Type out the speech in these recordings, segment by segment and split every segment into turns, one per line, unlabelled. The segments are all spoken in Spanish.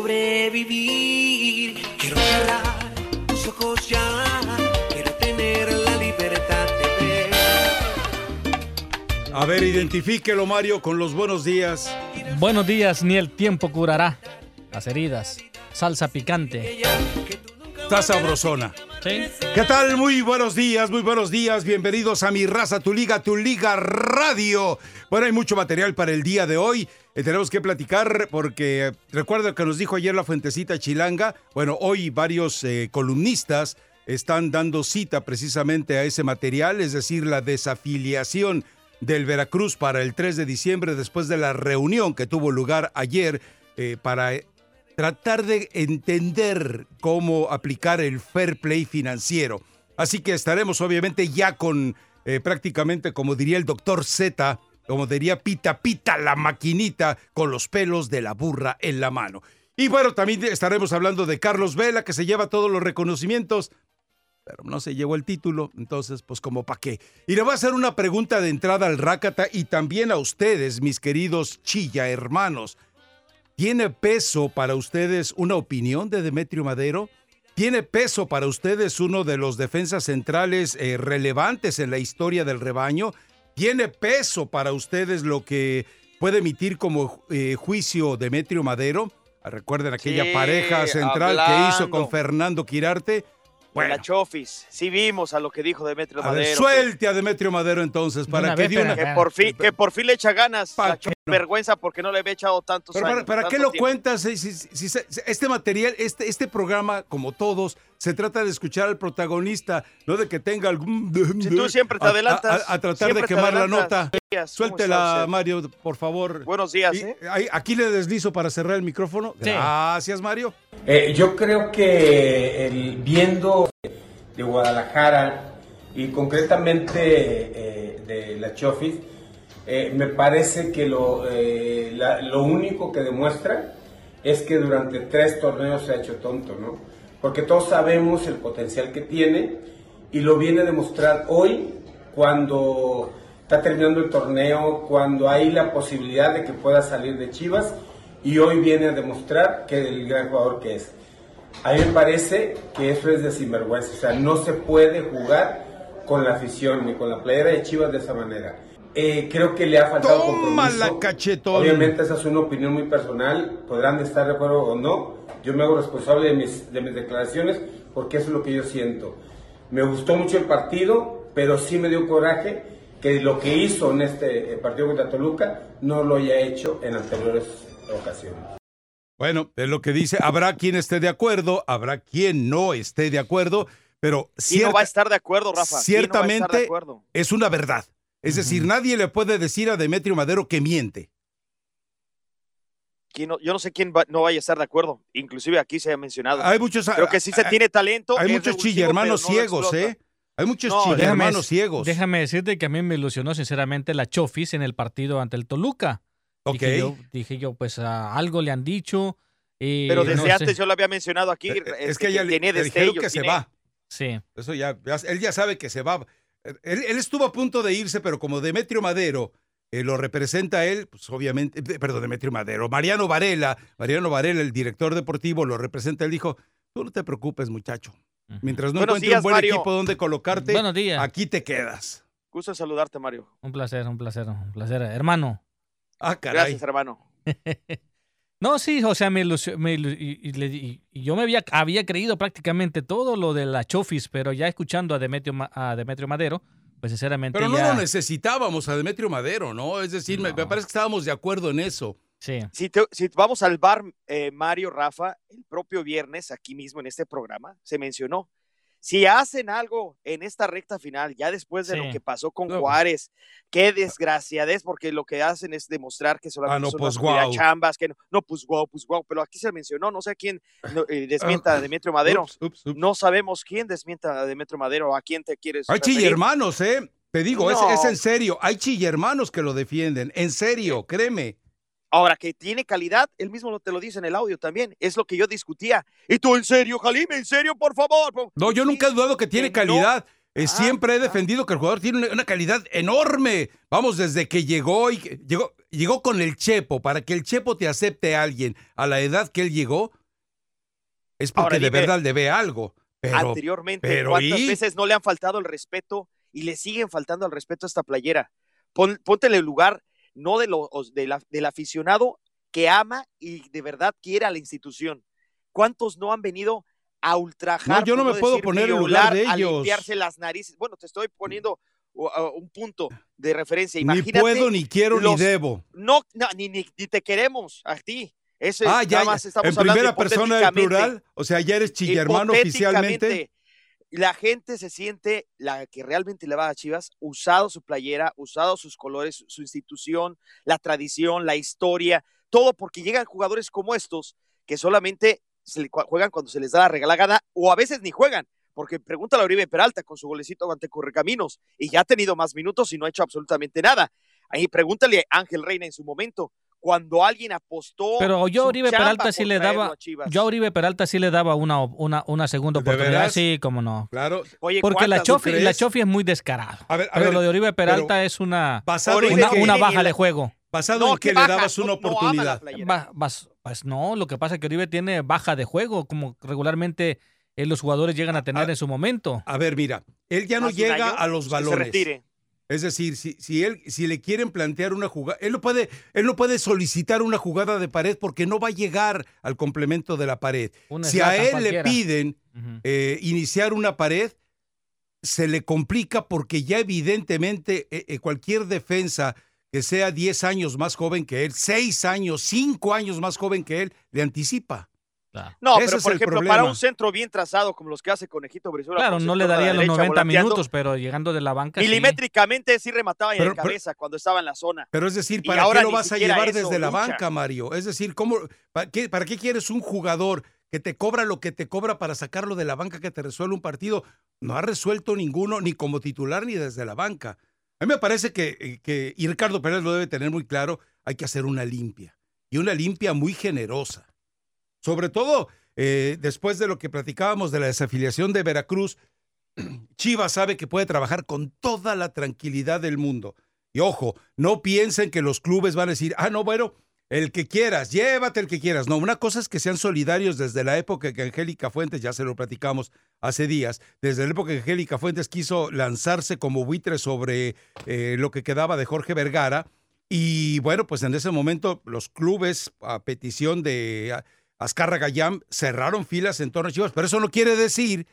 Sobrevivir, quiero cerrar tus ojos ya, quiero tener la libertad de ver.
A ver, identifíquelo, Mario, con los buenos días.
Buenos días, ni el tiempo curará las heridas. Salsa picante.
Está sabrosona. ¿Qué tal? Muy buenos días, muy buenos días. Bienvenidos a Mi Raza, Tu Liga, Tu Liga Radio. Bueno, hay mucho material para el día de hoy. Eh, tenemos que platicar porque recuerda que nos dijo ayer la Fuentecita Chilanga. Bueno, hoy varios eh, columnistas están dando cita precisamente a ese material, es decir, la desafiliación del Veracruz para el 3 de diciembre después de la reunión que tuvo lugar ayer eh, para tratar de entender cómo aplicar el fair play financiero. Así que estaremos obviamente ya con eh, prácticamente, como diría el doctor Z, como diría Pita Pita la maquinita, con los pelos de la burra en la mano. Y bueno, también estaremos hablando de Carlos Vela, que se lleva todos los reconocimientos, pero no se llevó el título, entonces, pues como para qué. Y le voy a hacer una pregunta de entrada al Rácata y también a ustedes, mis queridos Chilla hermanos. ¿Tiene peso para ustedes una opinión de Demetrio Madero? ¿Tiene peso para ustedes uno de los defensas centrales eh, relevantes en la historia del rebaño? ¿Tiene peso para ustedes lo que puede emitir como eh, juicio Demetrio Madero? Recuerden aquella
Sí,
pareja central que hizo con Fernando Quirarte. Bueno,
la Chofis. Sí vimos a lo que dijo Demetrio
a ver,
Madero.
suelte a Demetrio Madero entonces para que una...
que, por fin, que por fin le echa ganas.
Pa'
La
que
Chofis vergüenza porque no le había echado tantos
Pero para,
años.
para qué
tanto
lo
tiempo.
cuentas? Si- si- si- si- este material, este, este programa, como todos, se trata de escuchar al protagonista, no de que tenga algún...
Si tú siempre te
a-
adelantas.
A, a tratar de quemar la nota.
Buenos días, ¿cómo está
Suéltela,
usted?
Mario, por favor.
Buenos días,
Y,
¿eh?
ahí- aquí le deslizo para cerrar el micrófono.
Sí.
Gracias, Mario.
Eh, yo creo que el, viendo de Guadalajara y concretamente eh, de la Chofis, eh, me parece que lo, eh, la- lo único que demuestra es que durante tres torneos se ha hecho tonto, ¿no? Porque todos sabemos el potencial que tiene y lo viene a demostrar hoy cuando está terminando el torneo, cuando hay la posibilidad de que pueda salir de Chivas y hoy viene a demostrar que el gran jugador que es. A mí me parece que eso es de sinvergüenza, o sea, no se puede jugar con la afición ni con la playera de Chivas de esa manera. Eh, creo que le ha faltado
Toma
compromiso.
la cachetón.
Obviamente esa es una opinión muy personal, podrán estar de acuerdo o no. Yo me hago responsable de mis, de mis declaraciones porque eso es lo que yo siento. Me gustó mucho el partido, pero sí me dio coraje que lo que hizo en este eh, partido contra Toluca no lo haya hecho en anteriores ocasiones.
Bueno, es lo que dice. Habrá quien esté de acuerdo, habrá quien no esté de acuerdo, pero
¿Quién no
cierta-
va a estar de acuerdo, Rafa? ¿Quién no va a estar de
ciertamente
acuerdo?
es una verdad. Es decir, nadie le puede decir a Demetrio Madero que miente.
¿Quién no- yo no sé quién va- no vaya a estar de acuerdo. Inclusive aquí se ha mencionado.
Hay muchos,
Creo que sí se
hay-
tiene talento.
hay muchos chillermanos
no
ciegos. ¿eh? Hay muchos
No,
chillermanos ciegos.
Déjame decirte que a mí me ilusionó sinceramente la Chofis en el partido ante el Toluca.
Ok.
Dije yo, dije yo, pues a algo le han dicho. y
Pero desde
no sé.
antes yo lo había mencionado aquí.
Eh,
este,
es que ya le,
tiene
le dijeron
destellos,
que se va.
Sí.
Eso ya, ya- él ya sabe que se va. Él, él estuvo a punto de irse, pero como Demetrio Madero eh, lo representa él, pues obviamente, eh, perdón, Demetrio Madero, Mariano Varela, Mariano Varela, el director deportivo, lo representa, él dijo, tú no te preocupes, muchacho. Mientras no
Buenos
encuentres
días,
un buen
Mario.
equipo donde colocarte,
Buenos días.
aquí te quedas.
Gusto en saludarte, Mario.
Un placer, un placer, un placer. Hermano.
Ah, caray.
Gracias, hermano.
No, sí, o sea, me, ilusio- me y, y le- y- y yo me había, había creído prácticamente todo lo de la Chofis, pero ya escuchando a Demetrio, Ma- a Demetrio Madero, pues sinceramente
Pero no
ya...
lo necesitábamos a Demetrio Madero, ¿no? Es decir, me, parece que estábamos de acuerdo en eso.
Sí.
Si, te- si vamos al bar, eh, Mario, Rafa, el propio viernes, aquí mismo en este programa, se mencionó. Si hacen algo en esta recta final, ya después de
Sí.
lo que pasó con
No.
Juárez, qué desgraciadez, porque lo que hacen es demostrar que solamente
Ah, no,
son
pues,
chambas, que no, no, pues guau, pues guau, pero aquí se mencionó, no sé quién no, eh, desmienta a Demetrio Madero,
Ups, ups, ups.
no sabemos quién desmienta a Demetrio Madero, a quién te quieres
Hay
referir.
chillermanos, ¿eh? Te digo, es, en serio. Hay chillermanos que lo defienden. En serio, créeme.
Ahora, que tiene calidad, él mismo te lo dice en el audio también. Es lo que yo discutía. ¿Y tú en serio, Jalime? ¿En serio, por favor?
No, yo
Sí,
nunca he dudado que tiene
que no.
calidad. Eh,
Ah,
siempre he
ah.
defendido que el jugador tiene una, una calidad enorme. Vamos, desde que llegó y llegó, llegó con el Chepo. Para que el Chepo te acepte a alguien a la edad que él llegó, es porque
Ahora,
de
dime,
verdad le ve algo. Pero,
Anteriormente,
pero
¿cuántas
¿y?
veces no le han faltado el respeto y le siguen faltando el respeto a esta playera? Pon, ponte en el lugar no de lo, os- de la- del aficionado que ama y de verdad quiere a la institución. ¿Cuántos no han venido a ultrajar?
No, yo no me puedo poner en lugar de
a
ellos.
limpiarse las narices. Bueno, te estoy poniendo un punto de referencia.
ni
Imagínate
puedo, ni quiero,
los-
ni debo.
No, no, ni, ni, ni te queremos a ti. Ese,
Ah, ya,
nada más estamos
En primera persona del plural. O sea, ya eres chillermano oficialmente.
La gente se siente, la que realmente le va a Chivas, usado su playera, usado sus colores, su institución, la tradición, la historia, todo porque llegan jugadores como estos que solamente se juegan cuando se les da la regalada o a veces ni juegan. Porque pregúntale a Oribe Peralta con su golecito ante Correcaminos y ya ha tenido más minutos y no ha hecho absolutamente nada. Ahí pregúntale a Ángel Reina en su momento, cuando alguien apostó.
Pero yo a
chamba
Peralta sí le daba,
a
yo a Oribe Peralta sí le daba una, una, una segunda
¿De
oportunidad,
veras?
sí, como no.
Claro.
Oye,
Porque la
¿cuántas, tú
Chofi, la? Chofi es muy descarado.
A ver, a
pero
ver,
lo de Oribe Peralta es una, una, una baja
la-
de juego.
basado
No,
en que
¿qué
le
baja?
dabas una
No- no
oportunidad.
playera.
Ba- bas- pues no, lo que pasa es que Oribe tiene baja de juego, como regularmente eh, los jugadores llegan a tener
Ah,
en su momento.
A ver, mira, él ya no llega
año,
a los
retire.
Es decir, si, si él, si le quieren plantear una jugada, él no puede, él no puede solicitar una jugada de pared porque no va a llegar al complemento de la pared. Si a él
cualquiera.
le piden eh, iniciar una pared, se le complica porque ya evidentemente eh, eh, cualquier defensa que sea 10 años más joven que él, 6 años, 5 años más joven que él, le anticipa.
Claro.
No,
Ese
pero por ejemplo,
problema.
para un centro bien trazado como los que hace Conejito Brizuela.
Claro, no le
la
daría los
derecha,
90
volanteando,
minutos, pero llegando de la banca. sí.
Milimétricamente sí remataba en
Pero-
la
pero-
cabeza cuando estaba en la zona.
Pero es decir, ¿para
ahora
qué lo vas a llevar
eso
desde la banca, Mario? Es decir, ¿cómo, para, qué, ¿para qué quieres un jugador que te cobra lo que te cobra para sacarlo de la banca que te resuelve un partido? No ha resuelto ninguno, ni como titular ni desde la banca. A mí me parece que, eh, que y Ricardo Pérez lo debe tener muy claro, hay que hacer una limpia. Y una limpia muy generosa. Sobre todo eh, después de lo que platicábamos de la desafiliación de Veracruz, Chivas sabe que puede trabajar con toda la tranquilidad del mundo. Y ojo, no piensen que los clubes van a decir, ah, no, bueno, el que quieras, llévate el que quieras. No, una cosa es que sean solidarios desde la época que Angélica Fuentes, ya se lo platicamos hace días, desde la época que Angélica Fuentes quiso lanzarse como buitre sobre eh, lo que quedaba de Jorge Vergara. Y bueno, pues en ese momento los clubes, a petición de ah, Azcarra Gayam, cerraron filas en torno a Chivas, pero eso no quiere decir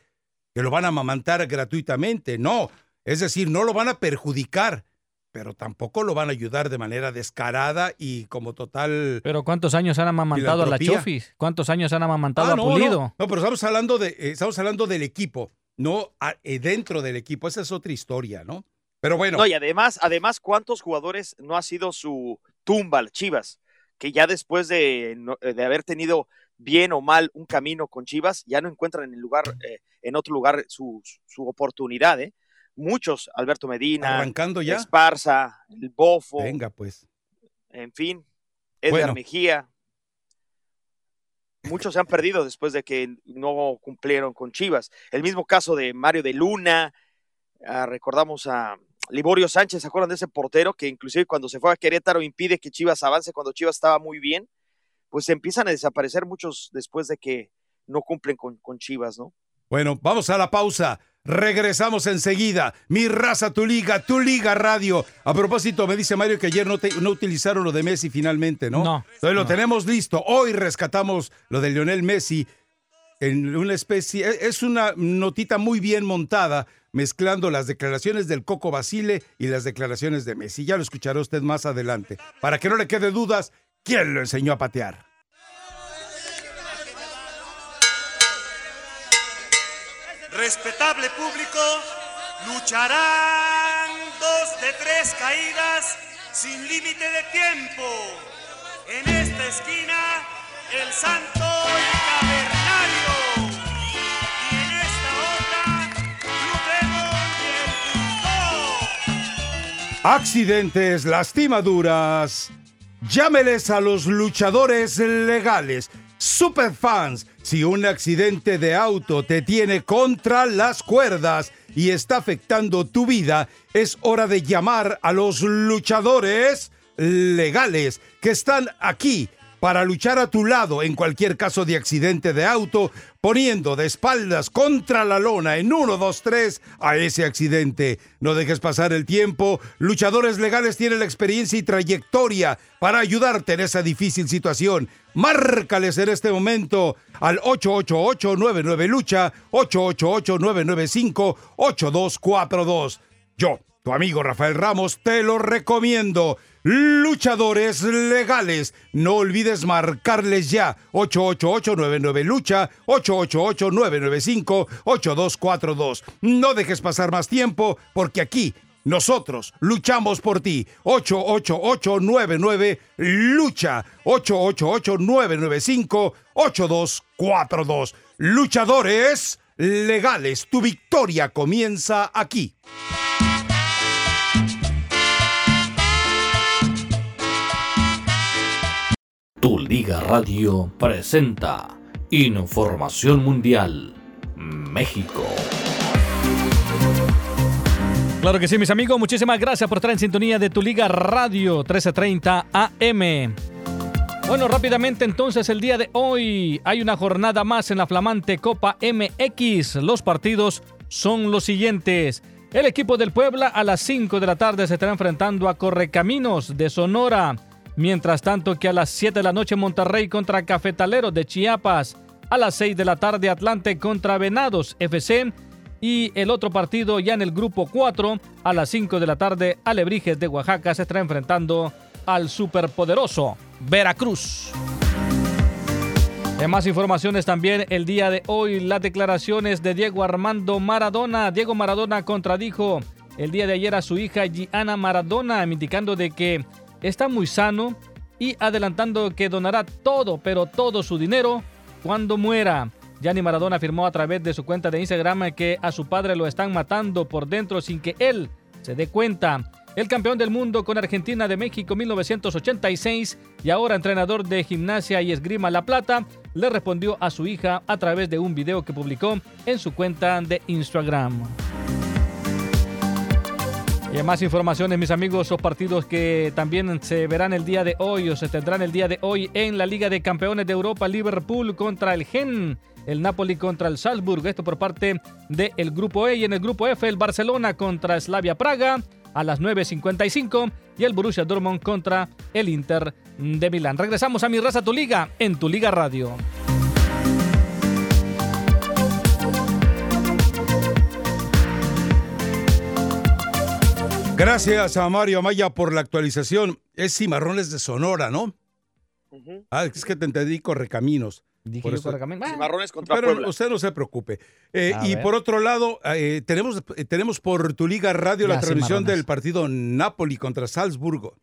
que lo van a amamantar gratuitamente, no. Es decir, no lo van a perjudicar, pero tampoco lo van a ayudar de manera descarada y como total...
Pero ¿cuántos años han amamantado a la. Chofis? ¿Cuántos años han amamantado
Ah,
a Pulido?
No, no, pero estamos hablando, de, eh, estamos hablando del equipo, no a- eh, dentro del equipo. Esa es otra historia, ¿no? Pero bueno,
No, y además, además, ¿cuántos jugadores no ha sido su tumba, Chivas? Que ya después de, no- de haber tenido bien o mal un camino con Chivas, ya no encuentran en el lugar, eh, en otro lugar su, su oportunidad, ¿eh? Muchos, Alberto Medina,
arrancando ya.
Esparza, el Bofo,
Venga, pues.
en fin, Edgar
Bueno.
Mejía. Muchos se han perdido después de que no cumplieron con Chivas. El mismo caso de Mario de Luna, ah, recordamos a, Liborio Sánchez, ¿se acuerdan de ese portero que inclusive cuando se fue a Querétaro impide que Chivas avance cuando Chivas estaba muy bien? Pues empiezan a desaparecer muchos después de que no cumplen con, con Chivas, ¿no?
Bueno, vamos a la pausa. Regresamos enseguida. Mi raza, tu liga, tu liga radio. A propósito, me dice Mario que ayer no, te- no utilizaron lo de Messi finalmente, ¿no?
No,
Entonces lo
no.
tenemos listo. Hoy rescatamos lo de Lionel Messi en una especie. e- Es una notita muy bien montada, mezclando las declaraciones del Coco Basile y las declaraciones de Messi. Ya lo escuchará usted más adelante. Para que no le quede dudas, ¿quién lo enseñó a patear?
Respetable público, lucharán dos de tres caídas sin límite de tiempo. En esta esquina, el santo y.
Accidentes, lastimaduras. Llámeles a los luchadores legales. Superfans, si un accidente de auto te tiene contra las cuerdas y está afectando tu vida, es hora de llamar a los luchadores legales que están aquí para luchar a tu lado en cualquier caso de accidente de auto, poniendo de espaldas contra la lona en 1, 2, 3 a ese accidente. No dejes pasar el tiempo. Luchadores legales tienen la experiencia y trayectoria para ayudarte en esa difícil situación. Márcales en este momento al 888-99-LUCHA, 888-995-8242. Yo, tu amigo Rafael Ramos, te lo recomiendo. Luchadores legales. No olvides marcarles ya. 888-99-LUCHA, 888-995-8242. No dejes pasar más tiempo porque aquí nosotros luchamos por ti. 888-99-LUCHA, 888-995-8242. Luchadores legales. Tu victoria comienza aquí.
Tu Liga Radio presenta Información Mundial México. Claro que sí, mis amigos. Muchísimas gracias por estar en sintonía de Tu Liga Radio 1330 AM. Bueno, rápidamente entonces el día de hoy hay una jornada más en la flamante Copa MX. Los partidos son los siguientes. El equipo del Puebla a las 5 de la tarde se estará enfrentando a Correcaminos de Sonora. Mientras tanto que a las 7 de la noche Monterrey contra Cafetaleros de Chiapas. A las 6 de la tarde Atlante contra Venados FC. Y el otro partido ya en el grupo 4 a las 5 de la tarde Alebrijes de Oaxaca se estará enfrentando al superpoderoso Veracruz. En más informaciones también el día de hoy las declaraciones de Diego Armando Maradona. Diego Maradona contradijo el día de ayer a su hija Gianna Maradona indicando de que está muy sano y adelantando que donará todo, pero todo su dinero cuando muera. Gianni Maradona afirmó a través de su cuenta de Instagram que a su padre lo están matando por dentro sin que él se dé cuenta. El campeón del mundo con Argentina de México 1986 y ahora entrenador de gimnasia y esgrima La Plata, le respondió a su hija a través de un video que publicó en su cuenta de Instagram. Y más informaciones, mis amigos, los partidos que también se verán el día de hoy o se tendrán el día de hoy en la Liga de Campeones de Europa, Liverpool contra el Gen, el Napoli contra el Salzburg, esto por parte del Grupo E y en el Grupo F el Barcelona contra Slavia Praga a las 9.55 y el Borussia Dortmund contra el Inter de Milán. Regresamos a Mi Raza Tu Liga en Tu Liga Radio.
Gracias a Mario Amaya por la actualización. Es Cimarrones de Sonora, ¿no?
Ujú.
Ah, es que te entendí Correcaminos.
Dije
Por
yo Correcaminos.
Cimarrones contra
Pero
Puebla.
usted no se preocupe. Eh, y
ver.
por otro lado, eh, tenemos, eh, tenemos por tu Liga Radio la transmisión del partido Napoli contra Salzburgo.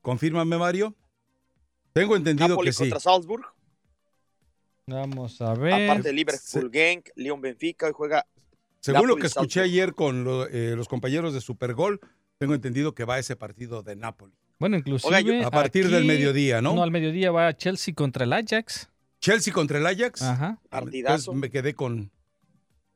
Confírmame, Mario. Tengo entendido
Napoli
que sí.
contra Salzburg.
Vamos a ver.
Aparte de Liverpool, Genk, León Benfica, hoy juega
Según lo que escuché ayer con lo- eh, los compañeros de Supergol, tengo entendido que va ese partido de Napoli.
Bueno, inclusive.
Oiga, yo-
A partir del mediodía, ¿no?
No, al mediodía va Chelsea contra el Ajax.
Chelsea contra el Ajax.
Ajá.
Entonces me quedé con,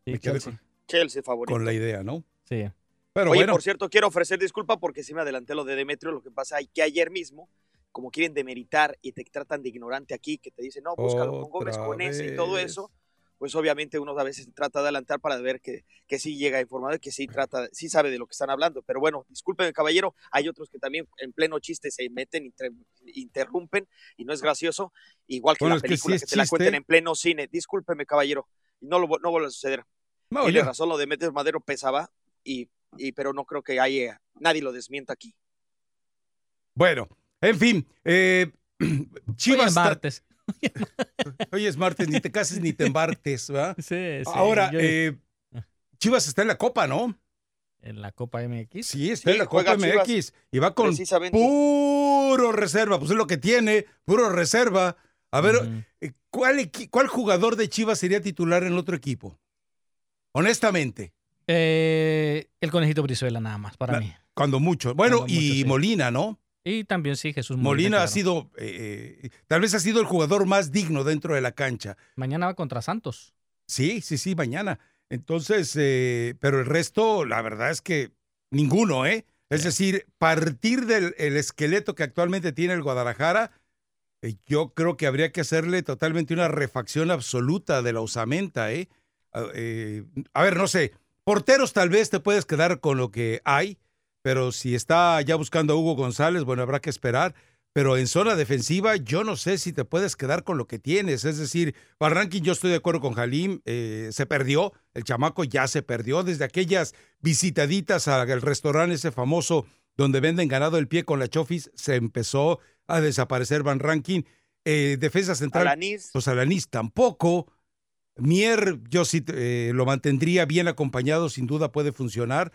Sí,
me quedé
Chelsea.
con,
Chelsea favorito.
con la idea, ¿no?
Sí.
Pero
Oye,
bueno,
por cierto, quiero ofrecer disculpa porque sí me adelanté lo de Demetrio. Lo que pasa es que ayer mismo, como quieren demeritar y te tratan de ignorante aquí, que te dicen, no, búscalo con Gómez,
Otra
con ese y todo
vez.
eso, pues obviamente uno a veces trata de adelantar para ver que, que sí llega informado y que sí trata, sí sabe de lo que están hablando. Pero bueno, disculpen, caballero, hay otros que también en pleno chiste se meten, inter- interrumpen y no es gracioso. Igual que
Bueno,
la
es que
película
sí
que, te la cuenten en pleno cine. Discúlpeme, caballero, y no, lo, no vuelve a suceder.
no,
Tiene razón, lo de Metes Madero pesaba, y, y, pero no creo que haya, nadie lo desmienta aquí.
Bueno, en fin, eh,
Hoy
Chivas.
es martes.
Hoy es martes, ni te cases ni te embartes, ¿verdad?
Sí, sí,
Ahora,
yo-
eh, Chivas está en la Copa, ¿no?
en la Copa MX.
Sí, está
Sí,
en la Copa
Chivas,
MX y va con puro reserva. Pues es lo que tiene, puro reserva. A ver, eh, ¿cuál, equi- ¿cuál jugador de Chivas sería titular en el otro equipo? Honestamente,
Eh, el conejito Brizuela nada más, para
La-
mí.
cuando mucho. Bueno,
Cuando
y
mucho, sí.
Molina, ¿no?
Y también sí, Jesús Molina.
Molina ha sido, eh, eh, tal vez ha sido el jugador más digno dentro de la cancha.
Mañana va contra Santos.
Sí, sí, sí, mañana. Entonces, eh, pero el resto, la verdad es que ninguno, ¿eh? Es decir, partir del el esqueleto que actualmente tiene el Guadalajara, eh, yo creo que habría que hacerle totalmente una refacción absoluta de la usamenta, ¿eh? A, eh, a ver, no sé, porteros tal vez te puedes quedar con lo que hay, pero si está ya buscando a Hugo González, bueno, habrá que esperar. Pero en zona defensiva, yo no sé si te puedes quedar con lo que tienes. Es decir, Barranquín, yo estoy de acuerdo con Jalim, eh, se perdió, el chamaco ya se perdió desde aquellas visitaditas al restaurante ese famoso donde venden ganado el pie con la chofis, se empezó a desaparecer Van Rankin. Eh, defensa central,
Alanis,
pues Alanis tampoco. Mier, yo sí eh, lo mantendría bien acompañado, sin duda puede funcionar.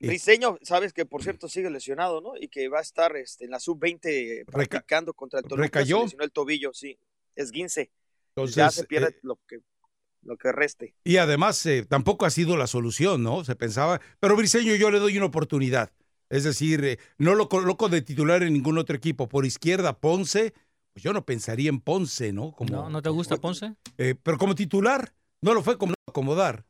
Briseño, sabes que por cierto sigue lesionado, ¿no? Y que va a estar este, en la sub-20 practicando contra el Toluca.
¿Recayó?
Se lesionó el tobillo, sí. Es 15.
Entonces,
ya se pierde
eh,
lo, que, lo que reste.
Y además eh, tampoco ha sido la solución, ¿no? Se pensaba, pero Briseño yo le doy una oportunidad. Es decir, eh, no lo coloco de titular en ningún otro equipo. Por izquierda, Ponce, pues yo no pensaría en Ponce, ¿no? Como,
¿No, ¿No te gusta Ponce?
eh, pero como titular, no lo fue como acomodar.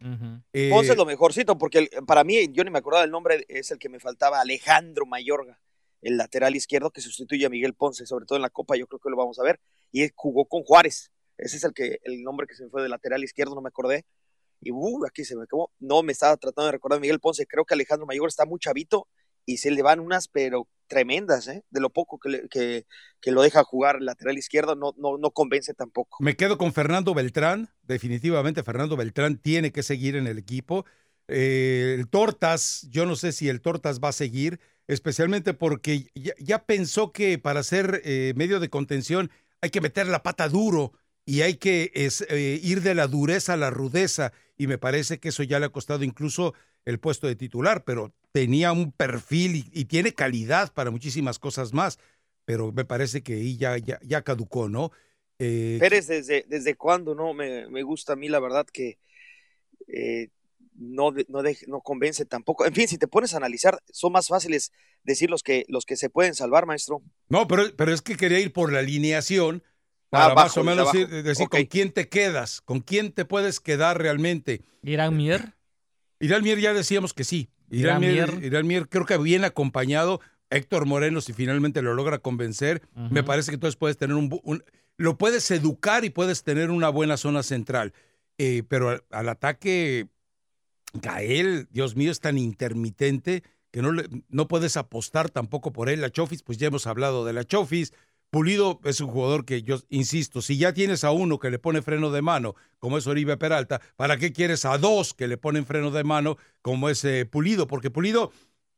Eh,
Ponce es lo mejorcito, porque el- para mí, yo ni me acordaba del nombre, es el que me faltaba, Alejandro Mayorga, el lateral izquierdo que sustituye a Miguel Ponce, sobre todo en la Copa, yo creo que lo vamos a ver, y él jugó con Juárez. Ese es el que el nombre que se me fue de lateral izquierdo, no me acordé. Y uh, aquí se me acabó. No me estaba tratando de recordar Miguel Ponce. Creo que Alejandro Mayorga está muy chavito y se le van unas, pero tremendas, ¿eh? De lo poco que, que, que lo deja jugar lateral izquierdo, no, no, no convence tampoco.
Me quedo con Fernando Beltrán. Definitivamente Fernando Beltrán tiene que seguir en el equipo. Eh, el Tortas, yo no sé si el Tortas va a seguir, especialmente porque ya, ya pensó que para ser eh, medio de contención hay que meter la pata duro y hay que es, eh, ir de la dureza a la rudeza. Y me parece que eso ya le ha costado incluso el puesto de titular, pero tenía un perfil y, y tiene calidad para muchísimas cosas más. Pero me parece que ahí ya, ya, ya caducó, ¿no? Eh,
Pérez, ¿desde, desde cuándo no? Me, me gusta a mí, la verdad, que eh, no, no, no convence tampoco. En fin, si te pones a analizar, son más fáciles decir los que, los que se pueden salvar, maestro.
No, pero, pero es que quería ir por la alineación
Ah,
para más o menos ir- decir con quién te quedas, con quién te puedes quedar realmente.
Irán Mier.
Irán Mier ya decíamos que sí.
Irán
Irán Mier,
Mier.
Irán Mier creo que bien acompañado. Héctor Moreno, si finalmente lo logra convencer, me parece que entonces puedes tener un, Lo puedes educar y puedes tener una buena zona central. Eh, pero al, al ataque, Gael, Dios mío, es tan intermitente que no, le- no puedes apostar tampoco por él. La Chofis, pues ya hemos hablado de la Chofis. Pulido es un jugador que yo insisto, si ya tienes a uno que le pone freno de mano, como es Oribe Peralta, ¿para qué quieres a dos que le ponen freno de mano, como es eh, Pulido? Porque Pulido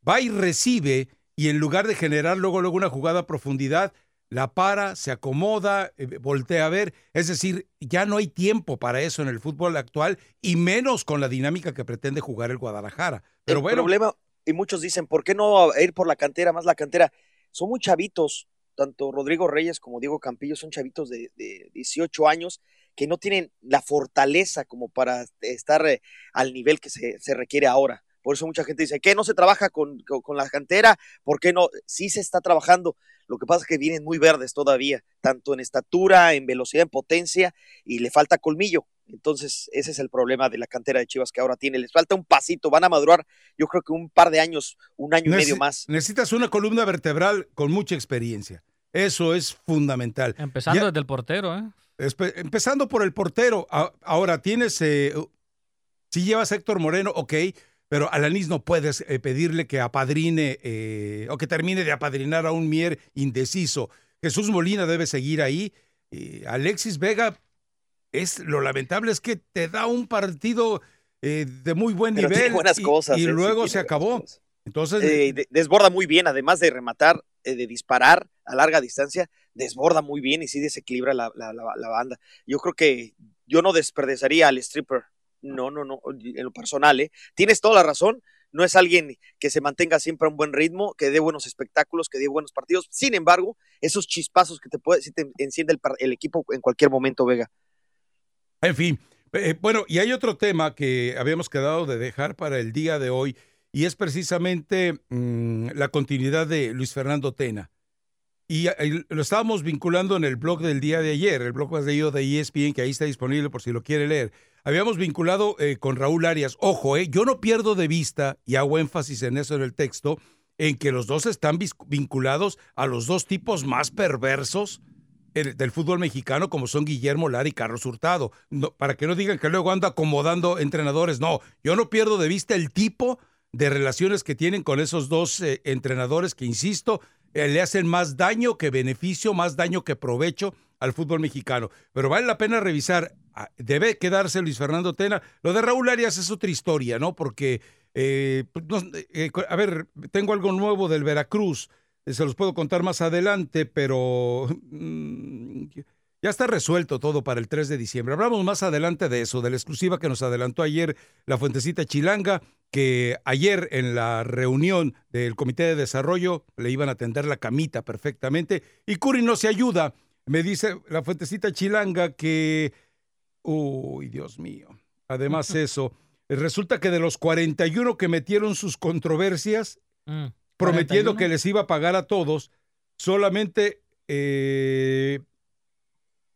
va y recibe y en lugar de generar luego, luego una jugada a profundidad, la para, se acomoda, eh, voltea a ver. Es decir, ya no hay tiempo para eso en el fútbol actual y menos con la dinámica que pretende jugar el Guadalajara. Pero
el
bueno,
problema, y muchos dicen, ¿por qué no ir por la cantera, más la cantera? Son muy chavitos, tanto Rodrigo Reyes como Diego Campillo son chavitos de, de 18 años que no tienen la fortaleza como para estar eh, al nivel que se, se requiere ahora. Por eso mucha gente dice, ¿qué no se trabaja con, con, con la cantera? ¿Por qué no? Sí se está trabajando. Lo que pasa es que vienen muy verdes todavía, tanto en estatura, en velocidad, en potencia, y le falta colmillo. Entonces, ese es el problema de la cantera de Chivas que ahora tiene. Les falta un pasito, van a madurar, yo creo que un par de años, un año y medio más.
Necesitas una columna vertebral con mucha experiencia. Eso es fundamental.
Empezando desde el portero, ¿eh?
empezando por el portero. ahora tienes, eh, si llevas a Héctor Moreno, ok, pero Alanis no puedes eh, pedirle que apadrine eh, o que termine de apadrinar a un Mier indeciso. Jesús Molina debe seguir ahí. Alexis Vega, es lo lamentable es que te da un partido de muy buen nivel.
buenas
y,
cosas.
Y luego se acabó.
Entonces. desborda muy bien, además de rematar, de disparar a larga distancia, desborda muy bien y sí desequilibra la, la, banda. Yo creo que yo no desperdiciaría al stripper. No, no, no, en lo personal, ¿eh? Tienes toda la razón. No es alguien que se mantenga siempre a un buen ritmo, que dé buenos espectáculos, que dé buenos partidos. Sin embargo, esos chispazos que te puede, si te enciende el, equipo en cualquier momento, Vega.
En fin, eh, bueno, y hay otro tema que habíamos quedado de dejar para el día de hoy, y es precisamente mm, la continuidad de Luis Fernando Tena. Y, lo estábamos vinculando en el blog del día de ayer, el blog más leído de ESPN, que ahí está disponible por si lo quiere leer. Habíamos vinculado eh, con Raúl Arias. Ojo, eh, yo no pierdo de vista, y hago énfasis en eso en el texto, en que los dos están vinculados a los dos tipos más perversos del fútbol mexicano, como son Guillermo Lara y Carlos Hurtado. para que no digan que luego anda acomodando entrenadores. No, yo no pierdo de vista el tipo de relaciones que tienen con esos dos eh, entrenadores que, insisto, eh, le hacen más daño que beneficio, más daño que provecho al fútbol mexicano. Pero vale la pena revisar, ah, debe quedarse Luis Fernando Tena. Lo de Raúl Arias es otra historia, ¿no? Porque, eh, pues, eh, a ver, tengo algo nuevo del Veracruz, se los puedo contar más adelante, pero... Mm, ya está resuelto todo para el 3 de diciembre. Hablamos más adelante de eso, de la exclusiva que nos adelantó ayer la Fuentecita Chilanga, que ayer en la reunión del Comité de Desarrollo le iban a atender la camita perfectamente. Y Curi no se ayuda. Me dice la Fuentecita Chilanga que... Uy, Dios mío. Además eso, resulta que de los 41 que metieron sus controversias, mm, prometiendo que les iba a pagar a todos, solamente... Eh,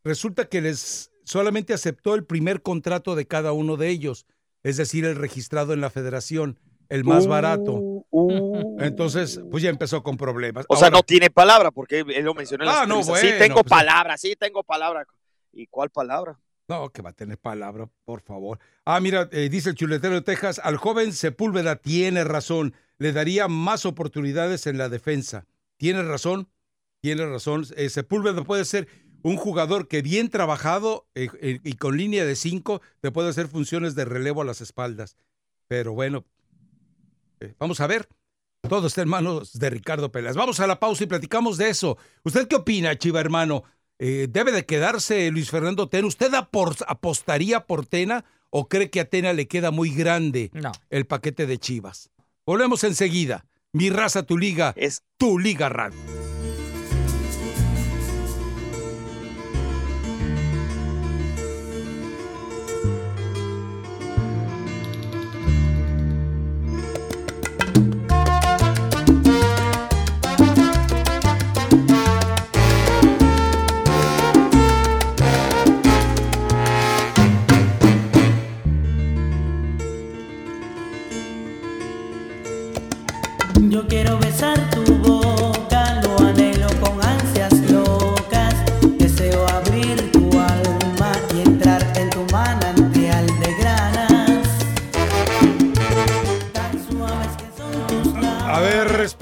resulta que les solamente aceptó el primer contrato de cada uno de ellos, es decir, el registrado en la federación, el más barato. Uh, uh. Entonces, pues ya empezó con problemas.
O sea, no tiene palabra, porque él lo mencionó en
ah, no, bueno,
Sí, tengo
pues,
palabra, sí, tengo palabra. ¿Y cuál palabra?
No, que va a tener palabra, por favor. Ah, mira, eh, dice el chuletero de Texas, al joven Sepúlveda tiene razón, le daría más oportunidades en la defensa. Tiene razón, tiene razón. Eh, Sepúlveda puede ser un jugador que bien trabajado eh, y con línea de cinco te puede hacer funciones de relevo a las espaldas. Pero bueno, vamos a ver. Todo está en manos de Ricardo Pelas. Vamos a la pausa y platicamos de eso. ¿Usted qué opina, Chiva hermano? ¿Debe de quedarse Luis Fernando Tena? ¿Usted apostaría por Tena o cree que a Tena le queda muy grande el paquete de Chivas? Volvemos enseguida. Mi raza, tu liga, es tu liga radio.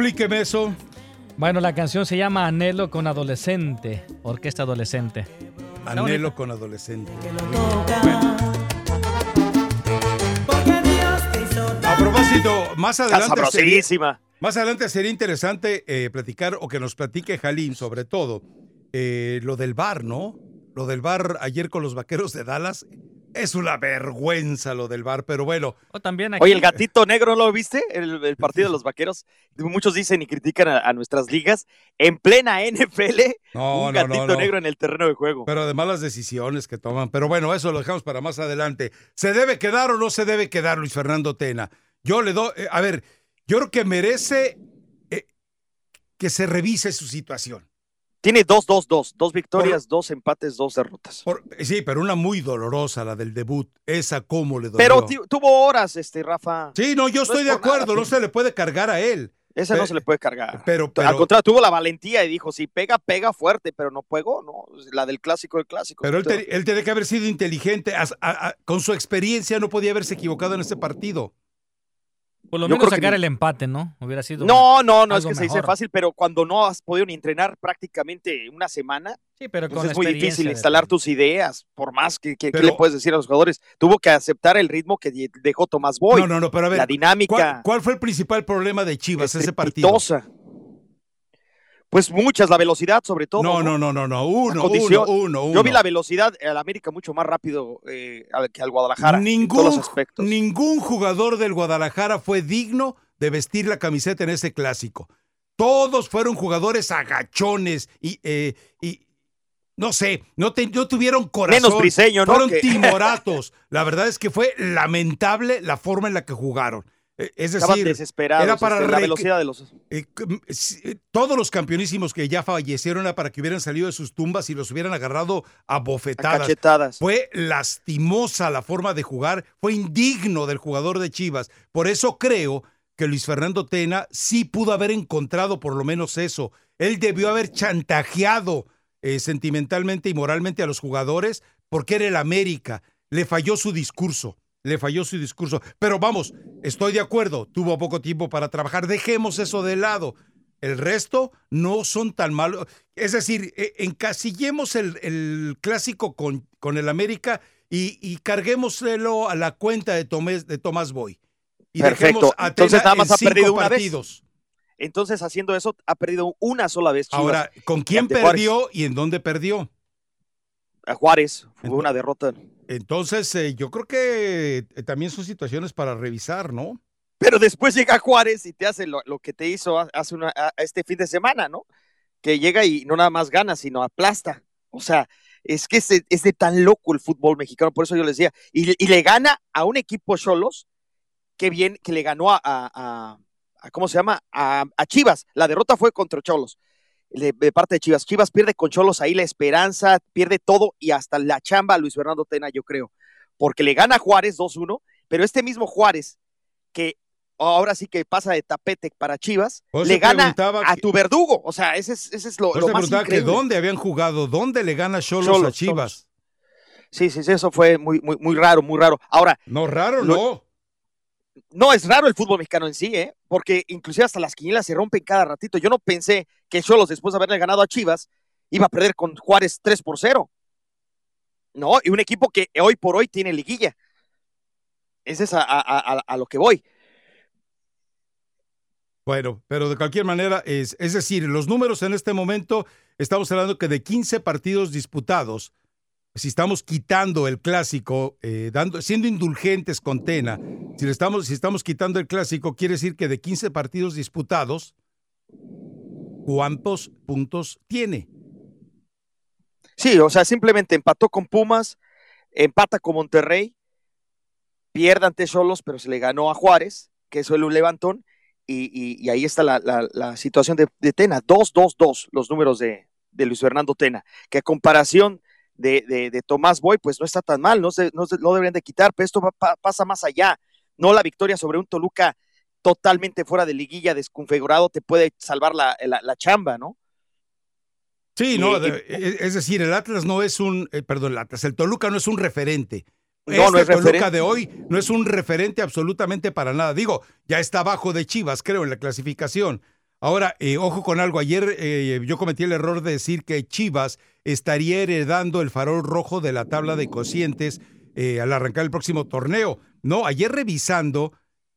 Explíqueme eso.
Bueno, la canción se llama Anhelo con Adolescente, Orquesta Adolescente.
Anhelo con Adolescente. A propósito, más adelante. Sería, más adelante sería interesante eh, platicar o que nos platique Jalín sobre todo eh, lo del bar, ¿no? Lo del bar ayer con los vaqueros de Dallas es una vergüenza lo del bar, pero bueno.
O también Oye, el gatito negro, ¿lo viste? El, partido de los vaqueros. Muchos dicen y critican a, nuestras ligas. En plena NFL, un gatito negro en el terreno de juego.
Pero además las decisiones que toman. Pero bueno, eso lo dejamos para más adelante. ¿Se debe quedar o no se debe quedar Luis Fernando Tena? Yo le doy. Eh, a ver, yo creo que merece eh, que se revise su situación
Tiene dos, dos, dos, dos victorias, dos empates, dos derrotas.
Por- sí, pero una muy dolorosa, la del debut. Esa cómo le dolió.
Pero tuvo horas, este, Rafa.
Sí, no, yo
No
estoy
es
de
nada,
acuerdo, no se le puede cargar a él.
Esa no se le puede cargar.
Pero,
Al contrario, tuvo la valentía y dijo, si pega, pega fuerte, pero no pegó, ¿no? La del clásico del clásico.
pero él, te- él tiene que haber sido inteligente. as- a- a- con su experiencia no podía haberse equivocado en este partido.
Por lo
Yo
menos
que
sacar el empate, ¿no? Hubiera sido.
No, no, no es que se dice
mejor.
fácil, pero cuando no has podido ni entrenar prácticamente una semana,
Sí, pero
pues
con
es muy difícil instalar tus ideas, por más que, que- que
Pero-
le puedes decir a los jugadores. Tuvo que aceptar el ritmo que dejó Tomás Boy,
No, no, no, pero a ver.
la dinámica.
¿cuál, cuál fue el principal problema de Chivas ese partido?
Pues muchas, la velocidad sobre todo.
No, no, no, no, no. Uno, uno, uno, uno.
Yo vi la velocidad al América mucho más rápido eh, que al Guadalajara. en
Ningún,
todos los aspectos.
ningún jugador del Guadalajara fue digno de vestir la camiseta en ese clásico. Todos fueron jugadores agachones y, eh, y no sé, no, te- no tuvieron corazón.
Menos Briseño, ¿no?
Fueron
Que-
timoratos. La verdad es que fue lamentable la forma en la que jugaron. Eh, Es decir,
desesperados.
era para
este, la velocidad de los.
eh, si- eh, todos los campeonísimos que ya fallecieron era para que hubieran salido de sus tumbas y los hubieran agarrado a
a
bofetadas.
cachetadas.
Fue lastimosa la forma de jugar, fue indigno del jugador de Chivas. Por eso creo que Luis Fernando Tena sí pudo haber encontrado por lo menos eso. Él debió haber chantajeado eh, sentimentalmente y moralmente a los jugadores porque era el América. Le falló su discurso, le falló su discurso. Pero vamos, estoy de acuerdo, tuvo poco tiempo para trabajar, dejemos eso de lado. El resto no son tan malos. Es decir, eh, encasillemos el, el clásico con, con el América y, y carguémoselo a la cuenta de Tomás, de Tomás Boy. Y
Perfecto.
dejemos a
Entonces, nada más
en
ha perdido una vez.
partidos.
Entonces, haciendo eso, ha perdido una sola vez Chivas.
Ahora, ¿con quién
Juárez.
perdió y en dónde perdió?
a Juárez. Fue
Entonces-
una derrota.
Entonces, eh, yo creo que eh, también son situaciones para revisar, ¿no?
Pero después llega Juárez y te hace lo, que te hizo hace una, a- este fin de semana, ¿no? Que llega y no nada más gana, sino aplasta. O sea, es que es de, es de tan loco el fútbol mexicano, por eso yo les decía. Y, y le gana a un equipo Cholos que bien, que le ganó a- ¿cómo se llama? A, a Chivas. La derrota fue contra Cholos. De, de parte de Chivas. Chivas pierde con Cholos ahí la esperanza, pierde todo y hasta la chamba a Luis Fernando Tena, yo creo. Porque le gana Juárez 2-1, pero este mismo Juárez, que ahora sí que pasa de tapete para Chivas, le gana a
que-
tu verdugo. O sea, ese es, ese es lo, lo más
que
increíble.
dónde habían jugado, dónde le gana Cholos, a Chivas.
Sí, sí, sí, eso fue muy, muy, muy raro, muy raro. Ahora,
No, raro,
Lo-
no.
No es raro el fútbol mexicano en sí, ¿eh? Porque inclusive hasta las quinielas se rompen cada ratito. Yo no pensé que Cholos, después de haberle ganado a Chivas, iba a perder con Juárez 3 por 0. No, y un equipo que hoy por hoy tiene liguilla. Ese es a, a- a- lo que voy.
Bueno, pero de cualquier manera, es, es decir, los números en este momento, estamos hablando que de 15 partidos disputados, si estamos quitando el clásico, eh, siendo indulgentes con Tena, si, estamos, quitando el clásico, quiere decir que de 15 partidos disputados, ¿cuántos puntos tiene?
Sí, o sea, simplemente empató con Pumas, empata con Monterrey, pierde ante Cholos, pero se le ganó a Juárez, que es un levantón, y, ahí está la, situación de, de Tena. 2-2-2 los números de, de Luis Fernando Tena, que a comparación de, de- de Tomás Boy, pues no está tan mal, no, se, no, se- no deberían de quitar, pero esto va- pa- pasa más allá. No la victoria sobre un Toluca totalmente fuera de liguilla, desconfigurado, te puede salvar la, la- la chamba, ¿no?
Sí,
Y-
no,
y-
de- es es decir, el Atlas no es un, eh, perdón, el Atlas, el Toluca no es un referente.
No,
este
no es
Toluca
referente.
de hoy no es un referente absolutamente para nada. Digo, ya está abajo de Chivas, creo, en la clasificación. Ahora, eh, ojo con algo. Ayer eh, yo cometí el error de decir que Chivas estaría heredando el farol rojo de la tabla de cocientes eh, al arrancar el próximo torneo. No, ayer revisando,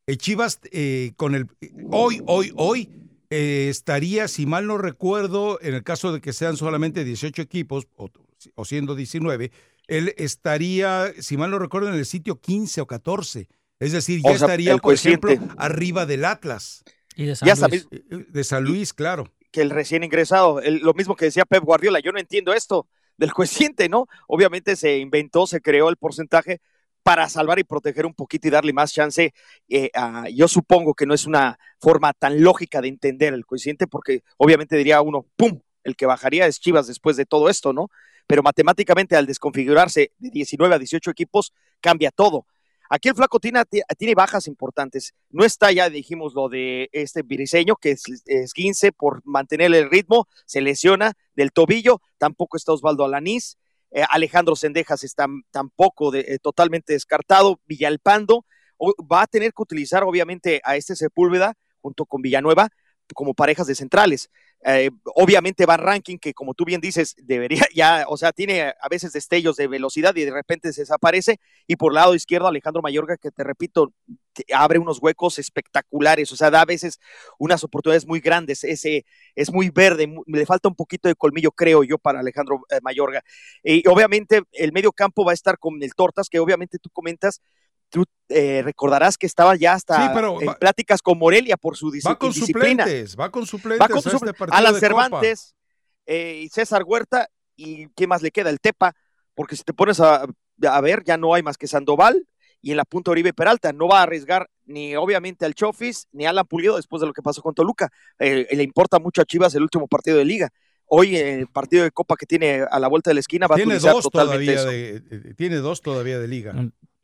eh, Chivas eh, con el hoy, hoy, hoy eh, estaría, si mal no recuerdo, en el caso de que sean solamente 18 equipos o, o siendo 19, él estaría, si mal no recuerdo, en el sitio 15 o 14. Es decir, ya
O sea,
estaría, por ejemplo, arriba del Atlas,
Y de San
Ya
Luis.
sabes,
eh, de San Luis, claro.
El recién ingresado, el- lo mismo que decía Pep Guardiola, yo no entiendo esto del coeficiente, ¿no? Obviamente se inventó, se creó el porcentaje para salvar y proteger un poquito y darle más chance. eh, yo supongo que no es una forma tan lógica de entender el coeficiente, porque obviamente diría uno, ¡pum! el que bajaría es Chivas después de todo esto, ¿no? Pero matemáticamente al desconfigurarse de 19 a 18 equipos, cambia todo. Aquí el flaco tiene, tiene bajas importantes. No está ya, dijimos, lo de este viriseño, que es, es 15 por mantener el ritmo, se lesiona del tobillo, tampoco está Osvaldo Alanís, eh, Alejandro Sendejas está tampoco de, eh, totalmente descartado, Villalpando va a tener que utilizar obviamente a este Sepúlveda junto con Villanueva como parejas de centrales. Eh, obviamente Van Ranking, que como tú bien dices, debería ya, o sea, tiene a veces destellos de velocidad y de repente se desaparece. Y por lado izquierdo, Alejandro Mayorga, que te repito, abre unos huecos espectaculares, o sea, da a veces unas oportunidades muy grandes. Ese es muy verde, le falta un poquito de colmillo, creo yo, para Alejandro eh, Mayorga. Y obviamente el medio campo va a estar con el Tortas, que obviamente tú comentas tú eh, recordarás que estaba ya hasta en pláticas con Morelia por su
va con Suplentes, va con suplentes, va con este
Alan Cervantes eh, y César Huerta y ¿qué más le queda? El Tepa, porque si te pones a, ver, ya no hay más que Sandoval y en la punta Oribe Peralta, no va a arriesgar ni obviamente al Chofis ni a Alan Pulido después de lo que pasó con Toluca. Eh, le importa mucho a Chivas el último partido de liga. Hoy el partido de Copa que tiene a la vuelta de la esquina va a utilizar totalmente
eso. tiene dos todavía de liga.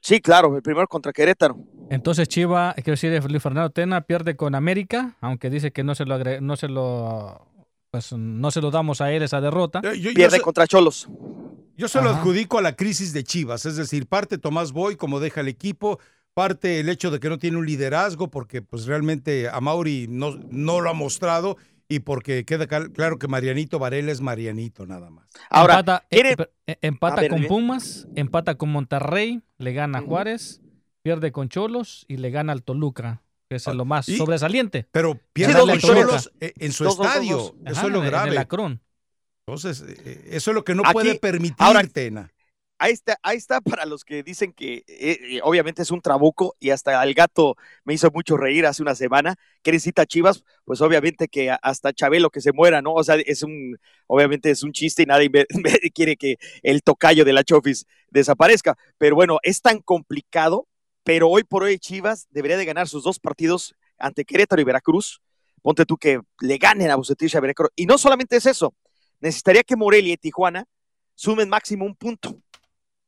Sí, claro, el primero contra Querétaro.
Entonces Chiva, quiero decir, Luis Fernando Tena pierde con América, aunque dice que no se lo no se lo pues no se lo damos a él esa derrota.
pierde contra Cholos.
Yo se lo adjudico a la crisis de Chivas, es decir, parte Tomás Boy como deja el equipo, parte el hecho de que no tiene un liderazgo porque pues realmente a Mauri no, no lo ha mostrado y porque queda claro que Marianito Varela es Marianito nada más.
Ahora, empata, eh, eh, con Pumas, empata con Monterrey, le gana a Juárez, pierde con Cholos y le gana al Toluca, que es lo más sobresaliente.
Pero pierde con Cholos eh, en su estadio, eso es lo grave.
En el
Entonces, eso es lo que no puede permitir ahora, Tena
ahí está, ahí está para los que dicen que eh, obviamente es un trabuco y hasta el gato me hizo mucho reír hace una semana, que necesita Chivas, pues obviamente que hasta Chabelo que se muera, ¿no? O sea, es un, obviamente es un chiste y nadie quiere que el tocayo de la Chofis desaparezca, pero bueno, es tan complicado, pero hoy por hoy Chivas debería de ganar sus dos partidos ante Querétaro y Veracruz, ponte tú que le ganen a Bucetich a Veracruz, y no solamente es eso, necesitaría que Morelia y Tijuana sumen máximo un punto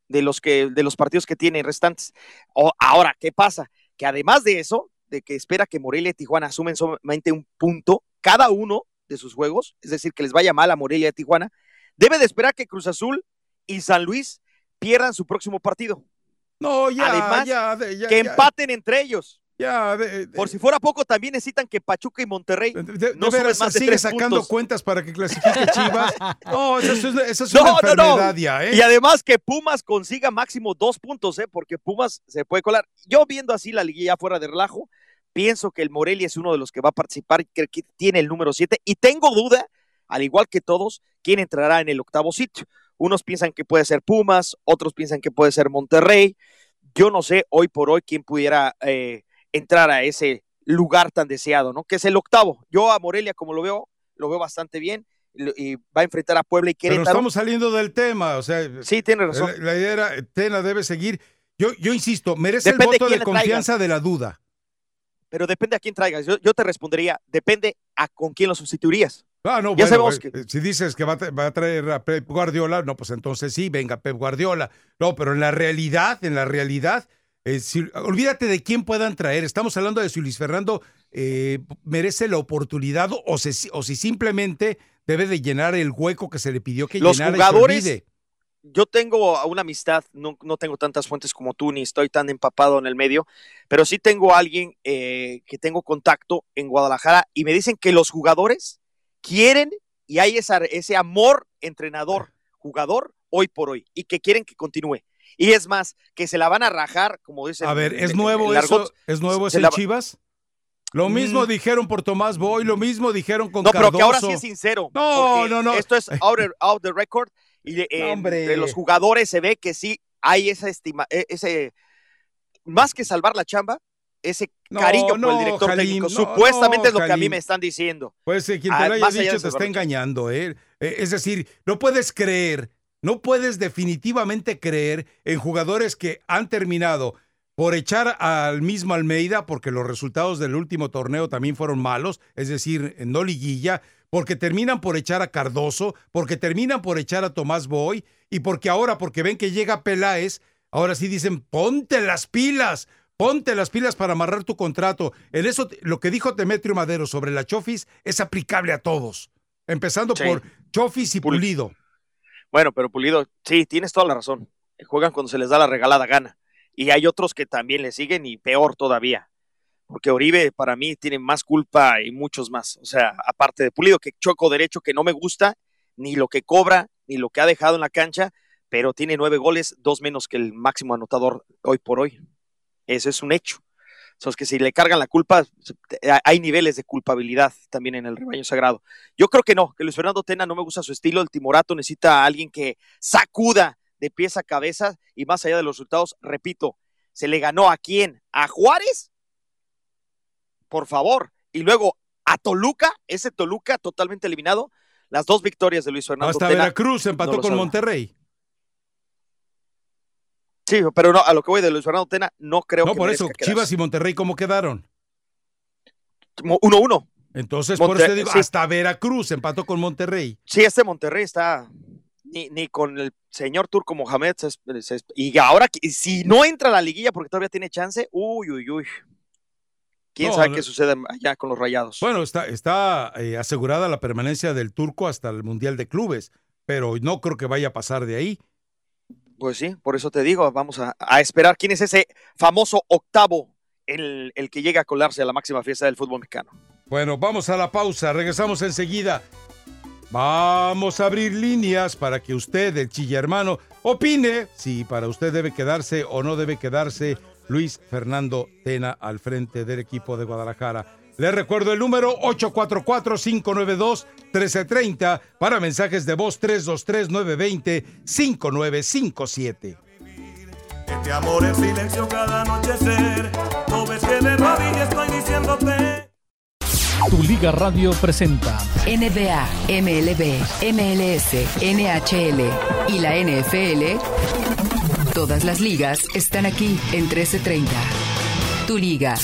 de los, que, de los partidos que tiene restantes. O, ahora, ¿qué pasa? Que además de eso, de que espera que Morelia y Tijuana asumen solamente un punto cada uno de sus juegos, es decir, que les vaya mal a Morelia y Tijuana, debe de esperar que Cruz Azul y San Luis pierdan su próximo partido.
No, ya,
Además,
ya,
que empaten entre ellos.
Ya,
Por si fuera poco, también necesitan que Pachuca y Monterrey no
veras, más sigue sacando cuentas para que clasifique Chivas. No, eso es, eso es una enfermedad ya, ¿eh?
Y además que Pumas consiga máximo dos puntos, ¿eh? Porque Pumas se puede colar. Yo viendo así la liguilla fuera de relajo, pienso que el Morelia es uno de los que va a participar, que tiene el número 7, y tengo duda, al igual que todos, quién entrará en el octavo sitio. Unos piensan que puede ser Pumas, otros piensan que puede ser Monterrey. Yo no sé hoy por hoy quién pudiera... Eh, entrar a ese lugar tan deseado, ¿no? Que es el octavo. Yo a Morelia, como lo veo, lo veo bastante bien y va a enfrentar a Puebla y Querétaro.
Pero estamos saliendo del tema, o sea.
Sí, tiene razón.
La, idea era, Tena debe seguir. Yo, yo insisto, merece el voto de confianza de la duda.
Pero depende a quién traigas. Yo, te respondería, depende a con quién lo sustituirías.
Ah, no, ya sabemos eh, que... si dices que va a, va a, traer a Pep Guardiola, no, pues entonces sí, venga Pep Guardiola. No, pero en la realidad, en la realidad, eh, olvídate de quién puedan traer. Estamos hablando de si Luis Fernando eh, merece la oportunidad o, o, si simplemente debe de llenar el hueco que se le pidió que
Los
llenara.
jugadores, yo tengo una amistad, no, no, tengo tantas fuentes como tú, ni estoy tan empapado en el medio, pero sí tengo a alguien eh, que tengo contacto en Guadalajara y me dicen que los jugadores quieren y hay esa, ese amor entrenador-jugador hoy por hoy y que quieren que continúe. Y es más, que se la van a rajar, como dicen.
A ver, ¿es nuevo eso? ¿Es nuevo ese Chivas? Lo mismo mm. dijeron por Tomás Boy, lo mismo dijeron con
No,
pero
que ahora sí es sincero.
No, no, no.
Esto es out, of the record. Y de, entre los jugadores se ve que sí hay esa estima, e, ese, más que salvar la chamba, ese cariño por el director técnico. Supuestamente es lo que a mí me están diciendo.
Pues quien te lo haya dicho te está engañando. ¿eh? ¿eh? Es decir, no puedes creer no puedes definitivamente creer en jugadores que han terminado por echar al mismo Almeida, porque los resultados del último torneo también fueron malos, es decir, no liguilla, porque terminan por echar a Cardoso, porque terminan por echar a Tomás Boy y porque ahora, porque ven que llega Peláez, ahora sí dicen, ponte las pilas, ponte las pilas para amarrar tu contrato. En eso, lo que dijo Demetrio Madero sobre la Chofis es aplicable a todos, empezando
Sí.
por Chofis y
Pul-
Pulido.
Bueno, pero Pulido, sí, tienes toda la razón. Juegan cuando se les da la regalada gana. Y hay otros que también le siguen y peor todavía. Porque Oribe para mí tiene más culpa y muchos más. O sea, aparte de Pulido, que choco derecho que no me gusta, ni lo que cobra, ni lo que ha dejado en la cancha, pero tiene nueve goles, dos menos que el máximo anotador hoy por hoy. Eso es un hecho. O sea, es que si le cargan la culpa, hay niveles de culpabilidad también en el rebaño sagrado. Yo creo que no, que Luis Fernando Tena no me gusta su estilo. El Timorato necesita a alguien que sacuda de pies a cabeza y más allá de los resultados, repito, se le ganó a quién? ¿A Juárez? Por favor. Y luego a Toluca, ese Toluca totalmente eliminado. Las dos victorias de Luis Fernando
Hasta
Tena.
Veracruz empató
no
con. Monterrey.
Sí, pero no, a lo que voy de Luis Fernando Tena, no creo
No,
que
por
merezca
eso. Chivas y Monterrey, ¿cómo quedaron?
Mo- 1-1.
Entonces, por eso te digo,
sí.
hasta Veracruz empató con Monterrey.
Sí, este Monterrey está ni, ni con el señor Turco Mohamed. se es- se y ahora, si no entra a la liguilla porque todavía tiene chance, uy, uy, uy. ¿Quién
No,
sabe
no.
qué sucede allá con los rayados?
Bueno, está, está eh, asegurada la permanencia del turco hasta el Mundial de Clubes, pero no creo que vaya a pasar de ahí.
Pues sí, por eso te digo, vamos a, a esperar quién es ese famoso octavo, el, el que llega a colarse a la máxima fiesta del fútbol mexicano.
Bueno, vamos a la pausa, regresamos enseguida. Vamos a abrir líneas para que usted, el chilla hermano, opine si para usted debe quedarse o no debe quedarse Luis Fernando Tena al frente del equipo de Guadalajara. Le recuerdo el número 844-592-1330 para mensajes de voz 323-920-5957.
Este amor en silencio cada anochecer. No ves que de rodillas estoy diciéndote.
Tu Liga Radio presenta
NBA, MLB, MLS, NHL y la NFL. Todas las ligas están aquí en 1330. Tu liga.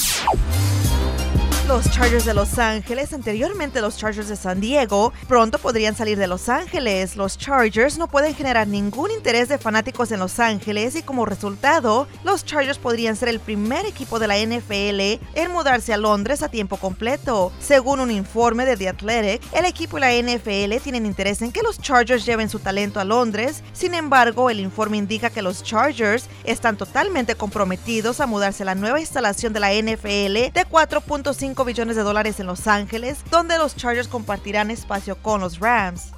Los Chargers de Los Ángeles, anteriormente los Chargers de San Diego, pronto podrían salir de Los Ángeles. Los Chargers no pueden generar ningún interés de fanáticos en Los Ángeles y como resultado, los Chargers podrían ser el primer equipo de la NFL en mudarse a Londres a tiempo completo. Según un informe de The Athletic, el equipo y la NFL tienen interés en que los Chargers lleven su talento a Londres. Sin embargo, el informe indica que los Chargers están totalmente comprometidos a mudarse a la nueva instalación de la NFL de 4.5 billones de dólares en Los Ángeles, donde los Chargers compartirán espacio con los Rams.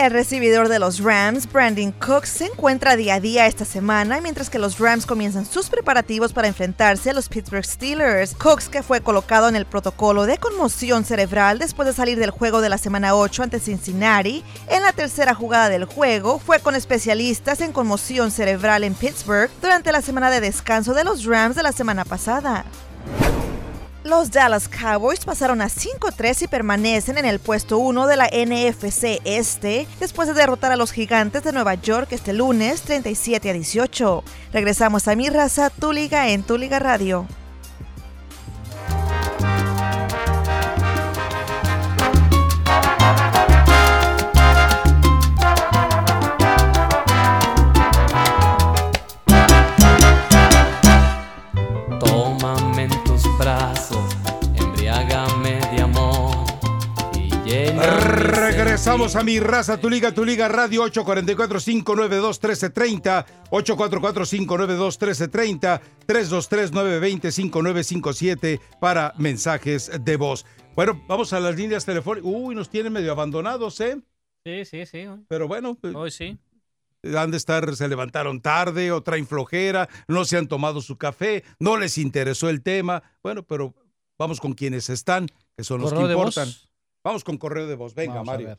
El recibidor de los Rams, Brandon Cooks, se encuentra día a día esta semana, mientras que los Rams comienzan sus preparativos para enfrentarse a los Pittsburgh Steelers. Cooks, que fue colocado en el protocolo de conmoción cerebral después de salir del juego de la semana 8 ante Cincinnati, en la tercera jugada del juego fue con especialistas en conmoción cerebral en Pittsburgh durante la semana de descanso de los Rams de la semana pasada. Los Dallas Cowboys pasaron a 5-3 y permanecen en el puesto 1 de la NFC Este después de derrotar a los Gigantes de Nueva York este lunes 37 a 18. Regresamos a Mi Raza, Tu Liga en Tu Liga Radio.
Regresamos a mi raza, tu liga, tu liga radio 844-592-1330, 844-592-1330, 323-920-5957 para mensajes de voz. Bueno, vamos a las líneas telefónicas. Uy, nos tienen medio abandonados, ¿eh?
Sí, sí, sí.
Pero bueno, pues,
Hoy sí.
han de estar, se levantaron tarde o traen flojera, no se han tomado su café, no les interesó el tema. Bueno, pero vamos con quienes están, que son los que importan. Vamos con correo de voz. Venga,
Vamos
Mario.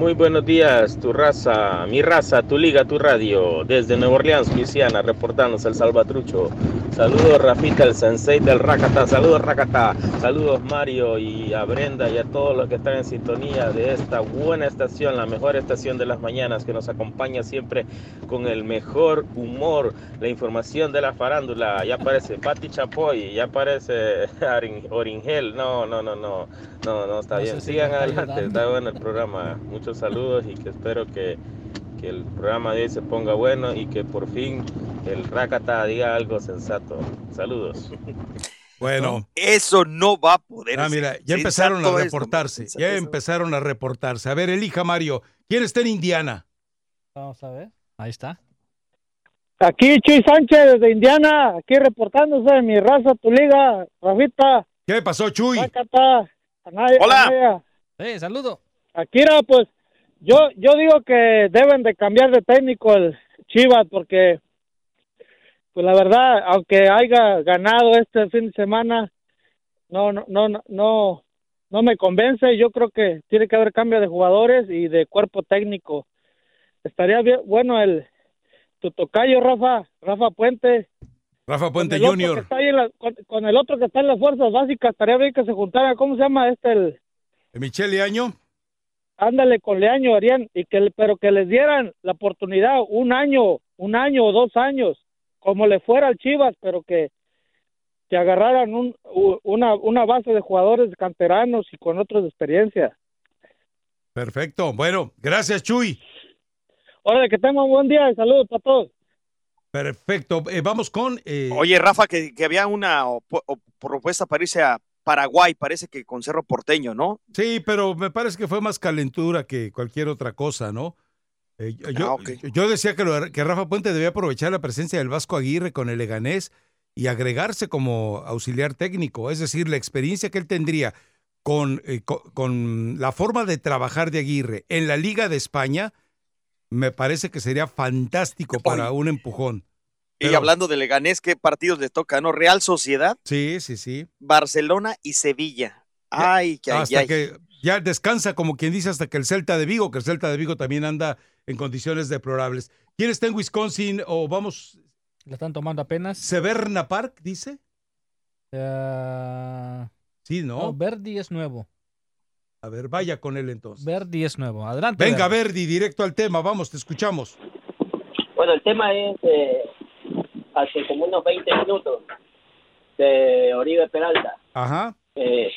Muy buenos días, tu raza, mi raza, tu liga, tu radio. Desde Nueva Orleans, Luisiana, reportándose el Salvatrucho. Saludos Rafita, el sensei del Rakata. Saludos Rakata. Saludos Mario y a Brenda y a todos los que están en sintonía de esta buena estación, la mejor estación de las mañanas que nos acompaña siempre con el mejor humor, la información de la farándula. Ya aparece Pati Chapoy, ya aparece Oringel. No, no, no, no. No, no, está bien.
si
Sigan adelante, está bueno el programa. Muchos saludos y que espero que, que el programa de hoy se ponga bueno y que por fin el Rakata diga algo sensato. Saludos.
Bueno.
Eso no va a poder
Ah,
ser.
mira, ya empezaron a reportarse. Ya empezaron a reportarse. A ver, elija Mario. ¿Quién está en Indiana?
Vamos a ver. Ahí está.
Aquí Chuy Sánchez desde Indiana, aquí reportándose de mi raza, tu liga, Rafita.
¿Qué pasó, Chuy?
Sácata, Anaya,
Hola.
Anaya.
Eh, saludo.
Akira, pues yo yo digo que deben de cambiar de técnico el Chivas porque pues la verdad, aunque haya ganado este fin de semana, no no no no no, me convence. Yo creo que tiene que haber cambio de jugadores y de cuerpo técnico. Estaría bien, bueno el tu tocayo Rafa, Rafa Puente,
Rafa Puente
con el otro que
Jr.
está ahí en la- con, con el otro que está en las fuerzas básicas, estaría bien que se juntara, ¿cómo se llama este el
Michelle Año.
Ándale con Leaño harían y que pero que les dieran la oportunidad un año, un año o dos años, como le fuera al Chivas, pero que que agarraran un, una una base de jugadores canteranos y con otros de experiencia.
Perfecto. Bueno, gracias, Chuy.
Ahora que tengan un buen día y saludos para todos.
Perfecto. Eh, vamos con. eh,
Oye, Rafa, que, que había una propuesta para irse a Paraguay, parece que con Cerro Porteño, ¿no?
Sí, pero me parece que fue más calentura que cualquier otra cosa, ¿no? Eh, yo,
Ah,
yo decía que, lo- que Rafa Puente debía aprovechar la presencia del Vasco Aguirre con el Leganés y agregarse como auxiliar técnico, es decir, la experiencia que él tendría con, eh, co- con, la forma de trabajar de Aguirre en la Liga de España, me parece que sería fantástico para un empujón.
Y hablando de Leganés, ¿qué partidos les toca, no? Real Sociedad,
Sí, sí, sí.
Barcelona y Sevilla. Ay, que
hasta
ay.
que ya descansa, como quien dice, hasta que el Celta de Vigo, que el Celta de Vigo también anda en condiciones deplorables. ¿Quién está en Wisconsin o vamos,
La están tomando apenas.
Severna Park, dice?
Eh,
Sí, ¿no?
no, Verdi es nuevo.
A ver, vaya con él entonces.
Verdi es nuevo. Adelante.
Venga,
Verdi.
Verdi, directo al tema, vamos, te escuchamos.
Bueno, el tema es eh, hace como unos 20 minutos de Oribe Peralta.
Ajá.
Eh,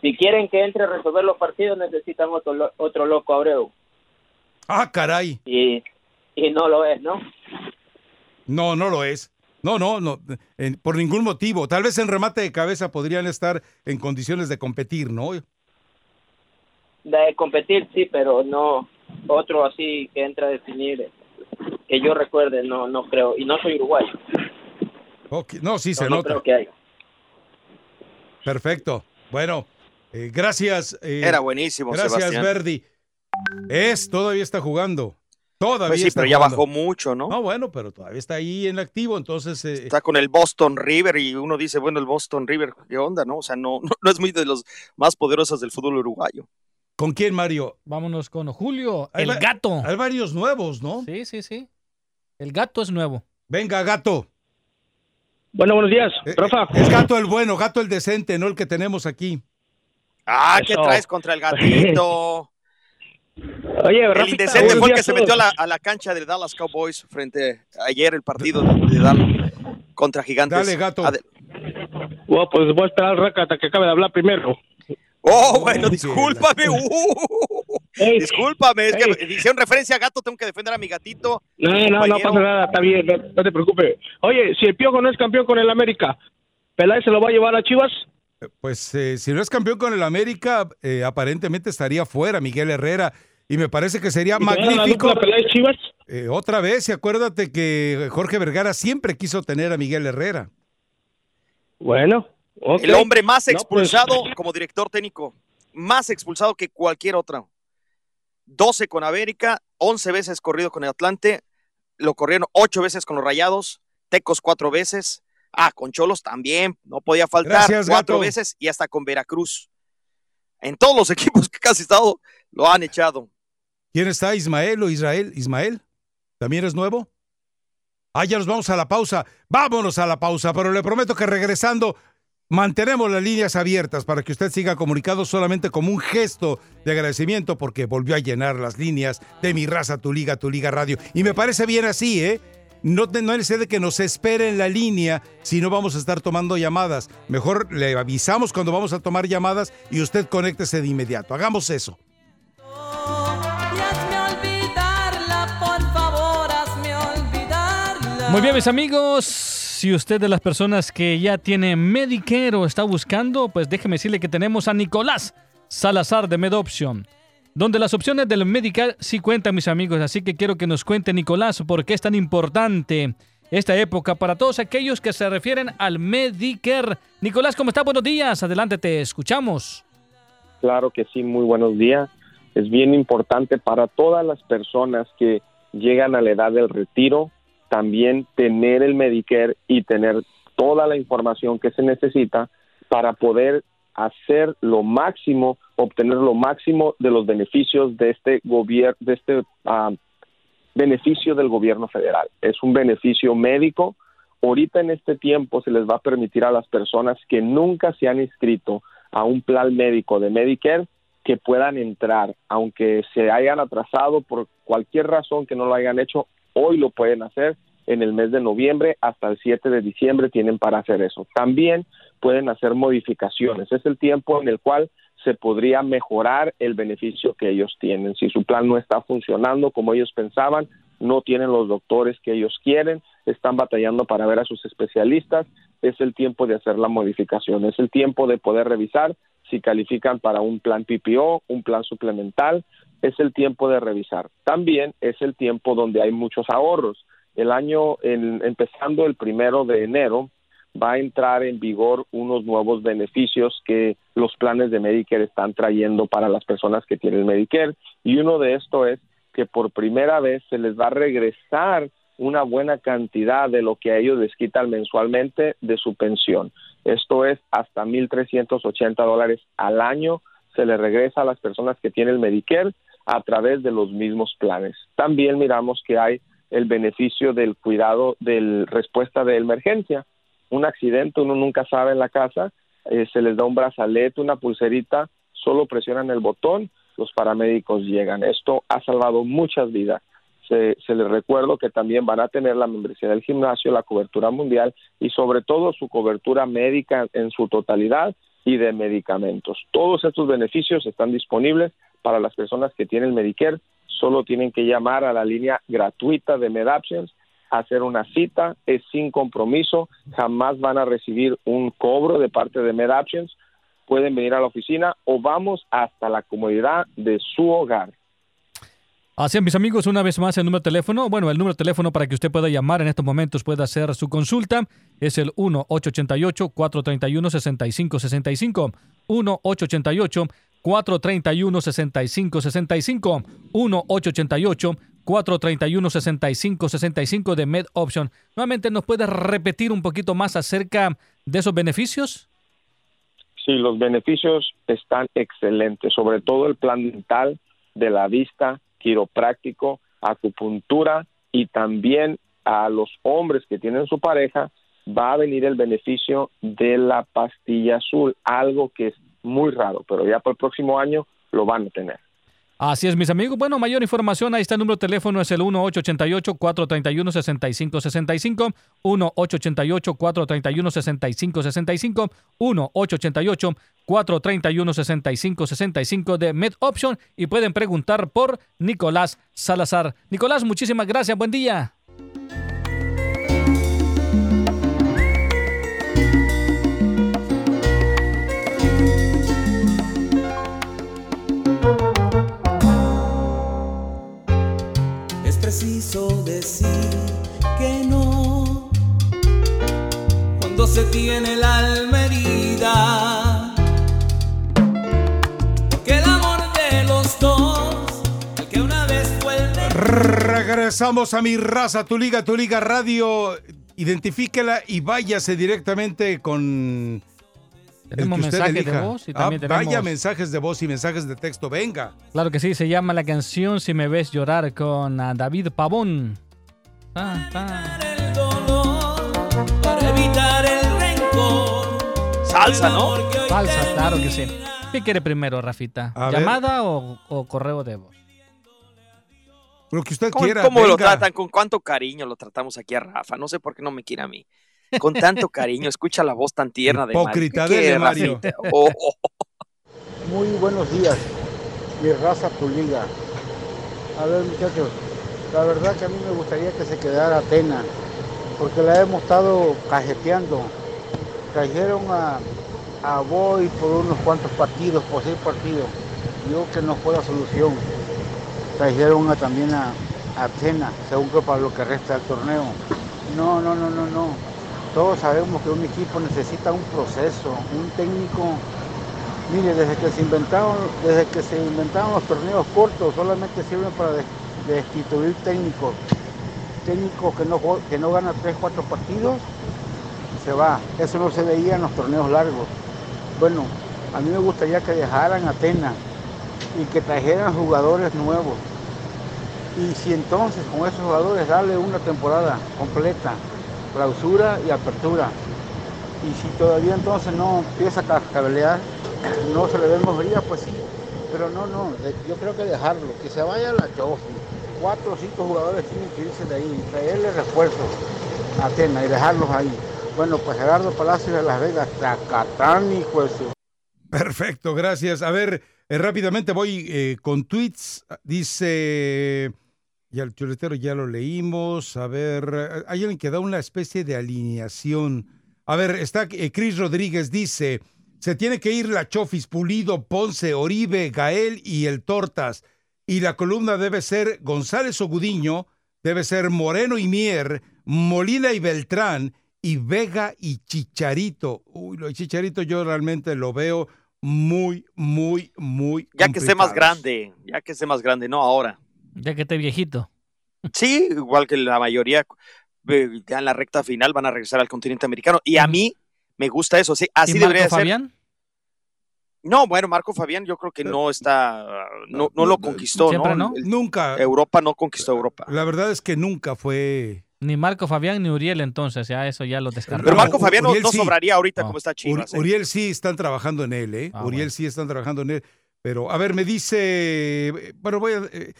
si quieren que entre a resolver los partidos, necesitan otro, otro loco Abreu.
Ah, caray.
Y, y no lo es, ¿no?
No, no lo es. No, no, no, en- por ningún motivo. Tal vez en remate de cabeza podrían estar en condiciones de competir, ¿no?
De competir, sí, pero no otro así que entra a definir. Que yo recuerde, no no creo. Y no soy uruguayo.
No, sí
no,
se
no
nota.
creo que haya.
Perfecto. Bueno, eh, gracias. eh,
Era buenísimo,
Gracias,
Sebastián.
Verdi. Es, todavía está jugando. Todavía
Pues sí,
está
pero ya
jugando.
bajó mucho, ¿no?
No, bueno, pero todavía está ahí en activo, entonces. eh,
Está con el Boston River y uno dice, bueno, el Boston River, ¿qué onda, no? O sea, no, no, no es muy de los más poderosos del fútbol uruguayo.
¿Con quién, Mario?
Vámonos con Julio,
Hay
el gato.
Hay varios nuevos, ¿no?
Sí, sí, sí. El gato es nuevo.
Venga, gato.
Bueno, buenos días,
Rafa. Es gato el bueno, gato el decente, no el que tenemos aquí.
Ah, ¿qué
Eso.
traes contra el gatito?
Oye,
el
Rafita,
indecente
buenos
fue el que se metió a la, a la cancha de Dallas Cowboys frente a ayer el partido de Dallas contra Gigantes.
Dale, gato.
Ade-
Bueno, pues voy a esperar al Rakata que acabe de hablar primero.
Oh, bueno, discúlpame. uh, discúlpame, es que hicieron referencia a gato, tengo que defender a mi gatito.
No, no, no pasa nada, está bien, no, no te preocupes. Oye, si el Piojo no es campeón con el América, ¿Peláez se lo va a llevar a Chivas?
Pues eh, si no es campeón con el América, eh, aparentemente estaría fuera Miguel Herrera. Y me parece que sería
¿Y se va a la
magnífico.
Peláez Chivas?
Eh, otra vez, y acuérdate que Jorge Vergara siempre quiso tener a Miguel Herrera.
Bueno,
El hombre más
No, pues-
expulsado como director técnico, más expulsado que cualquier otro. 12 con América, 11 veces corrido con el Atlante, lo corrieron 8 veces con los Rayados, Tecos 4 veces, ah, con Cholos también, no podía faltar,
Gracias,
4
gato.
veces y hasta con Veracruz. En todos los equipos que casi estado lo han echado.
¿Quién está? ¿Ismael o Israel? ¿Ismael? ¿También es nuevo? Ah, ya nos vamos a la pausa. Vámonos a la pausa, pero le prometo que regresando mantenemos las líneas abiertas para que usted siga comunicado solamente como un gesto de agradecimiento porque volvió a llenar las líneas de mi raza, tu liga, tu liga radio. Y me parece bien así, ¿eh? No, no es de que nos espere en la línea si no vamos a estar tomando llamadas. Mejor le avisamos cuando vamos a tomar llamadas y usted conéctese de inmediato. Hagamos eso.
Y hazme olvidarla, por favor, hazme olvidarla.
Muy bien, mis amigos. Si usted de las personas que ya tiene Medicare o está buscando, pues déjeme decirle que tenemos a Nicolás Salazar de MedOption, donde las opciones del Medicare sí cuentan, mis amigos. Así que quiero que nos cuente, Nicolás, por qué es tan importante esta época para todos aquellos que se refieren al Medicare. Nicolás, ¿cómo está? Buenos días. Adelante, te escuchamos.
Claro que sí, muy buenos días. Es bien importante para todas las personas que llegan a la edad del retiro, también tener el Medicare y tener toda la información que se necesita para poder hacer lo máximo, obtener lo máximo de los beneficios de este gobierno, de este ah, beneficio del gobierno federal. Es un beneficio médico. Ahorita en este tiempo se les va a permitir a las personas que nunca se han inscrito a un plan médico de Medicare que puedan entrar, aunque se hayan atrasado por cualquier razón que no lo hayan hecho, hoy lo pueden hacer en el mes de noviembre hasta el 7 de diciembre tienen para hacer eso. También pueden hacer modificaciones. Es el tiempo en el cual se podría mejorar el beneficio que ellos tienen. Si su plan no está funcionando como ellos pensaban, no tienen los doctores que ellos quieren, están batallando para ver a sus especialistas, es el tiempo de hacer la modificación, es el tiempo de poder revisar si califican para un plan PPO, un plan suplemental, es el tiempo de revisar. También es el tiempo donde hay muchos ahorros. El año, en- empezando el primero de enero, va a entrar en vigor unos nuevos beneficios que los planes de Medicare están trayendo para las personas que tienen Medicare. Y uno de estos es que por primera vez se les va a regresar una buena cantidad de lo que a ellos les quitan mensualmente de su pensión. Esto es hasta 1.380 dólares al año se le regresa a las personas que tienen el Medicare a través de los mismos planes. También miramos que hay el beneficio del cuidado de respuesta de emergencia. Un accidente, uno nunca sabe en la casa, eh, se les da un brazalete, una pulserita, solo presionan el botón, los paramédicos llegan. Esto ha salvado muchas vidas. Se, se les recuerdo que también van a tener la membresía del gimnasio, la cobertura mundial y sobre todo su cobertura médica en su totalidad y de medicamentos. Todos estos beneficios están disponibles para las personas que tienen Medicare. Solo tienen que llamar a la línea gratuita de MedAptions, hacer una cita, es sin compromiso, jamás van a recibir un cobro de parte de MedAptions. Pueden venir a la oficina o vamos hasta la comodidad de su hogar.
Así es, mis amigos, una vez más el número de teléfono. Bueno, el número de teléfono para que usted pueda llamar en estos momentos, pueda hacer su consulta, es el 1-888-431-6565. 1-888-431-6565. 1-888-431-6565 de Med Option. Nuevamente, ¿nos puede repetir un poquito más acerca de esos beneficios?
Sí, los beneficios están excelentes, sobre todo el plan dental, de la vista, quiropráctico, acupuntura y también a los hombres que tienen su pareja va a venir el beneficio de la pastilla azul, algo que es muy raro, pero ya para el próximo año lo van a tener.
Así es, mis amigos. Bueno, mayor información, ahí está el número de teléfono, es el 1-888-431-6565, 1-888-431-6565, 1-888-431-6565 de Med Option y pueden preguntar por Nicolás Salazar. Nicolás, muchísimas gracias, buen día.
Preciso decir que no cuando se tiene el alma. Que el amor de los dos, el que una vez fue el
Regresamos a mi raza, tu liga, tu liga radio. Identifíquela y váyase directamente con. El
Tenemos mensajes de voz y también
Ah, Vaya
tenemos-
mensajes de voz y mensajes de texto. Venga.
Claro que sí, se llama la canción Si me ves llorar con ah, David Pavón. Ah, ah.
para evitar el rencor.
Salsa, ¿no?
Salsa, claro que sí. ¿Qué quiere primero, Rafita?
A.
¿Llamada o, o correo de voz?
Lo que usted
¿Cómo,
quiera.
cómo lo tratan? ¿Con cuánto cariño lo tratamos aquí a Rafa? No sé por qué no me quiere a mí. Con tanto cariño, escucha la voz tan tierna de Mario.
Hipócrita,
¿Qué quiere,
dele, Mario.
Oh, oh, oh.
Muy buenos días, mi raza tu liga. A ver muchachos, la verdad que a mí me gustaría que se quedara Atena, porque la hemos estado cajeteando. Trajeron a, a Boy por unos cuantos partidos, por seis partidos. Yo que no fue la solución. Trajeron a- también a, a Atena, según que para lo que resta del torneo. No, no, no, no, no. Todos sabemos que un equipo necesita un proceso, un técnico Mire, desde que se inventaron, desde que se inventaron los torneos cortos, solamente sirven para des- destituir técnicos. Técnicos que no, que no ganan 3, 4 partidos, se va. Eso no se veía en los torneos largos. Bueno, a mí me gustaría que dejaran Atenas y que trajeran jugadores nuevos. Y si entonces con esos jugadores darle una temporada completa, clausura y apertura. Y si todavía entonces no empieza a cascabelear, no se le ve mejoría, pues sí. Pero no, no, yo creo que dejarlo, que se vaya la Chofi. Cuatro o cinco jugadores tienen que irse de ahí, traerle refuerzos a Atenas y dejarlos ahí. Bueno, pues Gerardo Palacios de Las Vegas, Zacatán, hijo de su...
Perfecto, gracias. A ver, eh, rápidamente voy eh, con tweets. Dice, ya el chuletero ya lo leímos. A ver, eh, hay alguien que da una especie de alineación. A ver, está eh, Cris Rodríguez, dice, se tiene que ir la Chofis, Pulido, Ponce, Oribe, Gael y el Tortas. Y la columna debe ser González Ogudiño, debe ser Moreno y Mier, Molina y Beltrán, y Vega y Chicharito. Uy, lo de Chicharito yo realmente lo veo muy, muy, muy.
Ya que esté más grande, ya que esté más grande, no ahora.
Ya que esté viejito.
Sí, igual que la mayoría, eh, ya en la recta final van a regresar al continente americano. Y a mí me gusta eso, sí, así
¿Y
debería
Marco
ser.
Fabián?
No, bueno, Marco Fabián yo creo que no está, no, no lo conquistó,
¿Siempre
¿no?
no?
El-
Nunca.
Europa no conquistó Europa.
La verdad es que nunca fue.
Ni Marco Fabián ni Uriel entonces, ya eso ya lo descartamos.
Pero Marco Fabián no,
Uriel
no
sí.
sobraría ahorita
No.
como está Chivas. ¿eh?
Uriel sí están trabajando en él, ¿eh?
Ah,
Uriel
bueno.
sí están trabajando en él. Pero, a ver, me dice. eh, Bueno, voy a. eh,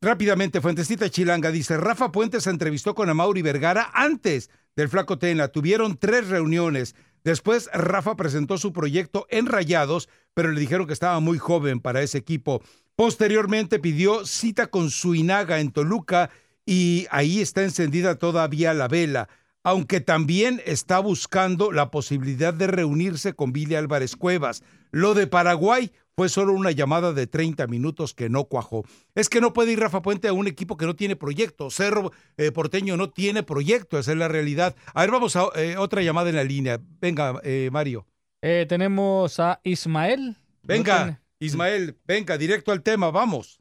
rápidamente, Fuentecita Chilanga dice: Rafa Puentes se entrevistó con Amauri Vergara antes del Flaco Tena. Tuvieron tres reuniones. Después, Rafa presentó su proyecto en Rayados, pero le dijeron que estaba muy joven para ese equipo. Posteriormente pidió cita con Suinaga en Toluca y ahí está encendida todavía la vela, aunque también está buscando la posibilidad de reunirse con Billy Álvarez Cuevas. Lo de Paraguay fue solo una llamada de 30 minutos que no cuajó. Es que no puede ir Rafa Puente a un equipo que no tiene proyecto. Cerro eh, Porteño no tiene proyecto, esa es la realidad. A ver, vamos a eh, otra llamada en la línea. Venga, eh, Mario.
Eh, tenemos a Ismael.
Venga, Ismael, venga, directo al tema, vamos.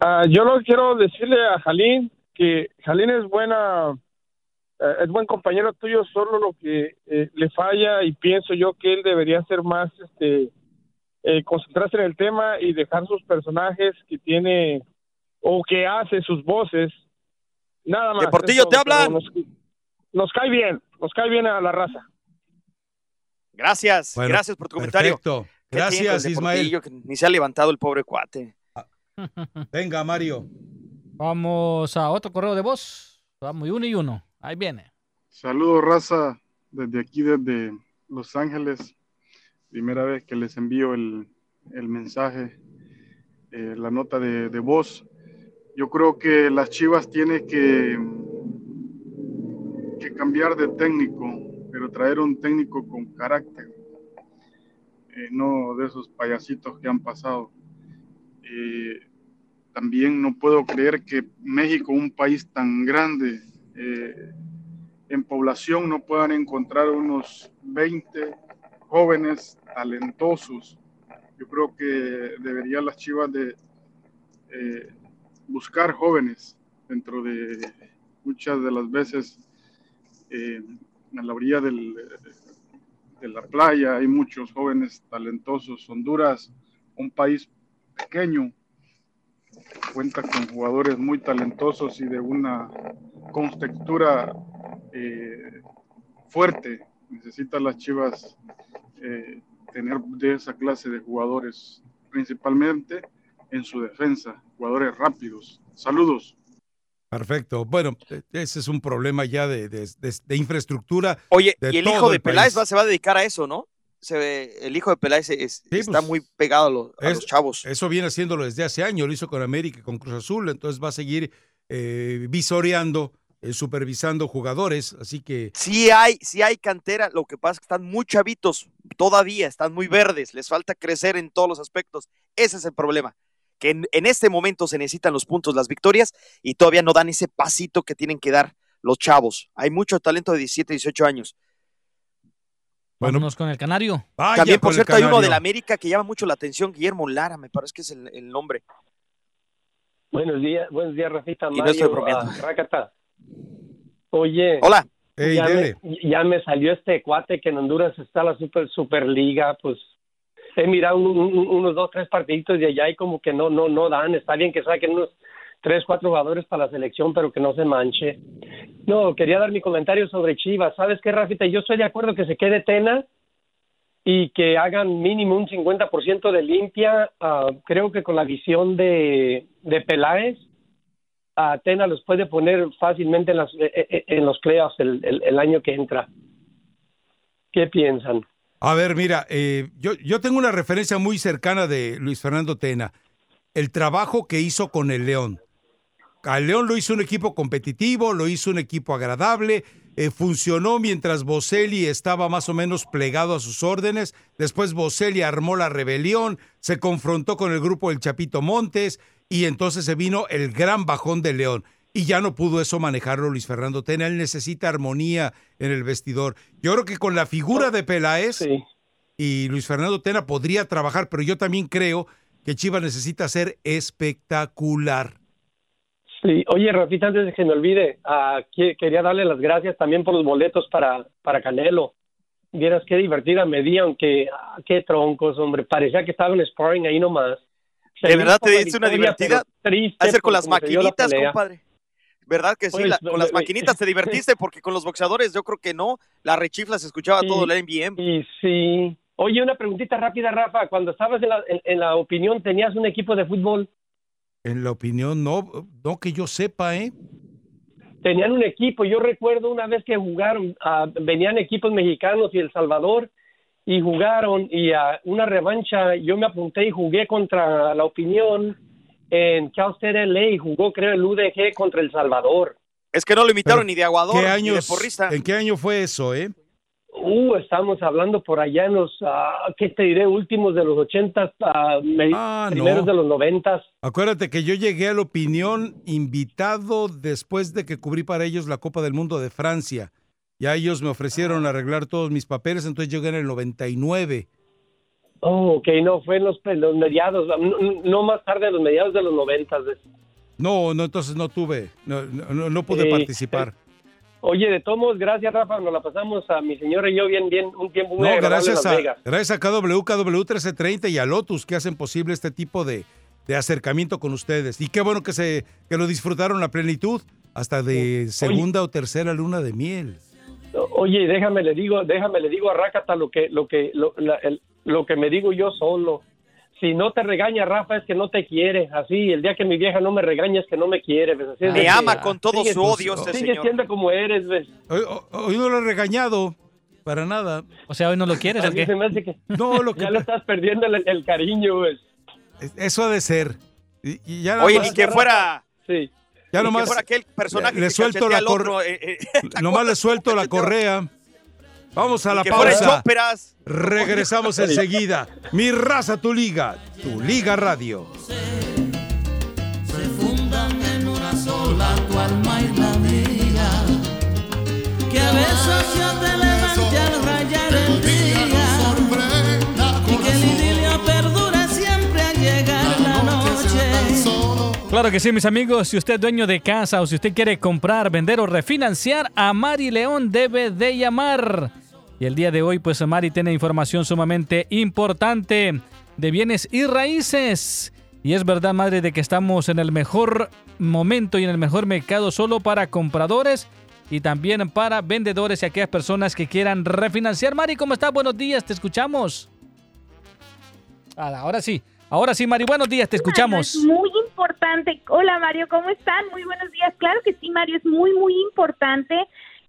Ah, yo lo quiero decirle a Jalín que Jalín es buena, es buen compañero tuyo, solo lo que eh, le falla y pienso yo que él debería ser más, este, eh, concentrarse en el tema y dejar sus personajes que tiene o que hace sus voces, nada más.
De Portillo,
es
te hablan.
Nos, nos cae bien, nos cae bien a la raza.
Gracias,
Bueno,
gracias por tu comentario.
perfecto.
¿Qué tiene con
Gracias, Ismael.
Que ni se ha levantado el pobre cuate.
Venga, Mario.
Vamos a otro correo de voz. Vamos, y uno y uno. Ahí viene.
Saludos, raza, desde aquí, desde Los Ángeles. Primera vez que les envío el, el mensaje, eh, la nota de, de voz. Yo creo que las Chivas tienen que, que cambiar de técnico, pero traer un técnico con carácter, eh, no de esos payasitos que han pasado. Eh, también no puedo creer que México, un país tan grande, en población no puedan encontrar unos 20 jóvenes talentosos. Yo creo que deberían las Chivas de eh, buscar jóvenes dentro de muchas de las veces eh, a la orilla del, de la playa hay muchos jóvenes talentosos. Honduras, un país pequeño, cuenta con jugadores muy talentosos y de una contextura eh, fuerte. Necesitan las Chivas eh, tener de esa clase de jugadores, principalmente en su defensa, jugadores rápidos. Saludos.
Perfecto. Bueno, e- ese es un problema ya de, de- de- de infraestructura.
Oye,
de
y el hijo de
el
Peláez va- se va a dedicar a eso, ¿no? Se ve- el hijo de Peláez es- está muy pegado a, los, a
pues, Es-
los chavos.
Eso viene haciéndolo desde hace años, lo hizo con América y con Cruz Azul, entonces va a seguir eh, visoreando, eh, supervisando jugadores, así que
Sí hay, sí hay cantera, lo que pasa es que están muy chavitos todavía, están muy verdes, les falta crecer en todos los aspectos. Ese es el problema, que en, en este momento se necesitan los puntos, las victorias, y todavía no dan ese pasito que tienen que dar los chavos. Hay mucho talento de 17, 18 años.
Vámonos con el canario.
También, por cierto, hay uno de la América que llama mucho la atención, Guillermo Lara, me parece que es el, el nombre.
Buenos días, buenos días, Rafita.
Y no estoy bromeando.
Oye.
Hola.
Ya, me, ya me salió este cuate que en Honduras está la super superliga, pues he mirado un- un- unos dos, tres partiditos de allá y como que no, no, no dan. Está bien que saquen unos tres, cuatro jugadores para la selección, pero que no se manche. No, quería dar mi comentario sobre Chivas. ¿Sabes qué, Rafita? Yo estoy de acuerdo que se quede Tena y que hagan mínimo un 50% de limpia. Ah, creo que con la visión de, de Peláez, a Tena los puede poner fácilmente en, las, eh, eh, en los playoffs el, año que entra. ¿Qué piensan?
A ver, mira, eh, yo, yo tengo una referencia muy cercana de Luis Fernando Tena. El trabajo que hizo con el León. Al León lo hizo un equipo competitivo, lo hizo un equipo agradable, eh, funcionó mientras Boselli estaba más o menos plegado a sus órdenes. Después Boselli armó la rebelión, se confrontó con el grupo del Chapito Montes y entonces se vino el gran bajón de León. Y ya no pudo eso manejarlo Luis Fernando Tena. Él necesita armonía en el vestidor. Yo creo que con la figura de Peláez y Luis Fernando Tena podría trabajar, pero yo también creo que Chivas necesita ser espectacular.
Sí, oye, Rafita, antes de que me olvide, que- quería darle las gracias también por los boletos para, para Canelo. Vieras qué divertida me di, aunque ah, qué troncos, hombre. Parecía que estaba en sparring ahí nomás.
¿De verdad te
la
diste una divertida? Hacer con las
la
maquinitas,
pelea.
compadre. ¿Verdad que sí?
Pues,
La- con las
eh,
maquinitas te divertiste porque con los boxeadores yo creo que no. La rechifla se escuchaba todo el NBM.
Y sí. Oye, una preguntita rápida, Rafa. Cuando estabas en la, en- en la opinión, ¿tenías un equipo de fútbol?
En la opinión, no, no que yo sepa, ¿eh?
tenían un equipo. Yo recuerdo una vez que jugaron, ah, venían equipos mexicanos y El Salvador y jugaron y a una revancha yo me apunté y jugué contra la opinión en Cal State LA y jugó creo el UDG contra El Salvador.
Es que no lo imitaron
Pero,
ni de aguador
¿Qué
ni de
años,
porrista.
¿En qué año fue eso, eh?
Uh, estamos hablando por allá en los, ah, ¿qué te diré? Últimos de los ochentas, ah, me- primeros
no.
de los noventas.
Acuérdate que yo llegué a la opinión invitado después de que cubrí para ellos la Copa del Mundo de Francia. Ya ellos me ofrecieron arreglar todos mis papeles, entonces llegué en el 99.
Oh, ok, no, fue en los, mediados, no, no más tarde, en los mediados de los noventas.
No, no, entonces no tuve, no, no, no pude
Sí.
participar.
Oye, de todos gracias Rafa, nos la pasamos a mi señora y yo bien, bien, un tiempo muy
No, gracias a, gracias a KW, KW 1330 y a Lotus que hacen posible este tipo de, de acercamiento con ustedes. Y qué bueno que, se, que lo disfrutaron a plenitud, hasta de segunda o tercera luna de miel.
Oye, déjame le digo, déjame le digo a Rácata lo que, lo que, lo, la- el- lo que me digo yo solo. Si no te regaña Rafa es que no te quiere. Así, el día que mi vieja no me regaña es que no me quiere. ¿ves? Así es
Me
que,
ama con todo
sigue-
su odio este
sigue
señor.
siendo como eres, ¿ves?
Hoy, hoy no lo he regañado, para nada.
O sea, hoy no lo quieres, ¿o qué?
se me hace que
No, lo que
ya le estás perdiendo el, el cariño, ¿ves?
Eso ha de ser. Y, y ya
Oye, ni que fuera.
Sí.
Ya nomás
aquel personaje
le
que
suelto la
al
cor-
otro, eh, eh,
Nomás le suelto la correa. Vamos a la pausa. Regresamos enseguida. Mi raza, tu liga. Tu liga radio.
se fundan en una sola tu alma y la mía. Que a veces yo te levante al rayar el día
Claro que sí, mis amigos. Si usted es dueño de casa o si usted quiere comprar, vender o refinanciar, a Mari León debe de llamar. Y el día de hoy, pues Mari tiene información sumamente importante de bienes y raíces. Y es verdad, madre, de que estamos en el mejor momento y en el mejor mercado solo para compradores y también para vendedores y aquellas personas que quieran refinanciar. Mari, ¿cómo estás? Buenos días, te escuchamos. Ah, ahora sí, ahora sí, Mari, buenos días, te escuchamos.
Es muy importante. Hola Mario, ¿cómo están? Muy buenos días. Claro que sí, Mario, es muy, muy importante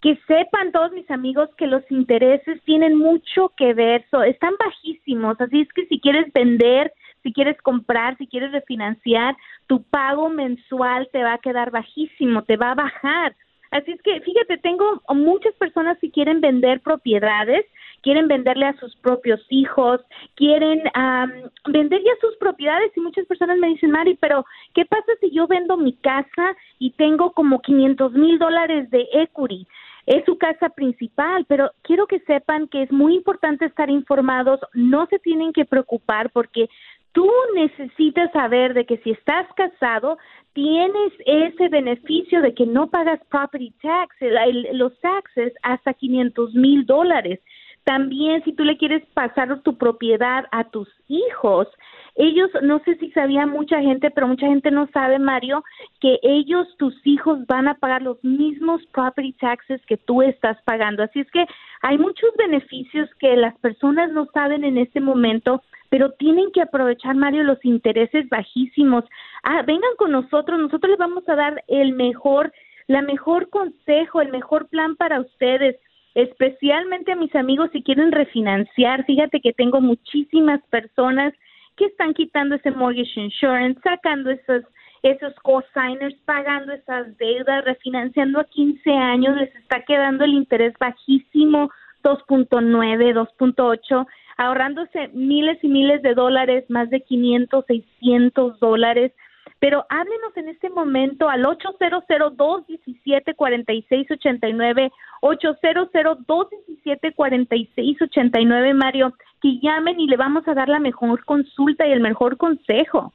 que sepan todos mis amigos que los intereses tienen mucho que ver, so, están bajísimos, así es que si quieres vender, si quieres comprar, si quieres refinanciar, tu pago mensual te va a quedar bajísimo, te va a bajar. Así es que, fíjate, tengo muchas personas que quieren vender propiedades, quieren venderle a sus propios hijos, quieren am, vender ya sus propiedades y muchas personas me dicen, Mari, pero ¿qué pasa si yo vendo mi casa y tengo como 500 mil dólares de equity? Es su casa principal, pero quiero que sepan que es muy importante estar informados, no se tienen que preocupar porque tú necesitas saber de que si estás casado, tienes ese beneficio de que no pagas property tax, el- el- los taxes hasta 500 mil dólares. También si tú le quieres pasar tu propiedad a tus hijos, ellos, no sé si sabía mucha gente, pero mucha gente no sabe, Mario, que ellos, tus hijos, van a pagar los mismos property taxes que tú estás pagando. Así es que hay muchos beneficios que las personas no saben en este momento, pero tienen que aprovechar, Mario, los intereses bajísimos. Ah, vengan con nosotros, nosotros les vamos a dar el mejor, la mejor consejo, el mejor plan para ustedes especialmente a mis amigos si quieren refinanciar. Fíjate que tengo muchísimas personas que están quitando ese mortgage insurance, sacando esos esos cosigners, pagando esas deudas, refinanciando a 15 años, les está quedando el interés bajísimo, 2.9, 2.8, ahorrándose miles y miles de dólares, más de 500, 600 dólares. Pero háblenos en este momento al 800-217-4689, 800-217-4689, Mario, que llamen y le vamos a dar la mejor consulta y el mejor consejo.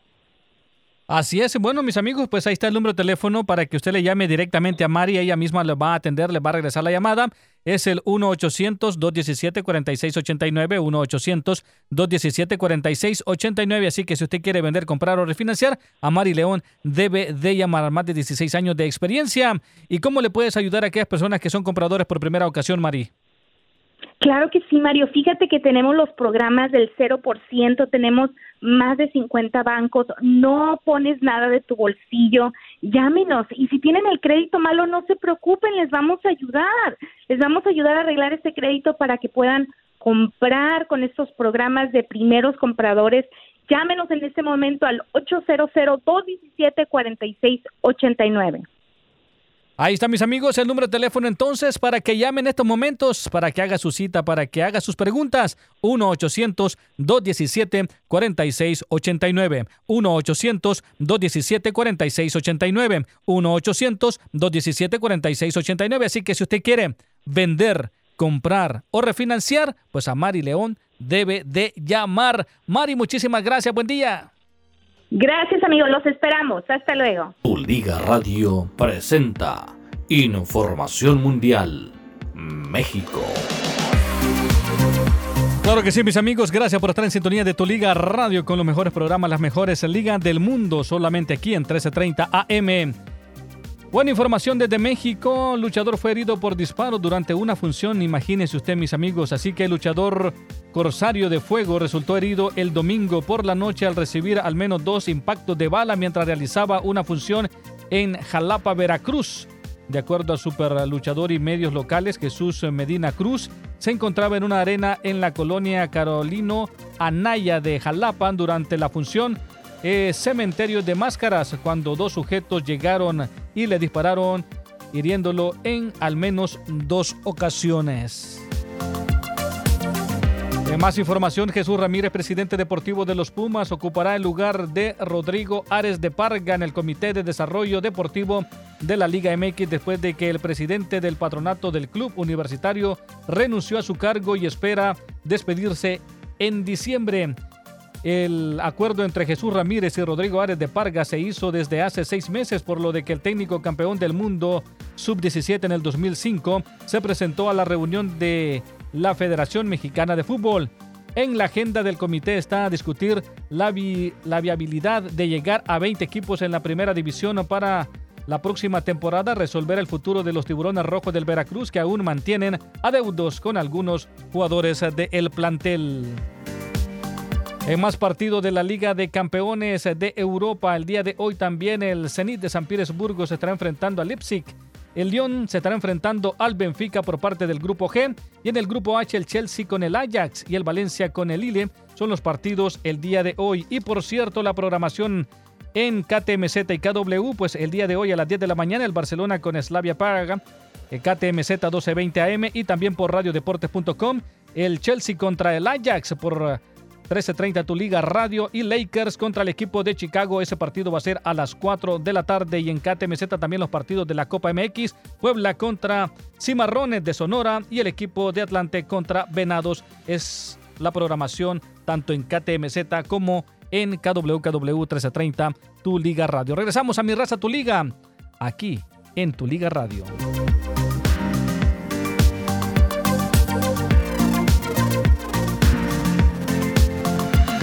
Así es, bueno mis amigos, pues ahí está el número de teléfono para que usted le llame directamente a Mari, ella misma le va a atender, le va a regresar la llamada. Es el 1-800-217-4689, 1-800-217-4689, así que si usted quiere vender, comprar o refinanciar, a Mari León debe de llamar más de 16 años de experiencia. ¿Y cómo le puedes ayudar a aquellas personas que son compradores por primera ocasión, Mari?
Claro que sí, Mario. Fíjate que tenemos los programas del 0%, tenemos más de 50 bancos, no pones nada de tu bolsillo, llámenos. Y si tienen el crédito malo, no se preocupen, les vamos a ayudar. Les vamos a ayudar a arreglar ese crédito para que puedan comprar con estos programas de primeros compradores. Llámenos en este momento al 800-217-4689.
Ahí está, mis amigos, el número de teléfono entonces para que llamen en estos momentos, para que haga su cita, para que haga sus preguntas. 1-800-217-4689. 1-800-217-4689. 1-800-217-4689. Así que si usted quiere vender, comprar o refinanciar, pues a Mari León debe de llamar. Mari, muchísimas gracias. Buen día.
Gracias, amigos. Los esperamos. Hasta luego.
Tu Liga Radio presenta Información Mundial México.
Claro que sí, mis amigos. Gracias por estar en sintonía de tu Liga Radio con los mejores programas, las mejores ligas del mundo, solamente aquí en 1330 AM. Buena información desde México. Luchador fue herido por disparo durante una función. Imagínense usted, mis amigos. Así que el luchador Corsario de Fuego resultó herido el domingo por la noche al recibir al menos dos impactos de bala mientras realizaba una función en Jalapa, Veracruz. De acuerdo a super luchador y medios locales, Jesús Medina Cruz se encontraba en una arena en la colonia Carolino Anaya de Jalapa durante la función eh, Cementerio de Máscaras cuando dos sujetos llegaron y le dispararon hiriéndolo en al menos dos ocasiones. En más información, Jesús Ramírez, presidente deportivo de los Pumas, ocupará el lugar de Rodrigo Ares de Parga en el Comité de Desarrollo Deportivo de la Liga MX después de que el presidente del patronato del club universitario renunció a su cargo y espera despedirse en diciembre. El acuerdo entre Jesús Ramírez y Rodrigo Ares de Parga se hizo desde hace seis meses, por lo de que el técnico campeón del mundo sub-17 en el 2005 se presentó a la reunión de la Federación Mexicana de Fútbol. En la agenda del comité está a discutir la, vi- la viabilidad de llegar a 20 equipos en la primera división para la próxima temporada resolver el futuro de los tiburones rojos del Veracruz que aún mantienen adeudos con algunos jugadores del plantel. En más partidos de la Liga de Campeones de Europa, el día de hoy también el Zenit de San Petersburgo se estará enfrentando a Leipzig. El Lyon se estará enfrentando al Benfica por parte del grupo G y en el grupo H el Chelsea con el Ajax y el Valencia con el Lille son los partidos el día de hoy. Y por cierto, la programación en KTMZ y KW, pues el día de hoy a las 10 de la mañana el Barcelona con Slavia Praga, KTMZ 1220 AM y también por radiodeportes.com el Chelsea contra el Ajax por 13.30 tu liga radio y Lakers contra el equipo de Chicago. Ese partido va a ser a las 4 de la tarde y en KTMZ también los partidos de la Copa MX. Puebla contra Cimarrones de Sonora y el equipo de Atlante contra Venados. Es la programación tanto en KTMZ como en KWKW 1330 tu liga radio. Regresamos a mi raza tu liga aquí en tu liga radio.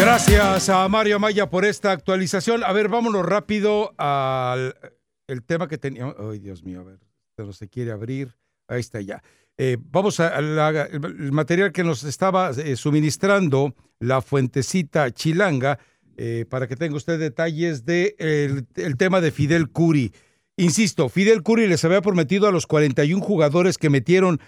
Gracias a Mario Maya por esta actualización. A ver, vámonos rápido al el tema que teníamos. Ay, Dios mío, a ver, no se quiere abrir. Ahí está ya. Eh, vamos al material que nos estaba eh, suministrando la fuentecita chilanga eh, para que tenga usted detalles del de el tema de Fidel Curi. Insisto, Fidel Curi les había prometido a los 41 jugadores que metieron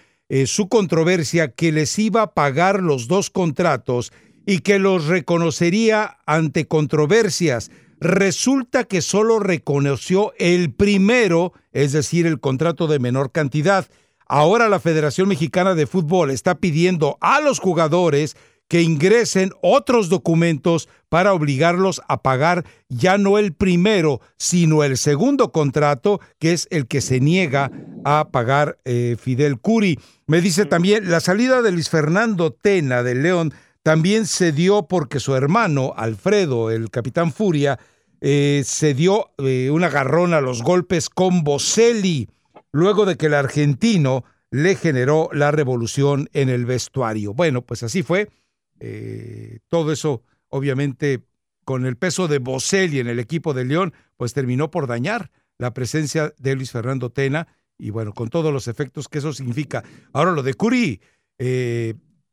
su controversia que les iba a pagar los dos contratos y que los reconocería ante controversias. Resulta que solo reconoció el primero, es decir, el contrato de menor cantidad. Ahora la Federación Mexicana de Fútbol está pidiendo a los jugadores que ingresen otros documentos para obligarlos a pagar ya no el primero, sino el segundo contrato, que es el que se niega a pagar eh, Fidel Curi. Me dice también la salida de Luis Fernando Tena del León también se dio porque su hermano, Alfredo, el capitán Furia, eh, se dio eh, un agarrón a los golpes con Boselli, luego de que el argentino le generó la revolución en el vestuario. Bueno, pues así fue. Eh, todo eso, obviamente, con el peso de Boselli en el equipo de León, pues terminó por dañar la presencia de Luis Fernando Tena y bueno, con todos los efectos que eso significa. Ahora lo de Curi,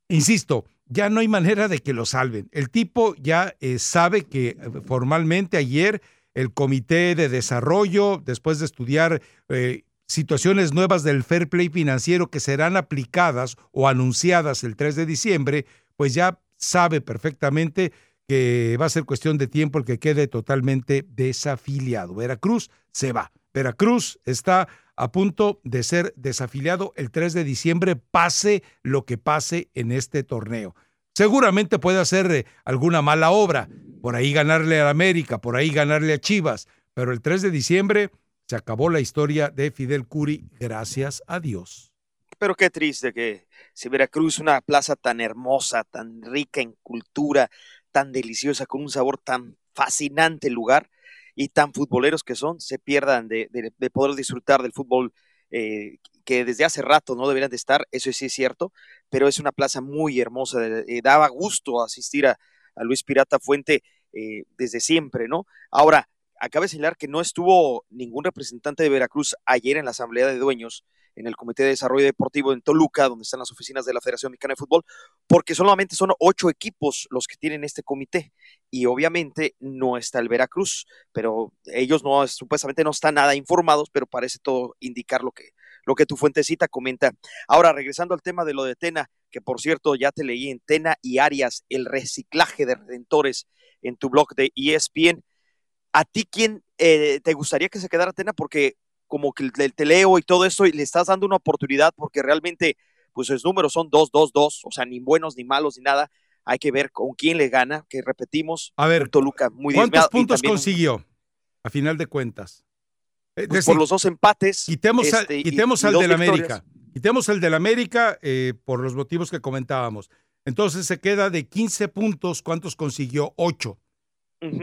insisto, ya no hay manera de que lo salven. El tipo ya eh, sabe que eh, formalmente ayer el Comité de Desarrollo, después de estudiar eh, situaciones nuevas del fair play financiero que serán aplicadas o anunciadas el 3 de diciembre, pues ya sabe perfectamente que va a ser cuestión de tiempo el que quede totalmente desafiliado. Veracruz se va. Veracruz está a punto de ser desafiliado el 3 de diciembre, pase lo que pase en este torneo. Seguramente puede hacer eh, alguna mala obra, por ahí ganarle a América, por ahí ganarle a Chivas, pero el 3 de diciembre se acabó la historia de Fidel Curi, gracias a Dios.
Pero qué triste que si Veracruz, una plaza tan hermosa, tan rica en cultura, tan deliciosa, con un sabor tan fascinante lugar, y tan futboleros que son, se pierdan de, poder disfrutar del fútbol eh, que desde hace rato no deberían de estar, eso sí es cierto, pero es una plaza muy hermosa, eh, daba gusto asistir a, Luis Pirata Fuente eh, desde siempre, ¿no? Ahora, acaba de señalar que no estuvo ningún representante de Veracruz ayer en la Asamblea de Dueños, en el Comité de Desarrollo Deportivo en Toluca, donde están las oficinas de la Federación Mexicana de Fútbol, porque solamente son ocho equipos los que tienen este comité y obviamente no está el Veracruz, pero ellos no supuestamente no están nada informados, pero parece todo indicar lo que lo que tu fuentecita comenta. Ahora regresando al tema de lo de Tena, que por cierto ya te leí en Tena y Arias el reciclaje de redentores en tu blog de ESPN. ¿A ti quién eh, te gustaría que se quedara Tena? Porque como que el teleo y todo eso, y le estás dando una oportunidad porque realmente, pues los números son 2, 2, 2, o sea, ni buenos, ni malos, ni nada. Hay que ver con quién le gana, que repetimos.
A ver,
Toluca muy
¿cuántos puntos consiguió a final de cuentas?
Pues por los dos empates.
Quitemos,
este,
quitemos al del América. Quitemos el del América eh, por los motivos que comentábamos. Entonces se queda de 15 puntos, ¿cuántos consiguió? 8.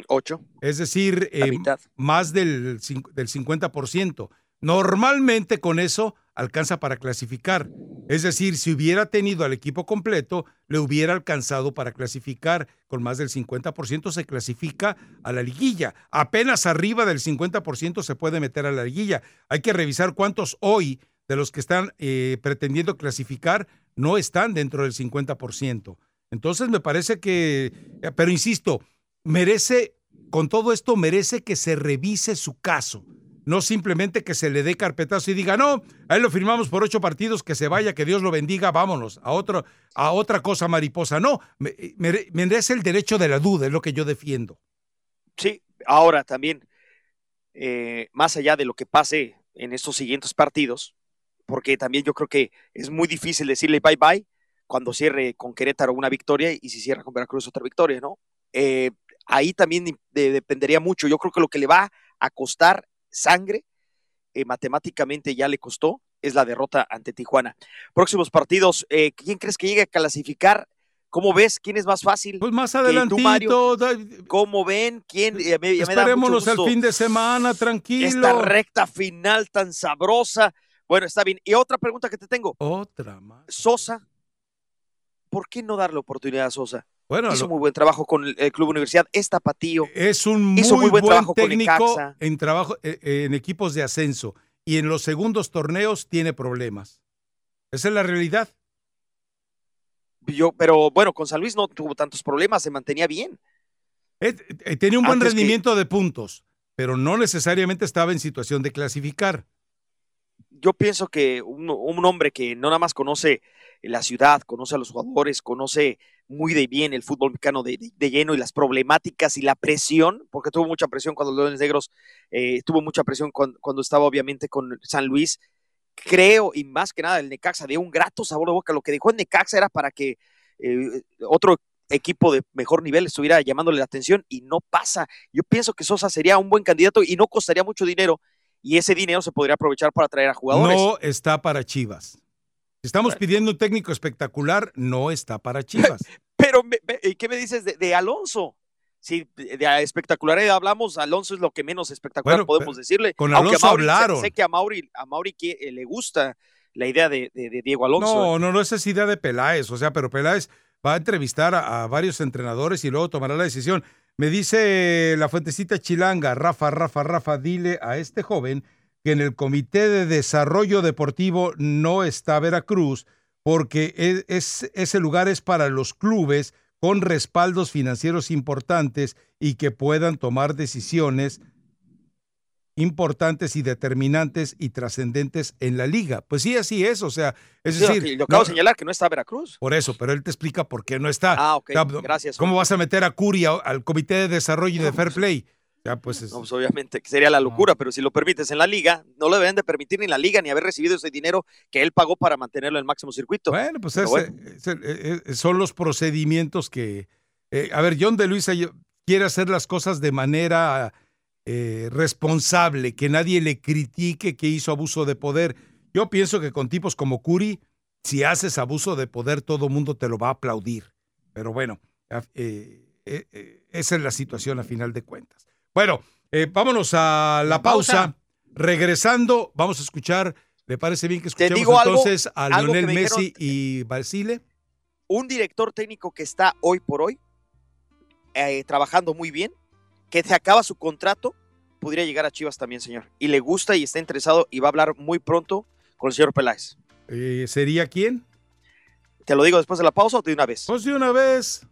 8.
Es decir, eh, más del, del 50%. Normalmente con eso alcanza para clasificar. Es decir, si hubiera tenido al equipo completo, le hubiera alcanzado para clasificar. Con más del 50% se clasifica a la liguilla. Apenas arriba del 50% se puede meter a la liguilla. Hay que revisar cuántos hoy de los que están eh, pretendiendo clasificar no están dentro del 50%. Entonces me parece que, eh, pero insisto, merece, con todo esto merece que se revise su caso no simplemente que se le dé carpetazo y diga, no, ahí lo firmamos por ocho partidos, que se vaya, que Dios lo bendiga, vámonos, a, otro, a otra cosa mariposa. No, me, merece el derecho de la duda, es lo que yo defiendo.
Sí, ahora también, eh, más allá de lo que pase en estos siguientes partidos, porque también yo creo que es muy difícil decirle bye bye cuando cierre con Querétaro una victoria y si cierra con Veracruz otra victoria, ¿no? Eh, ahí también dependería mucho. Yo creo que lo que le va a costar sangre, eh, matemáticamente ya le costó, es la derrota ante Tijuana. Próximos partidos, eh, ¿quién crees que llegue a clasificar? ¿Cómo ves? ¿Quién es más fácil?
Pues más adelantito.
¿Cómo ven? ¿Quién?
Esperémonos al fin de semana, tranquilo.
Esta recta final tan sabrosa. Bueno, está bien. Y otra pregunta que te tengo.
Otra más.
Sosa. ¿Por qué no darle oportunidad a Sosa?
Bueno,
hizo muy buen trabajo con el Club Universidad. Es tapatío.
Es un muy, buen, trabajo técnico en trabajo eh, eh, en equipos de ascenso y en los segundos torneos tiene problemas. Esa es la realidad.
Yo, pero bueno, con San Luis no tuvo tantos problemas, se mantenía bien.
Eh, tenía un buen rendimiento de puntos, pero no necesariamente estaba en situación de clasificar.
Yo pienso que un, un hombre que no nada más conoce la ciudad, conoce a los jugadores, conoce muy de bien el fútbol mexicano de, lleno y las problemáticas y la presión, porque tuvo mucha presión cuando los Leones Negros, eh, tuvo mucha presión cuando, estaba obviamente con San Luis. Creo, y más que nada, el Necaxa dio un grato sabor de boca. Lo que dejó en Necaxa era para que eh, otro equipo de mejor nivel estuviera llamándole la atención y no pasa. Yo pienso que Sosa sería un buen candidato y no costaría mucho dinero y ese dinero se podría aprovechar para traer a jugadores.
No está para Chivas. Estamos pidiendo un técnico espectacular, no está para Chivas.
Pero, ¿qué me dices de, Alonso? Si de espectacularidad hablamos, Alonso es lo que menos espectacular podemos decirle.
Con Alonso hablaron.
Sé, que a Mauri, a Mauri eh, le gusta la idea de, Diego Alonso.
No,
¿eh?
no, no es esa idea de Peláez, o sea, pero Peláez va a entrevistar a, a, varios entrenadores y luego tomará la decisión. Me dice la fuentecita chilanga, Rafa, Rafa, Rafa, dile a este joven que en el Comité de Desarrollo Deportivo no está Veracruz, porque e, es, ese lugar es para los clubes con respaldos financieros importantes y que puedan tomar decisiones importantes y determinantes y trascendentes en la liga. Pues sí, así es, o sea, es decir...
Lo acabo de señalar, que no está Veracruz.
Por eso, pero él te explica por qué no está.
Ah, ok, gracias.
¿Cómo vas a meter a Curia al Comité de Desarrollo y de Fair Play? Pues,
pues obviamente que sería la locura, pero si lo permites en la liga, no lo deben de permitir ni la liga ni haber recibido ese dinero que él pagó para mantenerlo en el máximo circuito.
Bueno, pues son los procedimientos que... Eh, a ver, John de Luisa quiere hacer las cosas de manera eh, responsable, que nadie le critique que hizo abuso de poder. Yo pienso que con tipos como Curi, si haces abuso de poder, todo mundo te lo va a aplaudir. Pero bueno, eh, esa es la situación a final de cuentas. Bueno, eh, vámonos a la, pausa. Regresando, vamos a escuchar, ¿le parece bien que escuchemos entonces a Lionel Messi y Basile?
Un director técnico que está hoy por hoy eh, trabajando muy bien, que se acaba su contrato, podría llegar a Chivas también, señor. Y le gusta y está interesado y va a hablar muy pronto con el señor Peláez.
Eh, ¿Sería quién?
¿Te lo digo después de la pausa o de una vez?
Pues de una vez.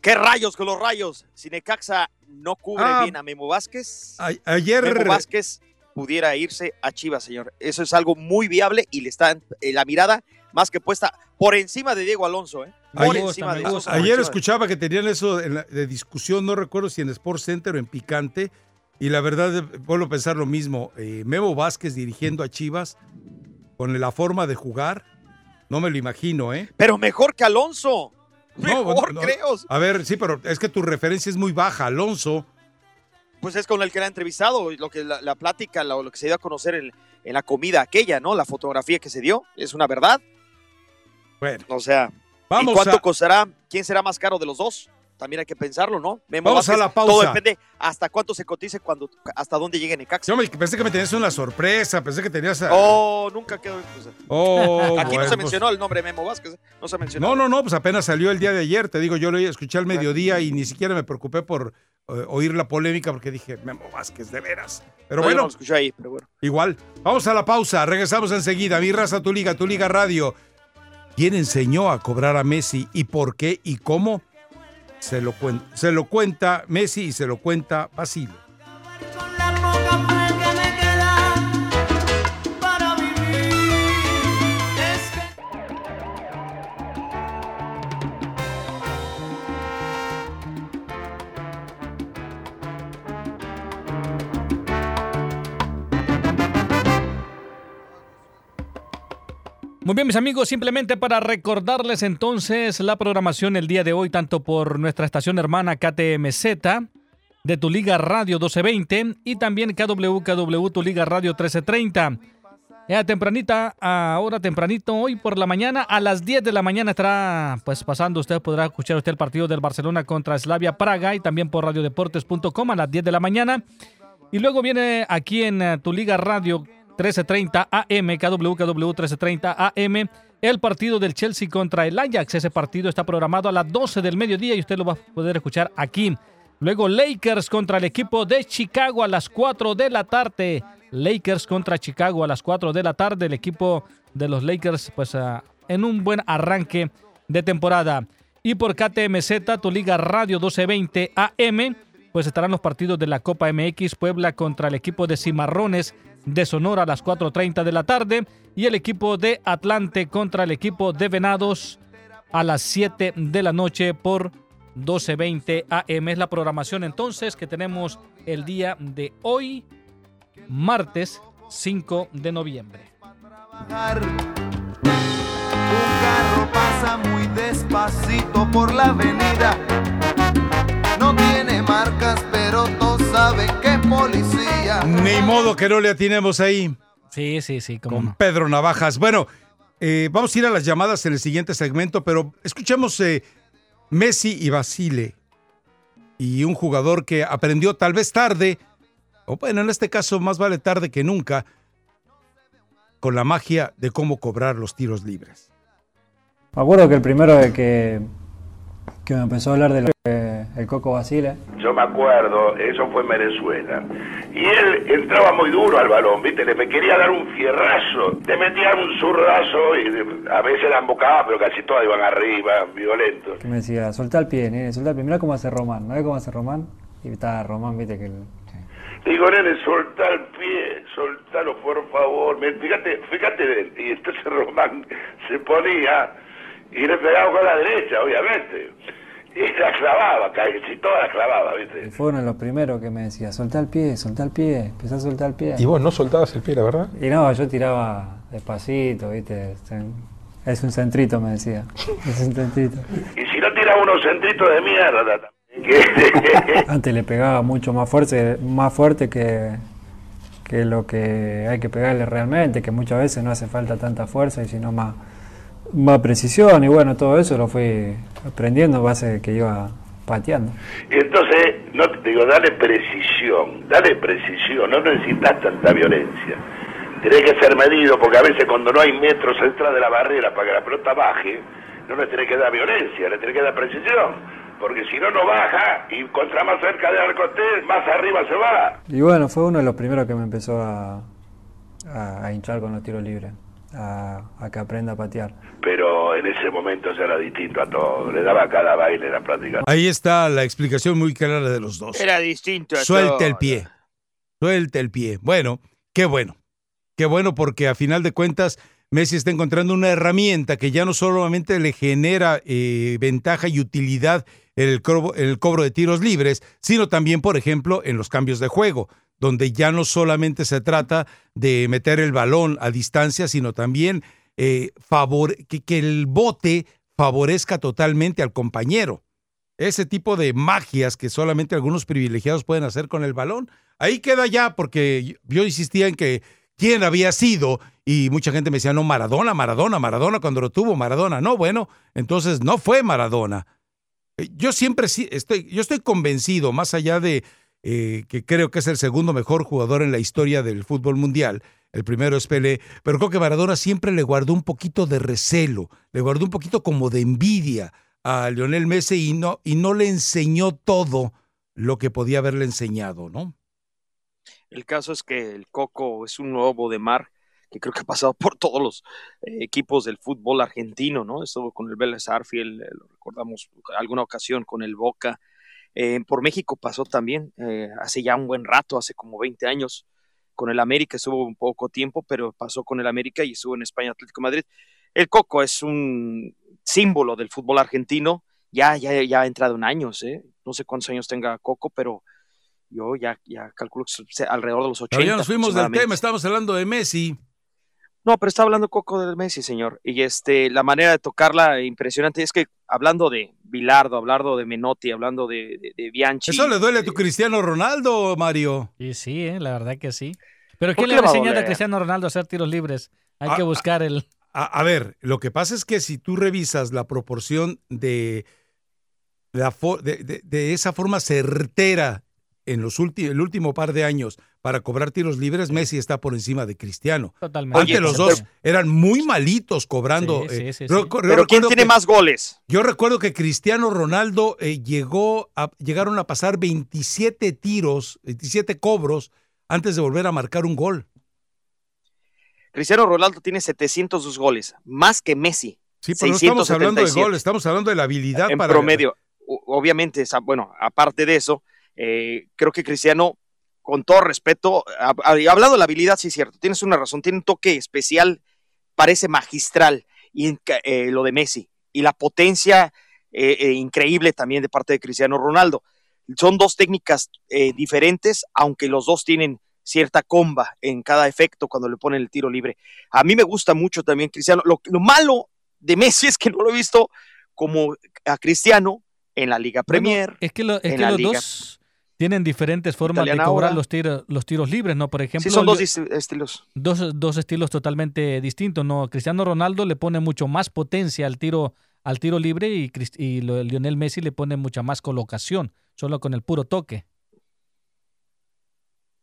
¿Qué rayos con los rayos? Si Necaxa no cubre ah, bien a Memo Vázquez,
ayer
Memo Vázquez pudiera irse a Chivas, señor. Eso es algo muy viable y le está eh, la mirada más que puesta por encima de Diego Alonso, ¿eh? Por encima de
Ayer escuchaba que tenían eso de discusión, no recuerdo si en Sport Center o en Picante, y la verdad, vuelvo a pensar lo mismo. Eh, Memo Vázquez dirigiendo a Chivas con la forma de jugar, no me lo imagino, ¿eh?
Pero mejor que Alonso. Mejor, no,
A ver, sí, pero es que tu referencia es muy baja, Alonso.
Pues es con el que era entrevistado, lo que la, plática, lo, que se dio a conocer en, la comida aquella, ¿no? La fotografía que se dio, es una verdad.
Bueno.
O sea, vamos ¿y cuánto costará? ¿Quién será más caro de los dos? También hay que pensarlo, ¿no? Memo
Vamos a
Vázquez,
la pausa.
Todo depende hasta cuánto se cotice, cuando, hasta dónde llegue Necaxa.
Yo me- pensé que me tenías una sorpresa, pensé que tenías... a-
Oh, nunca quedó. pues,
Oh,
Aquí no se
pues-
mencionó el nombre de Memo Vázquez, ¿eh? no se mencionó.
No, no, no, pues apenas salió el día de ayer, te digo, yo lo escuché al mediodía y ni siquiera me preocupé por eh, oír la polémica porque dije, Memo Vázquez, de veras. Pero
no
bueno,
lo escuché ahí, pero bueno.
igual. Vamos a la pausa, regresamos enseguida. Mi raza, tu liga, tu liga radio. ¿Quién enseñó a cobrar a Messi y por qué y cómo? Se lo, se lo cuenta Messi y se lo cuenta Basile.
Muy bien, mis amigos, simplemente para recordarles entonces la programación el día de hoy, tanto por nuestra estación hermana KTMZ de Tu Liga Radio 1220 y también KWKW Tu Liga Radio 1330. Ya tempranita, ahora tempranito, hoy por la mañana, a las 10 de la mañana estará pues pasando, usted podrá escuchar usted el partido del Barcelona contra Slavia Praga y también por radiodeportes.com a las 10 de la mañana. Y luego viene aquí en eh, tu Liga Radio 1330 AM, KWKW 1330 AM, el partido del Chelsea contra el Ajax. Ese partido está programado a las 12 del mediodía y usted lo va a poder escuchar aquí. Luego Lakers contra el equipo de Chicago a las 4 de la tarde. Lakers contra Chicago a las 4 de la tarde. El equipo de los Lakers pues ah, en un buen arranque de temporada. Y por KTMZ, tu Liga Radio 1220 AM, pues estarán los partidos de la Copa MX Puebla contra el equipo de Cimarrones de Sonora a las 4.30 de la tarde y el equipo de Atlante contra el equipo de Venados a las 7 de la noche por 12.20 AM. Es la programación entonces que tenemos el día de hoy, martes 5 de noviembre.
Un carro pasa muy despacito por la avenida. No tiene marcas, pero todos saben que es policía.
Ni modo que no le atinemos ahí.
Sí, sí, sí, como
Con Pedro Navajas. Bueno, eh, vamos a ir a las llamadas en el siguiente segmento, pero escuchemos eh, Messi y Basile. Y un jugador que aprendió tal vez tarde, o bueno, en este caso más vale tarde que nunca, con la magia de cómo cobrar los tiros libres.
Me acuerdo que el primero de que, que me empezó a hablar del eh, el Coco Basile,
Yo me acuerdo, eso fue en Venezuela. Y él entraba muy duro al balón, ¿viste? Le me quería dar un fierrazo, le metía un zurrazo y de- a veces la embocaba, pero casi todas iban arriba, violentos.
que me decía, soltá el pie, nene, soltá el pie, mirá cómo hace Román, ¿no ves cómo hace Román? Y estaba Román, viste que... el-
Digo, nene, soltá el pie, soltalo por favor. Fíjate, fíjate, y entonces Román se ponía y le pegaba con la derecha, obviamente. Y la clavaba, casi todas la clavaba, ¿viste?
y fue uno de los primeros que me decía, soltá el pie, soltá el pie, empezá a soltar el pie.
Y vos no soltabas el pie, la verdad.
Y no, yo tiraba despacito, viste, es un centrito, me decía, es un centrito.
Y si no tira unos centritos de mierda,
Antes le pegaba mucho más fuerte, más fuerte que, que lo que hay que pegarle realmente, que muchas veces no hace falta tanta fuerza y sino más, más precisión. Y bueno, todo eso lo fui aprendiendo en base de que iba pateando.
Y entonces, no te digo, dale precisión, dale precisión, no necesitas tanta violencia. Tenés que ser medido, porque a veces cuando no hay metros detrás de la barrera para que la pelota baje, no le tenés que dar violencia, le tenés que dar precisión. Porque si no, no baja y contra más cerca del arco estés, más arriba se va.
Y bueno, fue uno de los primeros que me empezó a, a, a hinchar con los tiros libres, a, a que aprenda a patear.
Pero en ese momento ya era distinto a todo. Le daba cada baile la práctica.
Ahí está la explicación muy clara de los dos.
Era distinto a
Suelte
todo.
el pie. Suelte el pie. Bueno, qué bueno. Qué bueno porque a final de cuentas Messi está encontrando una herramienta que ya no solamente le genera eh, ventaja y utilidad en el, cobro, en el cobro de tiros libres, sino también, por ejemplo, en los cambios de juego, donde ya no solamente se trata de meter el balón a distancia, sino también eh, favor, que, el bote favorezca totalmente al compañero ese tipo de magias que solamente algunos privilegiados pueden hacer con el balón. Ahí queda ya, porque yo insistía en que quién había sido y mucha gente me decía, no, Maradona, Maradona, Maradona, cuando lo tuvo Maradona. No, bueno, entonces no fue Maradona. Eh, Yo siempre estoy, yo estoy convencido, más allá de eh, que creo que es el segundo mejor jugador en la historia del fútbol mundial, el primero es Pelé, pero creo que Maradona siempre le guardó un poquito de recelo, le guardó un poquito como de envidia a Lionel Messi y no, y no le enseñó todo lo que podía haberle enseñado, ¿no?
El caso es que el Coco es un lobo de mar que creo que ha pasado por todos los eh, equipos del fútbol argentino, ¿no? Estuvo con el Vélez Arfield, eh, lo recordamos alguna ocasión con el Boca. Eh, por México pasó también hace ya un buen rato, hace como 20 años. Con el América estuvo un poco tiempo, pero pasó con el América y estuvo en España Atlético de Madrid. El Coco es un símbolo del fútbol argentino. Ya, ya, ya ha entrado en años, ¿eh? No sé cuántos años tenga Coco, pero yo ya, ya calculo que alrededor de los 80.
Pero ya nos fuimos del tema, estamos hablando de Messi.
No, pero está hablando Coco del Messi, señor. Y este, la manera de tocarla impresionante es que hablando de Bilardo, hablando de Menotti, hablando de, de, de Bianchi.
¿Eso le duele a tu Cristiano Ronaldo, Mario?
Y sí, eh, la verdad que sí. Pero
¿Por
¿qué
qué
le va a enseñar? Cristiano Ronaldo a hacer tiros libres? Hay
Ah,
que buscar el...
A, a ver, lo que pasa es que si tú revisas la proporción de, la fo- de, de- de esa forma certera en los últimos el último par de años para cobrar tiros libres, Messi está por encima de Cristiano.
Totalmente.
Antes
Oye,
los dos eran muy malitos cobrando.
Sí, sí,
eh,
sí, Pero ¿quién tiene
que-
más goles?
Yo recuerdo que Cristiano Ronaldo eh, llegó a, llegaron a pasar 27 tiros, 27 cobros antes de volver a marcar un gol.
Cristiano Ronaldo tiene 702 goles, más que Messi.
Sí, pero no estamos hablando de
677.
goles, estamos hablando de la habilidad
en
para
promedio. Obviamente, bueno, aparte de eso, eh, creo que Cristiano, con todo respeto, ha- ha- hablando de la habilidad, sí es cierto, tienes una razón, tiene un toque especial, parece magistral, y eh, lo de Messi, y la potencia eh, increíble también de parte de Cristiano Ronaldo. Son dos técnicas diferentes, aunque los dos tienen cierta comba en cada efecto cuando le ponen el tiro libre. A mí me gusta mucho también Cristiano. Lo, lo malo de Messi es que no lo he visto como a Cristiano en la Liga Premier.
Es que, lo- es
en
que
la
los
Liga
dos tienen diferentes formas
italiana
de cobrar
ahora.
los tiros, los tiros libres, ¿no? Por ejemplo,
Sí, son dos estilos.
dos, dos estilos totalmente distintos, ¿no? Cristiano Ronaldo le pone mucho más potencia al tiro, al tiro libre y, y Lionel Messi le pone mucha más colocación, solo con el puro toque.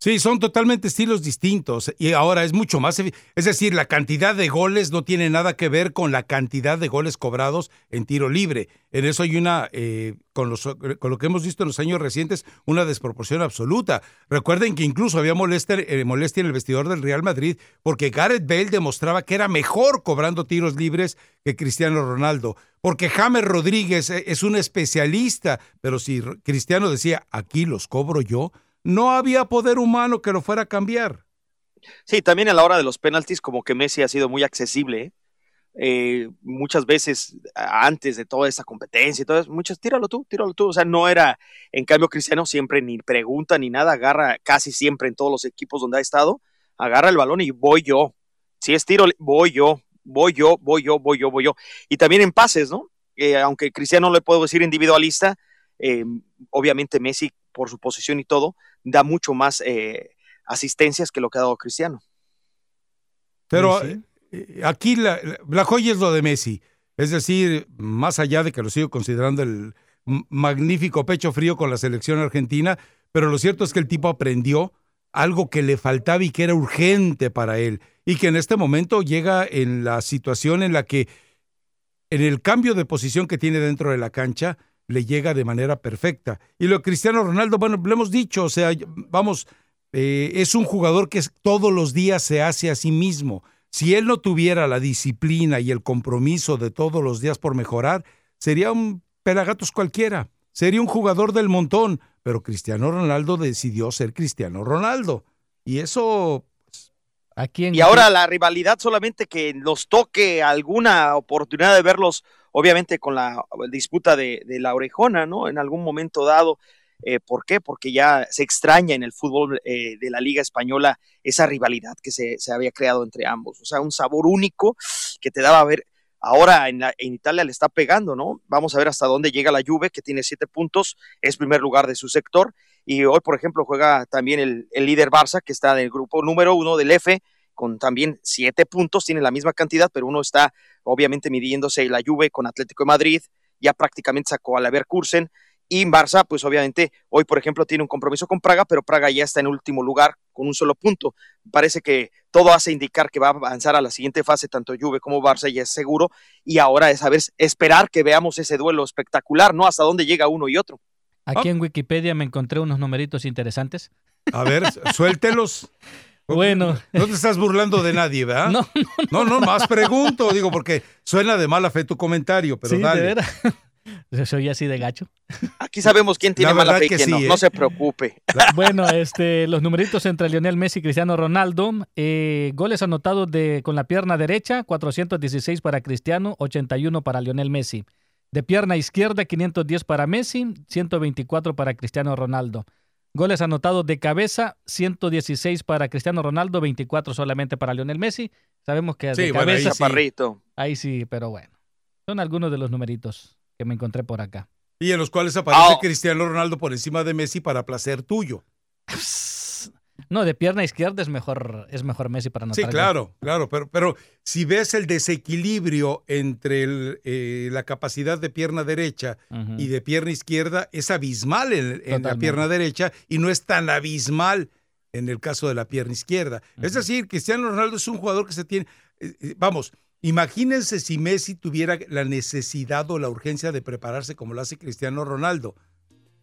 Sí, son totalmente estilos distintos y ahora es mucho más, es decir, la cantidad de goles no tiene nada que ver con la cantidad de goles cobrados en tiro libre. En eso hay una, eh, con, los, con lo que hemos visto en los años recientes, una desproporción absoluta. Recuerden que incluso había molestia, eh, molestia en el vestidor del Real Madrid porque Gareth Bale demostraba que era mejor cobrando tiros libres que Cristiano Ronaldo. Porque James Rodríguez eh, es un especialista, pero si Cristiano decía, aquí los cobro yo, no había poder humano que lo fuera a cambiar.
Sí, también a la hora de los penaltis, como que Messi ha sido muy accesible. ¿eh? Muchas veces antes de toda esa competencia y todo muchas, tíralo tú, tíralo tú. O sea, no era, en cambio, Cristiano siempre ni pregunta ni nada, agarra casi siempre en todos los equipos donde ha estado, agarra el balón y voy yo. Si es tiro, voy yo, voy yo, voy yo, voy yo, voy yo. Y también en pases, ¿no? Eh, aunque Cristiano no le puedo decir individualista, eh, obviamente Messi, por su posición y todo, da mucho más eh, asistencias que lo que ha dado Cristiano.
Pero eh, eh, aquí la, la- joya es lo de Messi. Es decir, más allá de que lo sigo considerando el magnífico pecho frío con la selección argentina, pero lo cierto es que el tipo aprendió algo que le faltaba y que era urgente para él, y que en este momento llega en la situación en la que en el cambio de posición que tiene dentro de la cancha, le llega de manera perfecta. Y lo de Cristiano Ronaldo, bueno, lo hemos dicho, o sea, vamos, eh, es un jugador que todos los días se hace a sí mismo. Si él no tuviera la disciplina y el compromiso de todos los días por mejorar, sería un pelagatos cualquiera, sería un jugador del montón, pero Cristiano Ronaldo decidió ser Cristiano Ronaldo. Y eso
Y ahora la rivalidad solamente que nos toque alguna oportunidad de verlos, obviamente con la disputa de, la orejona, ¿no? En algún momento dado. Eh, ¿Por qué? Porque ya se extraña en el fútbol eh, de la Liga Española esa rivalidad que se, se había creado entre ambos. O sea, un sabor único que te daba a ver. Ahora en, la- en Italia le está pegando, ¿no? Vamos a ver hasta dónde llega la Juve, que tiene siete puntos, es primer lugar de su sector. Y hoy, por ejemplo, juega también el, el líder Barça, que está en el grupo número uno del F, con también siete puntos, tiene la misma cantidad, pero uno está obviamente midiéndose la Juve con Atlético de Madrid ya prácticamente sacó al Leverkusen. Y Barça, pues obviamente, hoy, por ejemplo, tiene un compromiso con Praga, pero Praga ya está en último lugar con un solo punto. Parece que todo hace indicar que va a avanzar a la siguiente fase, tanto Juve como Barça, ya es seguro. Y ahora es a ver, esperar que veamos ese duelo espectacular, ¿no? Hasta dónde llega uno y otro.
Aquí en Wikipedia me encontré unos numeritos interesantes.
A ver, suéltelos.
Bueno.
No te estás burlando de nadie, ¿verdad?
No,
no, no, más pregunto, digo, porque suena de mala fe tu comentario, pero
Sí, de
dale.
Soy así de gacho.
Aquí sabemos quién tiene
La
mala fe y
que
quién no.
sí, ¿eh?
No se preocupe.
Bueno, este, los numeritos entre Lionel Messi y Cristiano Ronaldo. eh, goles anotados de, con la pierna derecha, 416 para Cristiano, 81 para Lionel Messi. De pierna izquierda, 510 para Messi, 124 para Cristiano Ronaldo. Goles anotados de cabeza, 116 para Cristiano Ronaldo, 24 solamente para Lionel Messi. Sabemos que
Sí,
de
bueno, ahí
cabeza
sí.
Chaparrito.
ahí sí, pero bueno. Son algunos de los numeritos que me encontré por acá.
Y en los cuales aparece
Ah.
Cristiano Ronaldo por encima de Messi para placer tuyo.
No, de pierna izquierda es mejor, es mejor Messi para anotar.
Sí,
gol.
claro, claro, pero, pero si ves el desequilibrio entre el, eh, la capacidad de pierna derecha y de pierna izquierda, es abismal en, en la pierna derecha y no es tan abismal en el caso de la pierna izquierda. Es decir, Cristiano Ronaldo es un jugador que se tiene, eh, eh, vamos, imagínense si Messi tuviera la necesidad o la urgencia de prepararse como lo hace Cristiano Ronaldo.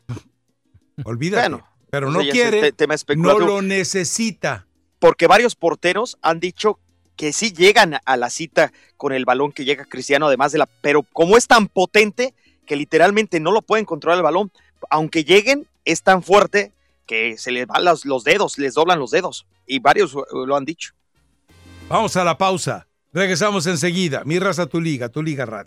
Olvídate.
Bueno,
pero no quiere,
este tema
no lo necesita.
porque varios porteros han dicho que sí llegan a la cita con el balón que llega Cristiano, además de la, pero como es tan potente que literalmente no lo pueden controlar el balón, aunque lleguen, es tan fuerte que se les van los, los dedos, les doblan los dedos, y varios lo han dicho.
Vamos a la pausa. Regresamos enseguida. Mi raza, tu liga, tu liga radio.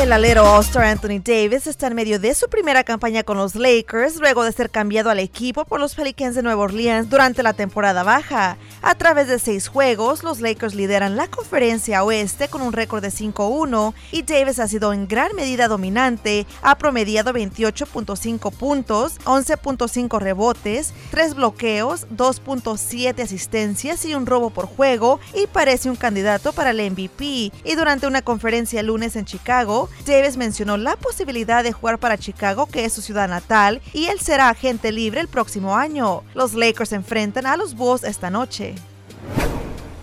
El alero All-Star Anthony Davis está en medio de su primera campaña con los Lakers luego de ser cambiado al equipo por los Pelicans de Nueva Orleans durante la temporada baja. A través de seis juegos, los Lakers lideran la conferencia oeste con un récord de 5-1 y Davis ha sido en gran medida dominante, ha promediado 28.5 puntos, 11.5 rebotes, 3 bloqueos, 2.7 asistencias y un robo por juego y parece un candidato para el MVP. Y durante una conferencia lunes en Chicago, Davis mencionó la posibilidad de jugar para Chicago, que es su ciudad natal, y él será agente libre el próximo año. Los Lakers enfrentan a los Bulls esta noche.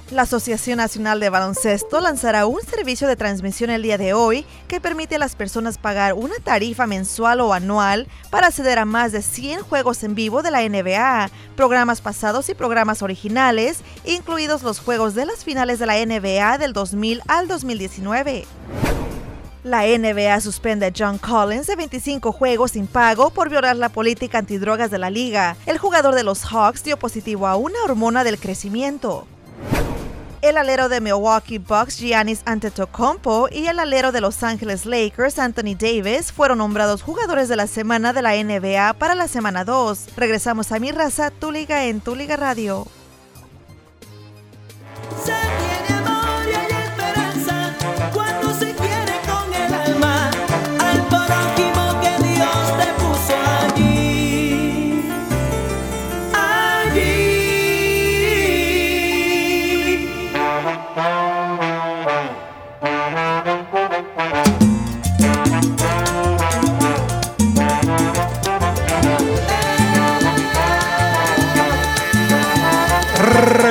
La Asociación Nacional de Baloncesto lanzará un servicio de transmisión el día de hoy que permite a las personas pagar una tarifa mensual o anual para acceder a más de 100 juegos en vivo de la NBA, programas pasados y programas originales, incluidos los juegos de las finales de la NBA del 2000 al 2019. La NBA suspende a John Collins de 25 juegos sin pago por violar la política antidrogas de la liga. El jugador de los Hawks dio positivo a una hormona del crecimiento. El alero de Milwaukee Bucks Giannis Antetokounmpo y el alero de Los Angeles Lakers Anthony Davis fueron nombrados jugadores de la semana de la NBA para la semana 2. Regresamos a mi raza, tu liga en tu liga radio.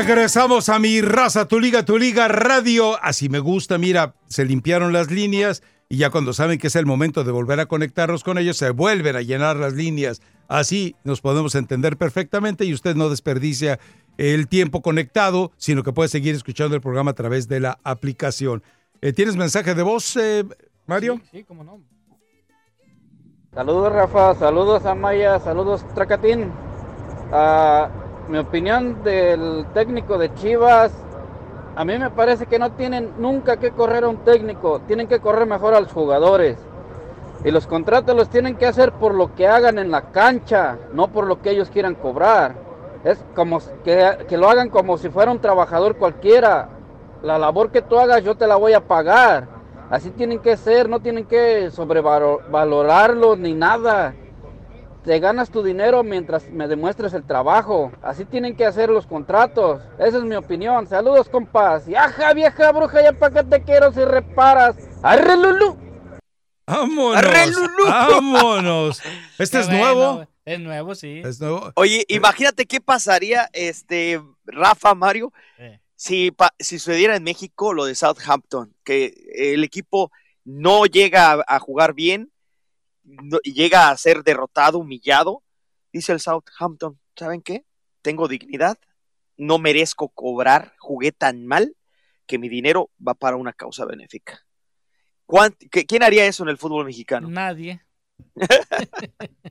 Regresamos a mi raza, tu liga, tu liga radio. Así me gusta, mira, se limpiaron las líneas y ya cuando saben que es el momento de volver a conectarnos con ellos, se vuelven a llenar las líneas. Así nos podemos entender perfectamente y usted no desperdicia el tiempo conectado, sino que puede seguir escuchando el programa a través de la aplicación. Eh, ¿Tienes mensaje de voz, eh, Mario?
Sí, cómo no.
Saludos Rafa, saludos Amaya, saludos Tracatín. Ah, mi opinión del técnico de Chivas, a mí me parece que no tienen nunca que correr a un técnico, tienen que correr mejor a los jugadores. Y los contratos los tienen que hacer por lo que hagan en la cancha, no por lo que ellos quieran cobrar. Es como que, que lo hagan como si fuera un trabajador cualquiera. La labor que tú hagas yo te la voy a pagar. Así tienen que ser, no tienen que sobrevalorarlos ni nada. Te ganas tu dinero mientras me demuestres el trabajo. Así tienen que hacer los contratos. Esa es mi opinión. Saludos, compas. Y ajá, vieja bruja, ya para qué te quiero si reparas. ¡Arre, Lulu!
¡Vámonos!
¡Arre, Lulú!
¡Vámonos! ¿Este es nuevo?
Es nuevo, sí.
Es nuevo.
Oye, imagínate qué pasaría, este, Rafa, Mario,
Eh.
si, pa- si sucediera en México lo de Southampton, que el equipo no llega a, a jugar bien, no- llega a ser derrotado, humillado. Dice el Southampton, ¿saben qué? Tengo dignidad, no merezco cobrar, jugué tan mal que mi dinero va para una causa benéfica. ¿Cuánt- qué- ¿Quién haría eso en el fútbol mexicano?
Nadie.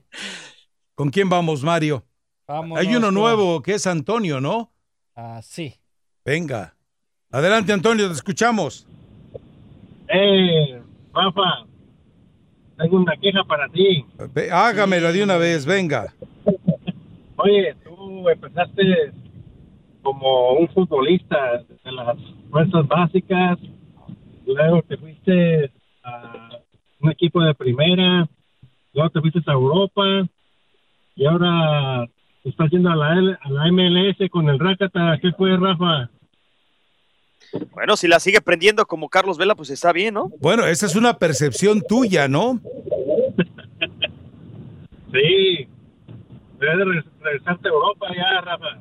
¿Con quién vamos, Mario?
Vámonos
Hay uno
con-
nuevo que es Antonio, ¿no?
Ah, sí.
Venga. Adelante, Antonio, te escuchamos.
Eh, Rafa, tengo una queja para ti.
Ve, Hágamelo de una vez, venga.
Oye, tú empezaste como un futbolista de las fuerzas básicas, luego te fuiste a un equipo de primera, luego te fuiste a Europa y ahora estás yendo a la, L- a la MLS con el Rakata. ¿Qué fue, Rafa?
Bueno, si la sigue prendiendo como Carlos Vela, pues está bien, ¿no?
Bueno, esa es una percepción tuya, ¿no?
Sí, debes de re- regresarte a Europa ya, Rafa.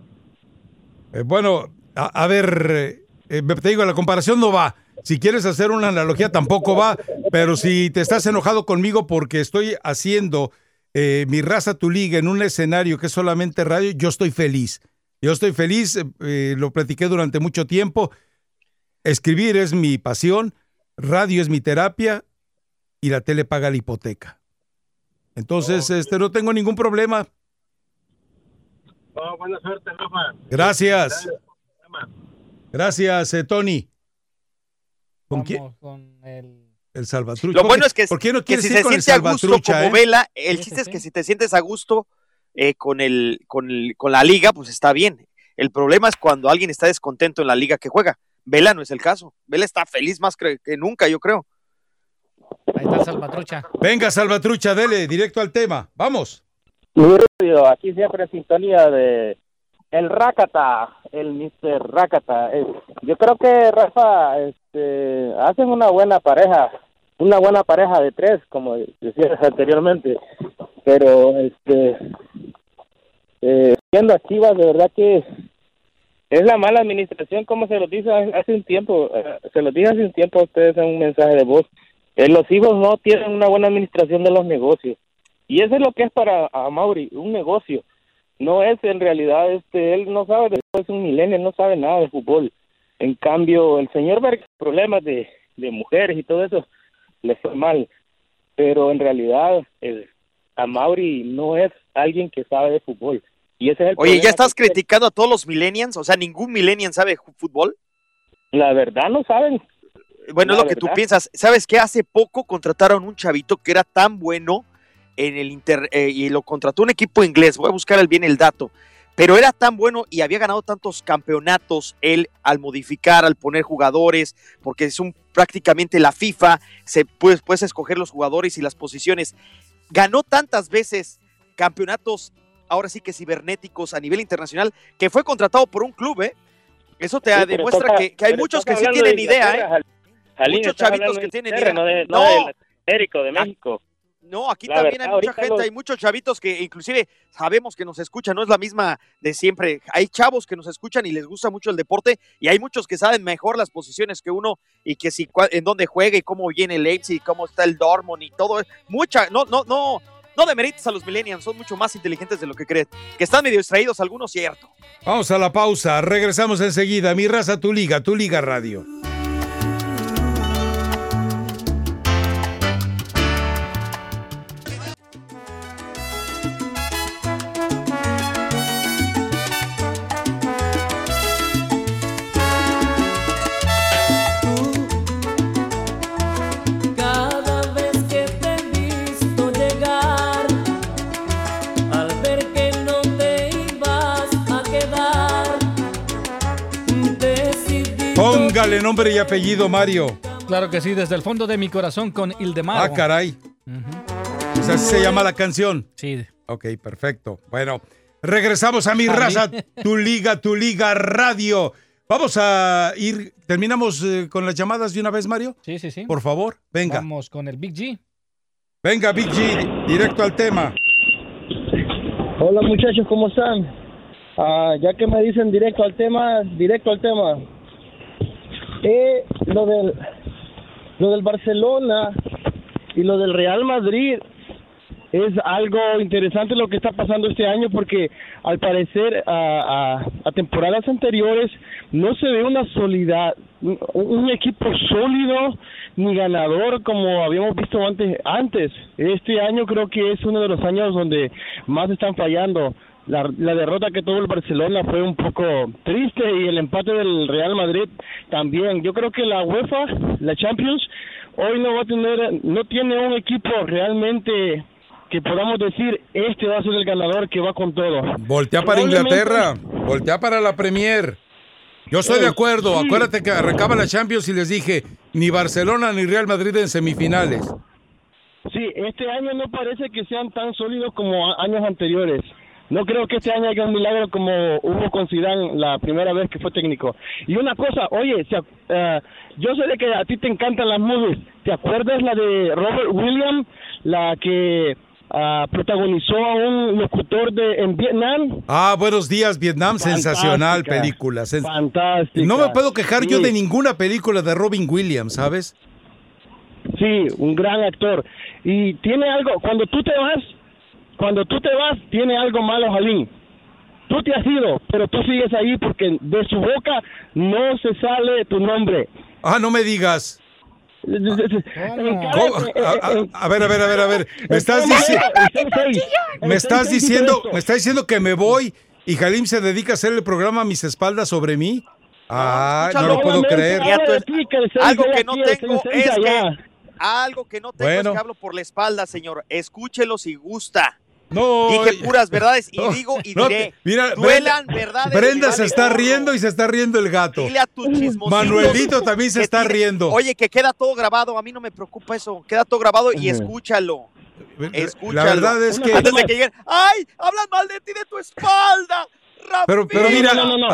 Eh, bueno, a, a ver, eh, eh, te digo, la comparación no va. Si quieres hacer una analogía tampoco va, pero si te estás enojado conmigo porque estoy haciendo eh, mi raza tu liga en un escenario que es solamente radio, yo estoy feliz. Yo estoy feliz, eh, eh, lo platiqué durante mucho tiempo. Escribir es mi pasión, radio es mi terapia y la tele paga la hipoteca. Entonces, este, no tengo ningún problema.
Oh, buena suerte, Rafa.
Gracias. Gracias, eh, Tony. ¿Con quién?
Con el...
El Salvatrucha.
Lo
¿Por
bueno
qué-
es que,
¿Por qué no
que
quieres
si
ir
se
con el
siente a gusto como
eh?
Vela, el chiste es que si te sientes a gusto eh, con, el, con, el, con la liga, pues está bien. El problema es cuando alguien está descontento en la liga que juega. Vela no es el caso. Vela está feliz más que, que nunca, yo creo.
Ahí está el Salvatrucha.
Venga, Salvatrucha, dele, directo al tema. Vamos.
Aquí siempre en sintonía de el Rakata, el Mr. Rakata. Eh, yo creo que Rafa este, hacen una buena pareja, una buena pareja de tres, como decías anteriormente. Pero este, eh, siendo a Chivas, de verdad que es la mala administración, como se lo dice hace un tiempo, eh, se lo dije hace un tiempo a ustedes en un mensaje de voz. Eh, los hijos no tienen una buena administración de los negocios. Y eso es lo que es para a Mauri, un negocio. No es en realidad, este, él no sabe, de, es un milenio, no sabe nada de fútbol. En cambio, el señor Vargas, problemas de, de mujeres y todo eso, le fue mal. Pero en realidad, el, a Mauri no es alguien que sabe de fútbol. Y ese es el
Oye, ¿ya estás
que
criticando a todos los millennials? O sea, ¿ningún millennial sabe fútbol?
La verdad no saben.
Bueno, es lo que tú piensas. ¿Sabes qué? Hace poco contrataron un chavito que era tan bueno en el Inter eh, y lo contrató un equipo inglés. Voy a buscar bien el dato. Pero era tan bueno y había ganado tantos campeonatos él al modificar, al poner jugadores, porque es un prácticamente la FIFA, se puedes, puedes escoger los jugadores y las posiciones. Ganó tantas veces campeonatos, ahora sí que cibernéticos a nivel internacional, que fue contratado por un club, ¿eh? Eso te
Sí,
demuestra que, que hay muchos que sí
de
tienen idea, ¿eh?
Jalín,
Muchos chavitos que
de
tienen idea.
No, de, no, Américo, de México.
No, aquí
La
también
verdad,
hay mucha gente,
los-
hay muchos chavitos que inclusive sabemos que nos escuchan, no es la misma de siempre. Hay chavos que nos escuchan y les gusta mucho el deporte y hay muchos que saben mejor las posiciones que uno y que si en dónde juega y cómo viene el Leipzig, cómo está el Dortmund y todo. Mucha, no, no, no, no demerites a los millennials, son mucho más inteligentes de lo que creen. Que están medio distraídos algunos, cierto.
Vamos a la pausa, regresamos enseguida. Mi raza, tu liga, tu liga radio. Nombre y apellido, Mario.
Claro que sí, desde el fondo de mi corazón con Ildemaro.
Ah, caray. O sea, así se llama la canción.
Sí.
Ok, perfecto. Bueno, regresamos a mi
A mí.
raza, tu liga, tu liga radio. Vamos a ir, terminamos eh, con las llamadas de una vez, Mario.
Sí, sí, sí.
Por favor, venga.
Vamos con el Big G.
Venga, Big G, directo al tema.
Hola muchachos, ¿cómo están? Ah, ya que me dicen directo al tema, directo al tema. Eh, lo del lo del Barcelona y lo del Real Madrid es algo interesante lo que está pasando este año porque al parecer a, a- temporadas anteriores no se ve una solidad, un, un equipo sólido ni ganador como habíamos visto antes. Antes, este año creo que es uno de los años donde más están fallando. La, la derrota que tuvo el Barcelona fue un poco triste y el empate del Real Madrid también. Yo creo que la UEFA, la Champions, hoy no va a tener, no tiene un equipo realmente que podamos decir este va a ser el ganador que va con todo.
Voltea para Inglaterra, voltea para la Premier. Yo estoy de
Eh,
acuerdo. Acuérdate que arrancaba la Champions y les dije, ni Barcelona ni Real Madrid en semifinales.
Sí, este año no parece que sean tan sólidos como años anteriores. No creo que este año haya un milagro como hubo con Zidane la primera vez que fue técnico. Y una cosa, oye, eh, yo sé de que a ti te encantan las movies. ¿Te acuerdas la de Robert Williams, la que ah, protagonizó a un locutor de en Vietnam?
Ah, buenos días, Vietnam. Sensacional película.
Fantástica.
No me puedo quejar yo de ninguna película de Robin Williams, ¿sabes?
Sí, un gran actor. Y tiene algo, cuando tú te vas, cuando tú te vas, tiene algo malo, Jalín. Tú te has ido, pero tú sigues ahí porque de su boca no se sale tu nombre.
Ah, no me digas. A, a- a ver, a ver, a ver, a ver. Me estás diciendo, me estás diciendo, me estás diciendo que me voy y Jalim se dedica a hacer el programa a mis espaldas sobre mí. Ah, no lo puedo creer.
Algo que no tengo es que algo que no tengo
Bueno.
es que hablo por la espalda, señor. Escúchelo si gusta.
No.
Dije puras verdades y
No,
digo y
no,
diré.
mira,
duelan
Brenda-
verdades.
Brenda se está riendo y se está riendo el gato.
Dile a tus
Manuelito también se está
tiene-
riendo.
Oye, que queda todo grabado. A mí no me preocupa eso. Queda todo grabado y escúchalo. Escúchalo.
La verdad es que-
Antes de que lleguen. ¡Ay! Hablan mal de ti, de tu espalda.
Pero, pero mira,
no, no, no.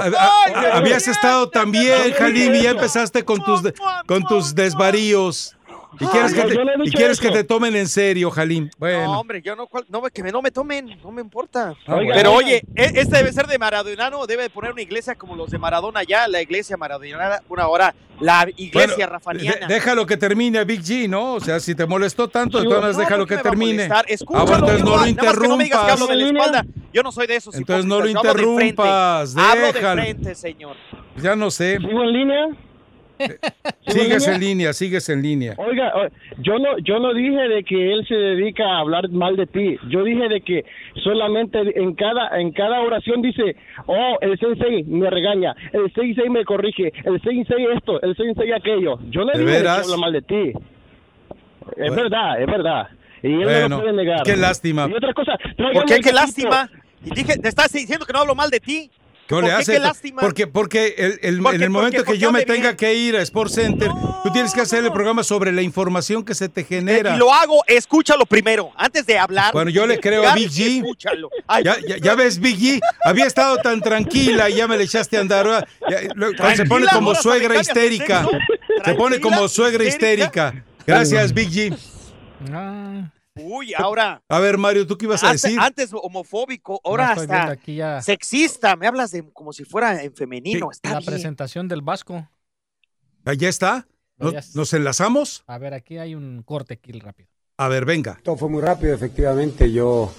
habías estado tan bien, Jalim, y ya empezaste con tus, con tus desvaríos. Y quieres, que te, y quieres que tomen en serio, Jalim.
No, hombre, yo no, cual- no, que me- no me tomen, no me importa.
Ah, bueno.
Pero
Oiga,
oye, e- este debe ser de Maradonano, debe de poner una iglesia como los de Maradona ya, la iglesia maradonana, una hora, la iglesia
Bueno,
rafaniana.
de- déjalo que termine Big G, ¿no? O sea, si te molestó tanto, de
Sí,
todas maneras
no,
déjalo
¿por qué
que termine. Ah,
Escúchalo,
bueno, entonces no lo
igual, nada más que no me digas que hablo de la
interrumpas.
espalda. Yo no soy de esos
Entonces no lo
hablo de frente.
interrumpas,
Hablo de
déjalo.
frente, señor.
Ya no sé.
¿Sigo en línea?
Sigues en línea, sigues en línea.
Oiga, yo no, yo no dije de que él se dedica a hablar mal de ti. Yo dije de que solamente en cada, en cada oración dice, oh, el sensei me regaña, el sensei me corrige, el sensei esto, el sensei aquello. Yo no
¿De
dije de que
veras?
habla mal de ti. Es
Bueno.
verdad, es verdad. Y él no lo puede negar.
qué lástima.
Y otra cosa,
¿Por qué? Qué lástima. Y dije, te estás diciendo que no hablo mal de ti.
¿Qué
¿Por
le hace?
Qué lástima.
Porque, porque el- el-
Porque-
en el momento
porque-
que yo me tenga
bien.
que ir a Sports Center, tú tienes que hacer el programa sobre la información que se te genera.
Y lo hago, escúchalo primero, antes de hablar.
Bueno, yo le creo a Big G.
Escúchalo. Ay,
Ya, ya, ya ves, Big G, había estado tan tranquila y ya me le echaste a andar. lo- se pone como suegra histérica. Se pone como suegra histérica. Gracias, Big G.
Uy, ahora.
A ver, Mario, ¿tú qué ibas a
Antes,
decir?
antes homofóbico, ahora
No,
hasta
aquí ya.
sexista. Me hablas de como si fuera en femenino. Está
La
bien.
presentación del Vasco.
¿Ya está? ¿Nos,
Ya está.
nos enlazamos?
A ver, aquí hay un corte kill rápido.
A ver, venga.
Todo fue muy rápido, efectivamente. Yo,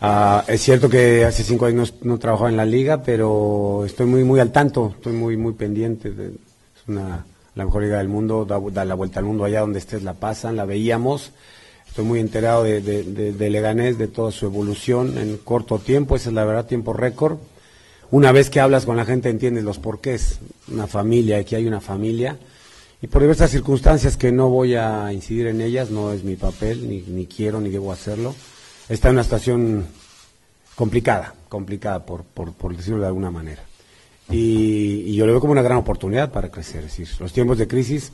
ah, es cierto que hace cinco años no, no trabajaba en la liga, pero estoy muy, muy al tanto, estoy muy, muy pendiente. de- es una, la mejor liga del mundo, da, da la vuelta al mundo allá donde estés, la pasan, la veíamos. Estoy muy enterado de, Leganés, de toda su evolución en corto tiempo, esa es la verdad, tiempo récord. Una vez que hablas con la gente entiendes los porqués. Una familia, aquí hay una familia. Y por diversas circunstancias que no voy a incidir en ellas, no es mi papel, ni, quiero ni debo hacerlo. Está en una situación complicada, complicada por decirlo de alguna manera. Y, y yo lo veo como una gran oportunidad para crecer. Es decir, los tiempos de crisis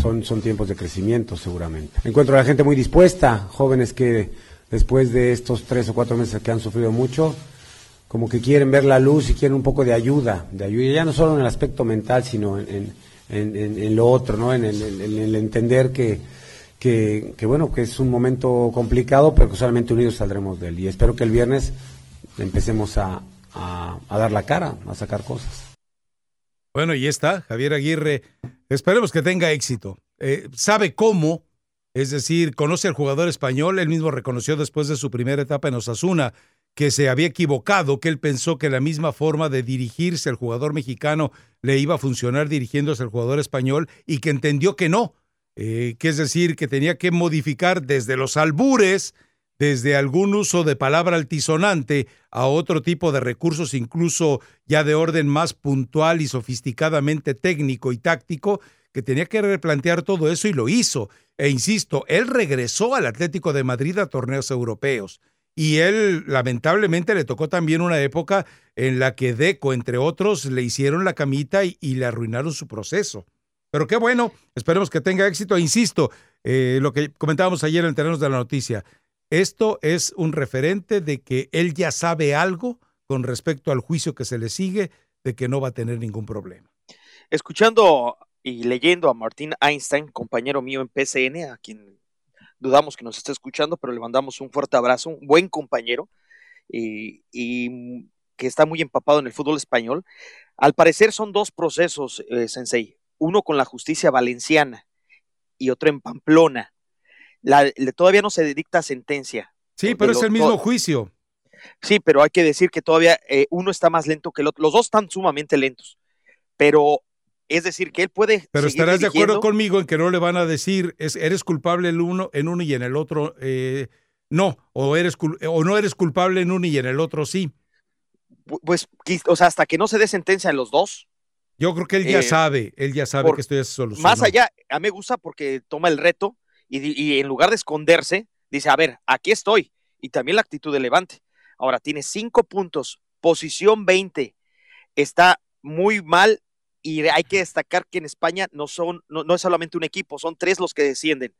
son, son tiempos de crecimiento seguramente. Encuentro a la gente muy dispuesta, jóvenes que después de estos tres o cuatro meses que han sufrido mucho, como que quieren ver la luz y quieren un poco de ayuda, de ayuda, ya no solo en el aspecto mental, sino en, en, lo otro, ¿no? En el, en el entender que, que, que, bueno, que es un momento complicado, pero que solamente unidos saldremos de él. Y espero que el viernes empecemos a, a dar la cara, a sacar cosas.
Bueno, y está, Javier Aguirre. Esperemos que tenga éxito. Eh, sabe cómo, es decir, conoce al jugador español. Él mismo reconoció después de su primera etapa en Osasuna que se había equivocado, que él pensó que la misma forma de dirigirse al jugador mexicano le iba a funcionar dirigiéndose al jugador español y que entendió que no, eh, que es decir, que tenía que modificar desde los albures, desde algún uso de palabra altisonante a otro tipo de recursos, incluso ya de orden más puntual y sofisticadamente técnico y táctico, que tenía que replantear todo eso y lo hizo. E insisto, él regresó al Atlético de Madrid a torneos europeos. Y él, lamentablemente, le tocó también una época en la que Deco, entre otros, le hicieron la camita y, le arruinaron su proceso. Pero qué bueno, esperemos que tenga éxito. E insisto, eh, lo que comentábamos ayer en el terreno de la noticia, esto es un referente de que él ya sabe algo con respecto al juicio que se le sigue, de que no va a tener ningún problema.
Escuchando y leyendo a Martín Einstein, compañero mío en PCN, a quien dudamos que nos esté escuchando, pero le mandamos un fuerte abrazo, un buen compañero y, y que está muy empapado en el fútbol español. Al parecer son dos procesos, eh, Sensei, uno con la justicia valenciana y otro en Pamplona. La, todavía no se dicta sentencia.
Sí, pero es el mismo juicio.
Sí, pero hay que decir que todavía eh, uno está más lento que el otro. Los dos están sumamente lentos, pero es decir, que él puede.
Pero estarás de acuerdo conmigo en que no le van a decir es, eres culpable en uno, en uno y en el otro eh, no, o eres o no eres culpable en uno y en el otro sí.
Pues, o sea, hasta que no se dé sentencia en los dos.
Yo creo que él ya eh, sabe, él ya sabe que esto ya se.
Más allá, a mí me gusta porque toma el reto y, en lugar de esconderse, dice, a ver, aquí estoy. Y también la actitud de Levante. Ahora tiene cinco puntos, posición 20. Está muy mal y hay que destacar que en España no, son, no, no es solamente un equipo, son tres los que descienden.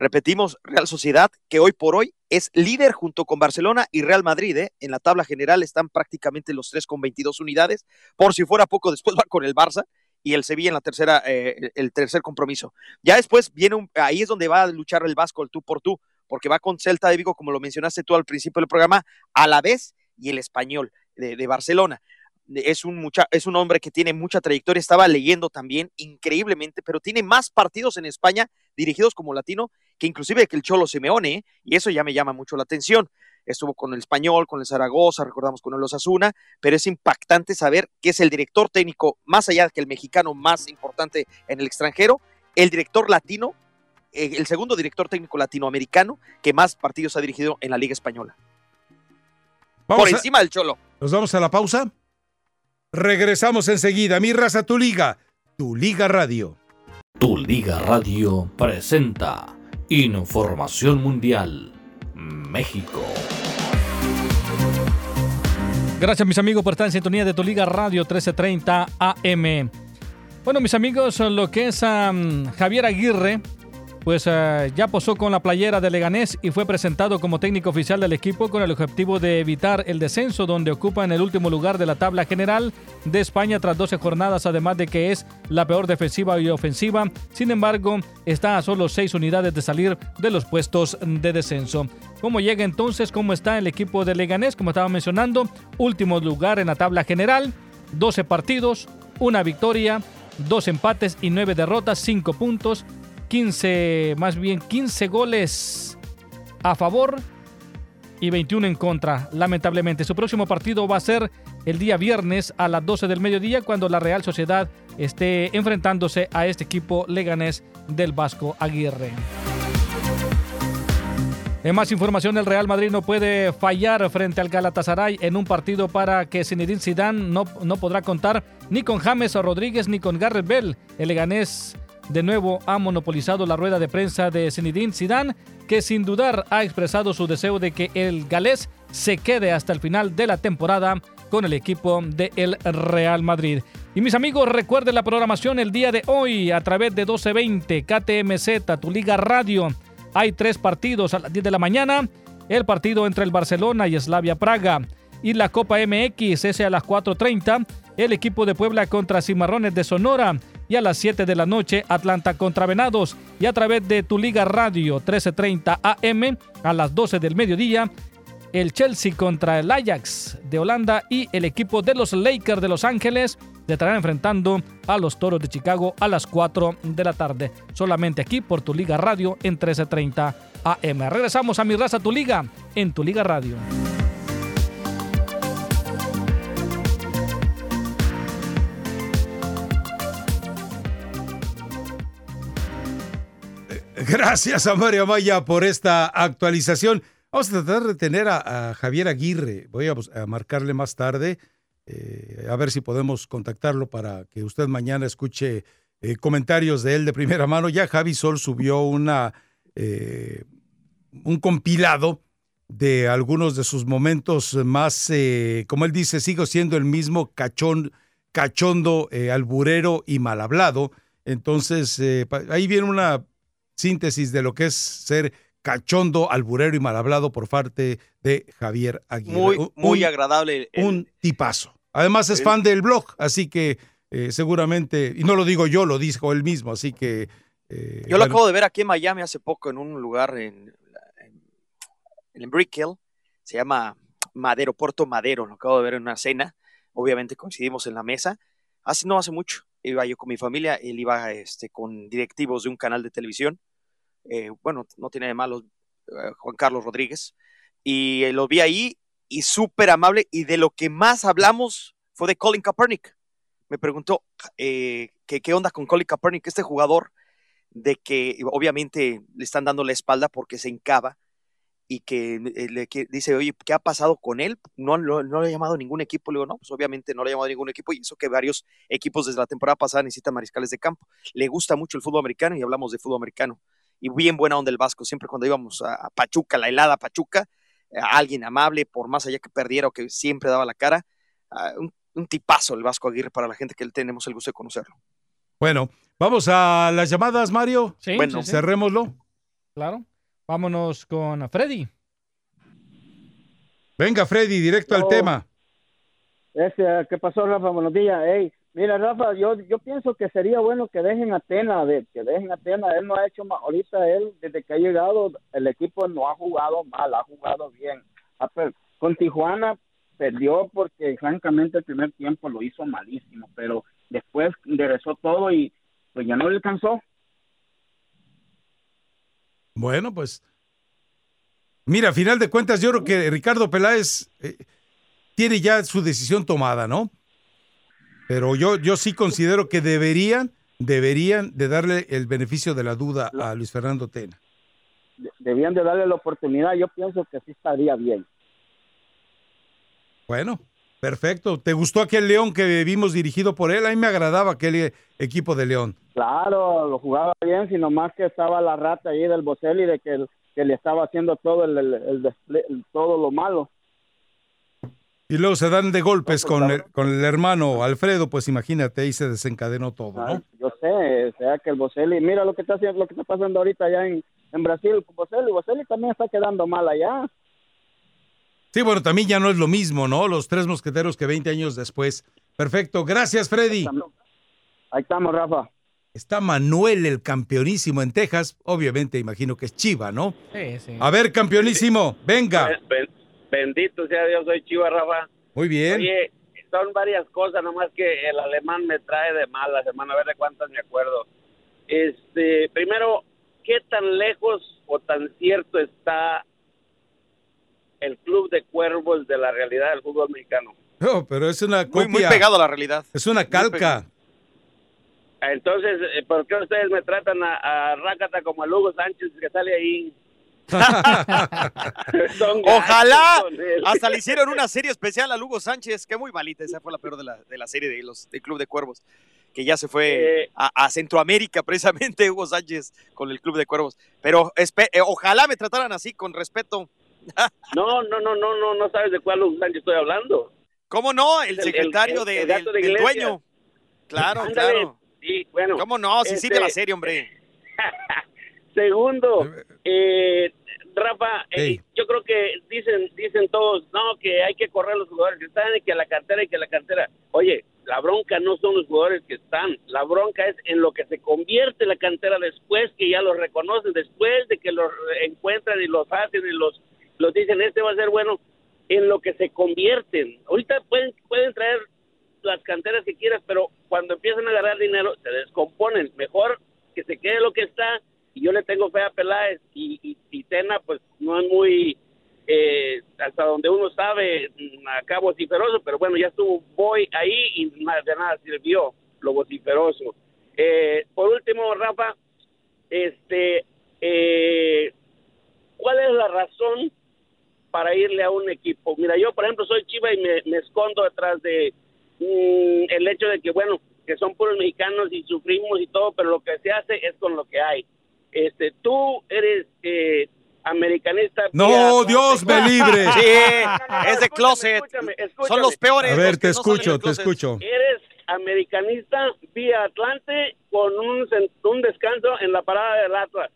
Repetimos, Real Sociedad, que hoy por hoy es líder junto con Barcelona y Real Madrid. ¿eh? En la tabla general están prácticamente los tres con 22 unidades. Por si fuera poco, después va con el Barça y el Sevilla en la tercera, eh, el tercer compromiso. Ya después viene un, ahí es donde va a luchar el Vasco, el tú por tú, porque va con Celta de Vigo, como lo mencionaste tú al principio del programa, a la vez y el español de, de Barcelona es un, mucha, es un hombre que tiene mucha trayectoria, estaba leyendo también increíblemente, pero tiene más partidos en España dirigidos como latino que inclusive que el Cholo Simeone, ¿eh? y eso ya me llama mucho la atención. Estuvo con el Español, con el Zaragoza, recordamos con el Osasuna, pero es impactante saber que es el director técnico, más allá que el mexicano más importante en el extranjero, el director latino, eh, el segundo director técnico latinoamericano que más partidos ha dirigido en la Liga Española. Por encima del Cholo.
Nos vamos a la pausa. Regresamos enseguida. Mi raza, tu liga. Tu liga radio.
Tu liga radio presenta Información Mundial. México.
Gracias mis amigos por estar en sintonía de Tu Liga Radio 1330 AM. Bueno mis amigos, lo que es Javier Aguirre pues uh, ya posó con la playera de Leganés y fue presentado como técnico oficial del equipo con el objetivo de evitar el descenso donde ocupa en el último lugar de la tabla general de España tras 12 jornadas, además de que es la peor defensiva y ofensiva. Sin embargo, está a solo 6 unidades de salir de los puestos de descenso. ¿Cómo llega entonces? ¿Cómo está el equipo de Leganés? Como estaba mencionando, último lugar en la tabla general, 12 partidos, una victoria, dos empates y nueve derrotas, 5 puntos, 15, más bien 15 goles a favor y 21 en contra. Lamentablemente, su próximo partido va a ser el día viernes a las 12 del mediodía cuando la Real Sociedad esté enfrentándose a este equipo leganés del Vasco Aguirre. En más información, el Real Madrid no puede fallar frente al Galatasaray en un partido para que Zinedine Zidane no, no podrá contar ni con James Rodríguez ni con Garrett Bell. El Leganés de nuevo ha monopolizado la rueda de prensa de Zinedine Zidane, que sin dudar ha expresado su deseo de que el galés se quede hasta el final de la temporada con el equipo del Real Madrid. Y mis amigos, recuerden la programación el día de hoy a través de 1220 KTMZ, tu Liga Radio. Hay tres partidos a las 10 de la mañana. El partido entre el Barcelona y Slavia Praga. Y la Copa MX, ese a las 4.30. El equipo de Puebla contra Cimarrones de Sonora. Y a las 7 de la noche, Atlanta contra Venados. Y a través de tu Liga Radio 13.30 AM a las 12 del mediodía el Chelsea contra el Ajax de Holanda y el equipo de los Lakers de Los Ángeles se estarán enfrentando a los Toros de Chicago a las 4 de la tarde. Solamente aquí por tu Liga Radio en 1330 AM. Regresamos a Mi Raza Tu Liga en tu Liga Radio.
Gracias a Mario Maya por esta actualización. Vamos a tratar de tener a, Javier Aguirre. Voy a, marcarle más tarde, eh, a ver si podemos contactarlo para que usted mañana escuche eh, comentarios de él de primera mano. Ya Javi Sol subió una, eh, un compilado de algunos de sus momentos más, como él dice, sigo siendo el mismo cachón, cachondo, alburero y mal hablado. Entonces, ahí viene una síntesis de lo que es ser cachondo, alburero y mal hablado por parte de Javier Aguirre.
Muy,
Un-
muy
un-
agradable. el-
un tipazo. Además es
el-
fan del blog, así que eh, seguramente, y no lo digo yo, lo dijo él mismo, así que... eh,
Yo lo acabo de ver aquí en Miami hace poco en un lugar en, en, en Brick Hill. Se llama Madero, Puerto Madero. Lo acabo de ver en una cena. Obviamente coincidimos en la mesa. Hace no hace mucho. Iba yo con mi familia. Él iba este, con directivos de un canal de televisión. Eh, bueno, no tiene de malo eh, Juan Carlos Rodríguez. Y eh, lo vi ahí y súper amable. Y de lo que más hablamos fue de Colin Kaepernick. Me preguntó que qué onda con Colin Kaepernick, este jugador de que obviamente le están dando la espalda porque se encaba y que le dice, oye, ¿qué ha pasado con él? No, no le ha llamado ningún equipo. Le digo, no, pues obviamente no le ha llamado ningún equipo y eso que varios equipos desde la temporada pasada necesitan mariscales de campo. Le gusta mucho el fútbol americano y hablamos de fútbol americano. Y bien buena onda el Vasco, siempre cuando íbamos a, a Pachuca, la helada Pachuca, a alguien amable, por más allá que perdiera o que siempre daba la cara, ah, un, un tipazo el Vasco Aguirre para la gente que tenemos el gusto de conocerlo.
Bueno, vamos a las llamadas, Mario.
Sí,
Bueno,
sí, sí.
cerrémoslo.
Claro. Vámonos con Freddy.
Venga, Freddy, directo al tema.
Ese, ¿Qué pasó, Rafa? Buenos días. Ey, mira, Rafa, yo, yo pienso que sería bueno que dejen a Tena, de, que dejen a Tena. Él no ha hecho más. Ahorita él, desde que ha llegado, el equipo no ha jugado mal, ha jugado bien. Per- Con Tijuana perdió porque, francamente, el primer tiempo lo hizo malísimo, pero después enderezó todo y pues ya no le alcanzó.
Bueno, pues. Mira, a final de cuentas, yo creo que Ricardo Peláez eh, tiene ya su decisión tomada, ¿no? Pero yo, yo sí considero que deberían, deberían de darle el beneficio de la duda a Luis Fernando Tena.
De- Debían de darle la oportunidad. Yo pienso que sí estaría bien.
Bueno, perfecto. ¿Te gustó aquel León que vimos dirigido por él? A mí me agradaba aquel equipo de León.
Claro, lo jugaba bien, sino más que estaba la rata ahí del Bocelli de que, que le estaba haciendo todo el, el- el desple- el- todo lo malo.
Y luego se dan de golpes con el, con el hermano Alfredo, pues imagínate, ahí se desencadenó todo,
Ay,
¿no?
yo sé, o sea que el Bocelli, mira lo que está haciendo, lo que está pasando ahorita allá en, en Brasil, Bocelli, Bocelli también está quedando mal allá.
Sí, bueno, también ya no es lo mismo, ¿no? Los tres mosqueteros que 20 años después. Perfecto, gracias Freddy.
Ahí estamos, Rafa.
Está Manuel, el campeonísimo en Texas. Obviamente, imagino que es Chiva, ¿no?
Sí, sí.
A ver, campeonísimo, venga.
Bendito sea Dios, soy Chiva Rafa.
Muy bien.
Oye, son varias cosas, nomás que el alemán me trae de malas, hermano, a ver de cuántas me acuerdo. Este, primero, ¿qué tan lejos o tan cierto está el Club de Cuervos de la realidad del fútbol mexicano?
No, pero es una
Muy,
copia.
muy pegado a la realidad.
Es una calca.
Entonces, eh, ¿por qué ustedes me tratan a, a Rácata como a Lugo Sánchez que sale ahí?
Ojalá. Hasta le hicieron una serie especial a Lugo Sánchez, que muy malita. Esa fue la peor de la, de la serie de los del Club de Cuervos, que ya se fue
Eh.
a, a Centroamérica, precisamente Hugo Sánchez con el Club de Cuervos. Pero eh, ojalá me trataran así, con respeto.
No, no, no, no, no, no sabes de cuál Lugo Sánchez estoy hablando.
¿Cómo no? El
El- el-
secretario
el-
de-
el
del,
de
dueño. Claro,
Ándale.
claro.
Sí, bueno.
¿Cómo no? Sí, sí, de la
este,
serie, hombre.
Segundo, eh, Rafa, eh, yo creo que dicen dicen todos, no, que hay que correr los jugadores que están y que la cantera y que la cantera. Oye, la bronca no son los jugadores que están, la bronca es en lo que se convierte la cantera después que ya los reconocen, después de que los encuentran y los hacen y los, los dicen, este va a ser bueno, en lo que se convierten. Ahorita pueden, pueden traer las canteras que quieras, pero cuando empiezan a agarrar dinero se descomponen. Mejor que se quede lo que está. Y yo le tengo fe a Peláez y, y, y Tena, pues no es muy, eh, hasta donde uno sabe, mm, acá vociferoso, pero bueno, ya estuvo Boy ahí y nada, de nada sirvió lo vociferoso. Eh, por último, Rafa, este, eh, ¿cuál es la razón para irle a un equipo? Mira, yo, por ejemplo, soy Chiva y me, escondo detrás de mm, el hecho de que, bueno, que son puros mexicanos y sufrimos y todo, pero lo que se hace es con lo que hay. Este, tú eres eh, americanista.
No, Dios me libre.
Sí, es de closet.
escúchame,
Son los peores.
A ver,
que
te
no
escucho, te
closet.
escucho.
Eres americanista vía Atlante con un, un descanso en la parada del Atlas.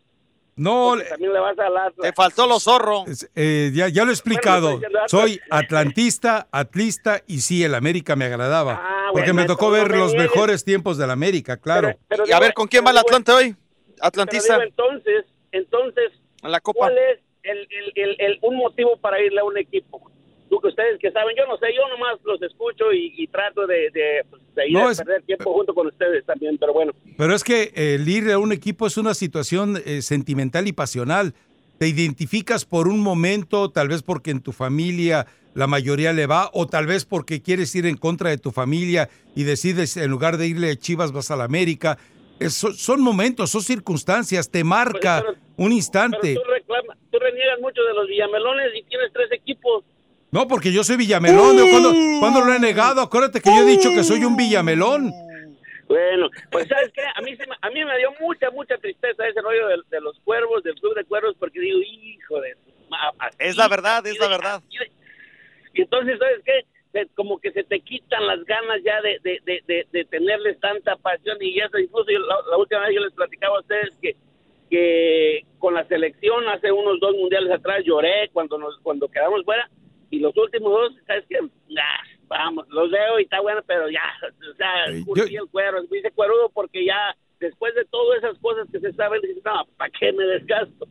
No,
Porque también le vas al Atlas.
Te faltó los zorros.
es- eh, ya, ya lo he explicado. Soy atlantista, atlista y sí, el América me agradaba.
Ah,
porque
bueno,
me tocó ver los mejores tiempos del América, claro.
Pero
Y a ver, ¿con quién va el Atlante hoy?
Pero
Atlantista.
digo, entonces, entonces,
En la Copa.
¿cuál es el, el, el, el- un motivo para irle a un equipo? Tú que ustedes que saben, yo no sé, yo nomás los escucho y, y trato de, de, pues, de ir
No,
a
es-
perder tiempo junto con ustedes también, pero bueno.
Pero es que el ir a un equipo es una situación eh, sentimental y pasional. Te identificas por un momento, tal vez porque en tu familia la mayoría le va, o tal vez porque quieres ir en contra de tu familia y decides en lugar de irle a Chivas vas a la América. Es- son- momentos, son circunstancias, te marca
Pues, pero-
un instante.
Pero tú, reclama, tú reniegas mucho de los villamelones y tienes tres equipos.
No, porque yo soy Villamelón. yo ¿Cuándo, cuándo lo he negado? Acuérdate que yo he dicho que soy un Villamelón.
Bueno, pues ¿sabes qué? A mí, se me- a mí me dio mucha, mucha tristeza ese rollo de, de los cuervos, del club de cuervos, porque digo, hijo de... así,
Es la verdad, es la verdad.
Y entonces, ¿sabes qué? Se- como que se te quitan las ganas ya de, de, de, tenerles tanta pasión y eso. Incluso yo- la, la última vez yo les platicaba a ustedes que, que con la selección hace unos dos mundiales atrás lloré cuando nos cuando quedamos fuera y los últimos dos, ¿sabes qué? Nah, vamos, los veo y está bueno, pero ya, o sea,
yo-
el cuero, me hice cuerudo porque ya después de todas esas cosas que se saben, dices, no, ¿para qué me desgasto?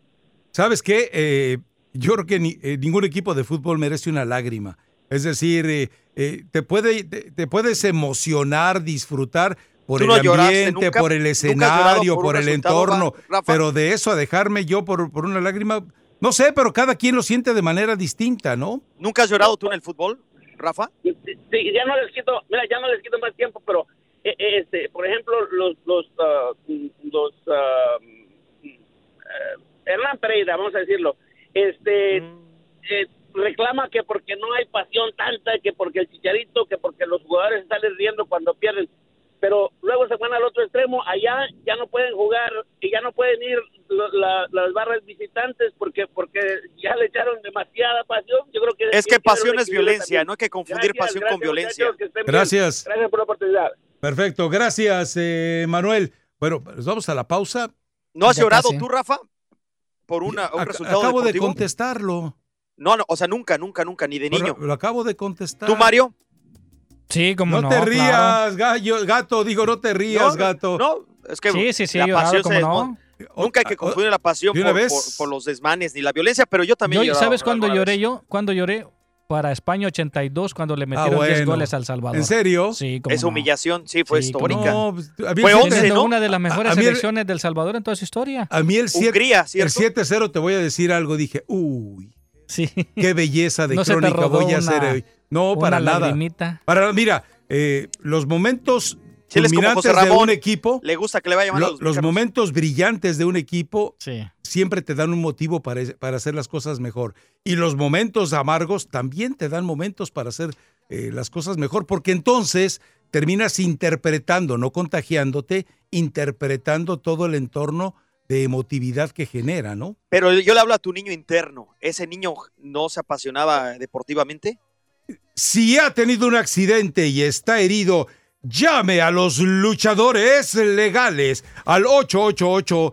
¿Sabes qué? Eh, yo creo que ni- eh, ningún equipo de fútbol merece una lágrima. Es decir, eh, eh, te, puede, te, te puedes emocionar, disfrutar por el ambiente,
nunca,
por el escenario,
por
el entorno,
Rafa.
pero de eso a dejarme yo por, por una lágrima, no sé, pero cada quien lo siente de manera distinta, ¿no?
¿Nunca has llorado tú en el fútbol, Rafa?
Sí, ya no les quito, mira, ya no les quito más tiempo, pero eh, eh, este, por ejemplo, los los ah, los eh, Hernán Pereira, vamos a decirlo, este eh, reclama que porque no hay pasión tanta, que porque el chicharito, que porque los jugadores salen riendo cuando pierden, pero luego se van al otro extremo, allá ya no pueden jugar y ya no pueden ir lo- la- las barras visitantes porque porque ya le echaron demasiada pasión. Yo creo que
Es que pasión es violencia,
también.
no hay que confundir
Gracias,
pasión con violencia.
bien.
Gracias.
Gracias por la oportunidad.
Perfecto, gracias, eh, Manuel. Bueno, pues vamos a la pausa.
¿No has
Ya
llorado
casi.
tú, Rafa? Por una, un
Ac-
resultado
acabo de contestarlo.
No, no, o sea, nunca, nunca, nunca, ni de niño.
lo acabo de contestar.
¿Tú, Mario?
Sí, como
No,
no.
te
claro.
rías, gallo, gato, digo, no te rías,
No,
gato.
No, es que
Sí, sí, sí,
la pasión
¿cómo
se
no?
Nunca hay que confundir la pasión
¿De una
por,
vez?
por- por los desmanes ni la violencia, pero yo también
Yo, ¿Sabes cuándo lloré
vez.
yo? Cuando lloré para España 82, cuando le metieron 10
Ah, bueno.
goles al Salvador.
¿En serio?
Sí, como
Esa humillación, sí, fue
Sí,
histórica.
No, pues, a mí
Fue
el
once,
7
¿no?
una de las mejores
a mí el-
selecciones del Salvador en toda su historia.
A mí el 7,
Hungría,
el
¿cierto?
7-0 te voy a decir algo, dije, uy,
Sí.
qué belleza de
No se te
crónica
rodó
voy a hacer hoy. No, para nada.
lagrimita.
Para, mira, eh, los momentos culminantes
José
de un equipo,
Le gusta que le vayan
lo-
a
los,
los,
momentos brillantes de un equipo
Sí.
siempre te dan un motivo para, para hacer las cosas mejor. Y los momentos amargos también te dan momentos para hacer eh, las cosas mejor, porque entonces terminas interpretando, no contagiándote, interpretando todo el entorno de emotividad que genera, ¿no?
Pero yo le hablo a tu niño interno. ¿Ese niño no se apasionaba deportivamente?
Si ha tenido un accidente y está herido, Llame a los luchadores legales al 888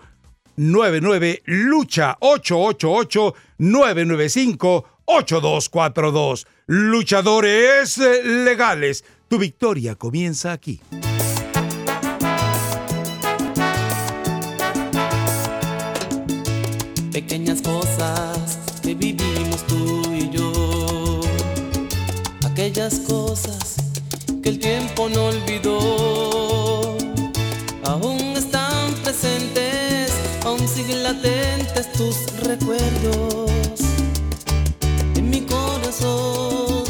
99 lucha 888 995 8242. Luchadores legales. Tu victoria comienza aquí.
Pequeñas cosas que vivimos tú y yo. Aquellas cosas que el tiempo no olvidó. Aún están presentes, aún siguen latentes tus recuerdos en mi corazón.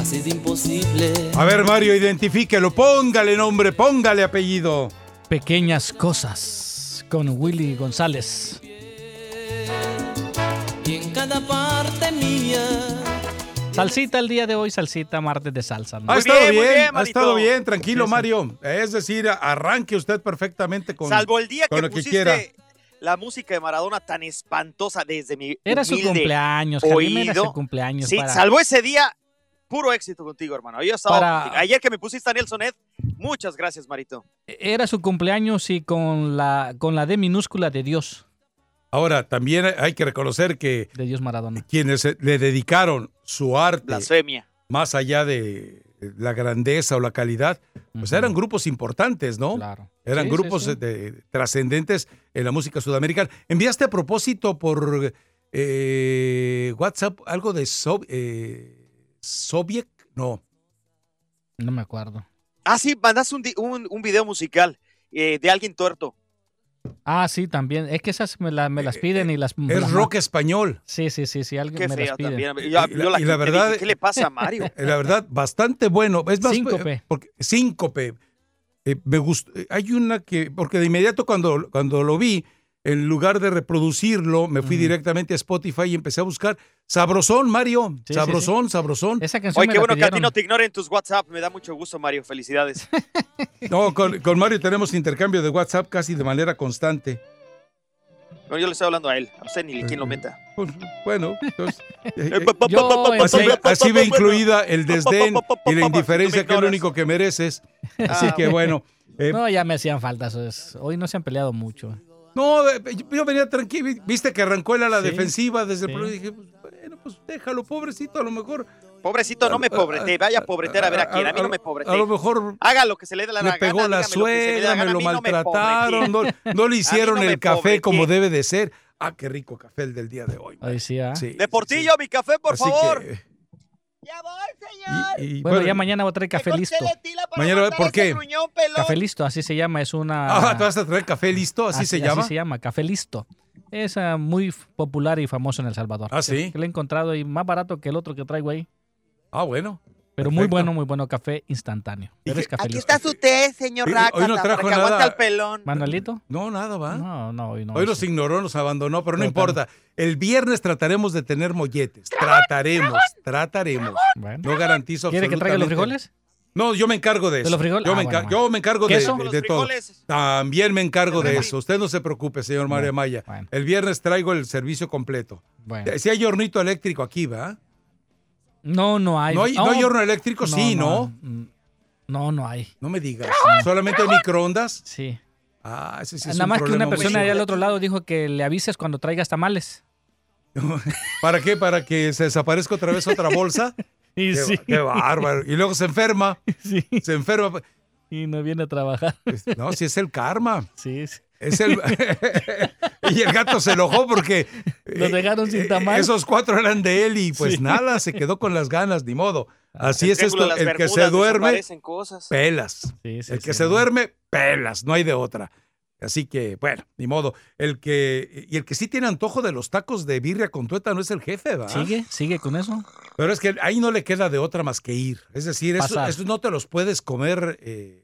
Ha sido imposible.
A ver, Mario, identifíquelo. Póngale nombre, póngale apellido.
Pequeñas cosas con Willy González.
Y en cada parte mía.
Salsita el día de hoy, salsita martes de salsa. ¿no?
Ha estado bien, ha estado bien, tranquilo, Mario. Es decir, arranque usted perfectamente con,
Salvo el día
con
que
lo que
pusiste
quiera.
la música de Maradona tan espantosa desde mi
Era su cumpleaños, Jaime, era
oído.
su cumpleaños.
Sí,
para-
salvo ese día, puro éxito contigo, hermano. Yo estaba
Para-
contigo. Ayer que me pusiste a Nelson Ed, muchas gracias, Marito.
Era su cumpleaños y con la, con la D minúscula de Dios,
Ahora, también hay que reconocer que
de Dios Maradona.
quienes le dedicaron su arte
Blasfemia.
más allá de la grandeza o la calidad, pues eran grupos importantes, ¿no?
Claro.
Eran
Sí,
grupos
sí.
de- trascendentes en la música sudamericana. Enviaste a propósito por eh, WhatsApp algo de Sob- eh, Soviet, no.
No me acuerdo.
Ah, sí, mandaste un, un, un video musical eh, de alguien tuerto.
Ah, sí, también. Es que esas me, la- me las piden y las...
Eh, Es
las-
rock español.
Sí, sí, sí, sí, alguien
Qué
me las pide.
también. Yo,
Y
yo
la- y verdad-
dije, ¿qué le pasa a Mario?
Eh, La verdad, bastante bueno. Es más,
Síncope.
Porque, síncope. Eh, me gustó. eh, Hay una que, porque de inmediato cuando, cuando lo vi, en lugar de reproducirlo, me fui directamente a Spotify y empecé a buscar Sabrosón, Mario.
sí,
sabrosón, sabrosón.
Esa canción
Oye,
me
qué
la
bueno que a ti no te ignoren tus WhatsApp. Me da mucho gusto, Mario. Felicidades.
No, con, con Mario tenemos intercambio de WhatsApp casi de manera constante.
No, yo le estoy hablando a él. A usted ni quién lo meta.
Pues, bueno, entonces, eh, eh,
Yo,
así, ve incluida el desdén y la indiferencia que es lo único que mereces. Así
Ah,
que bueno. eh,
No, ya me hacían falta. eso es- Hoy no se han peleado mucho.
No, eh, yo- venía tranquilo. Viste que arrancó él a la
Sí,
defensiva desde
sí.
el principio. Dije, pues, bueno, pues déjalo, pobrecito, a lo mejor.
Pobrecito, no me pobrete. Vaya a pobreter a ver a quién. A mí no me pobrete.
A lo mejor
Haga lo que se le dé la
le
gana.
pegó
me dé la
suegra, me lo maltrataron, no, no le hicieron
no
el café como debe de ser. Ah, qué rico café el del día de hoy.
Hoy sí, ¿ah?
Sí,
De Portillo, mi café, por
Así
favor.
que,
Ya voy, señor.
y- y
Bueno,
bueno,
ya mañana voy a traer café listo.
Mañana, ¿por qué?
Café listo, así se llama. Es una.
Ah, ¿te vas a traer café listo? ¿Así, se llama?
Así se llama, café listo. Es ah, muy popular y famoso en El Salvador.
Ah, ¿sí?
Que lo he encontrado y más barato que el otro que traigo ahí.
Ah, bueno.
Pero muy bueno, muy bueno café instantáneo. Pero es café
Aquí está su té, señor Racata,
hoy no trajo nada.
aguante el pelón.
¿Manuelito?
No, nada, va.
No, no, hoy no.
Hoy nos ignoró, nos abandonó, pero no importa. El viernes trataremos de tener molletes. Trataremos, trataremos.
Bueno.
No garantizo
¿Quiere que traiga los frijoles?
No, yo me encargo de eso.
¿De los frijoles?
Yo,
Ah,
me,
bueno,
yo me encargo de,
¿Queso?
de-
Los
de todo. También me encargo de eso. Usted no se preocupe, señor Mario Maya.
bueno.
El viernes traigo el servicio completo.
Bueno.
Si hay hornito eléctrico aquí, ¿va?
No, no hay.
¿No hay, no hay horno eléctrico? sí, ¿no?
No, no hay.
No me digas. ¿Solamente hay microondas?
Sí.
Ah, ese sí es
Nada
un
más que una persona allá al otro lado dijo que le avises cuando traigas tamales.
¿Para qué? ¿Para que se desaparezca otra vez otra bolsa?
Y
qué,
sí.
qué bárbaro. Y luego se enferma.
Sí.
Se enferma.
Y no viene a trabajar.
No, si es el karma.
Sí, sí.
Es el... y el gato se enojó porque
Lo dejaron sin
eh,
tamal.
esos cuatro eran de él y pues
Sí.
nada, se quedó con las ganas, ni modo. Así es esto, el que se duerme,
cosas.
pelas.
Sí, sí,
el que
sí,
se duerme, pelas, no hay de otra. Así que, bueno, ni modo. El que, y el que sí tiene antojo de los tacos de birria con tueta no es el jefe, ¿va?
¿Sigue? ¿Sigue con eso?
Pero es que ahí no le queda de otra más que ir. Es decir, eso, eso no te los puedes comer eh,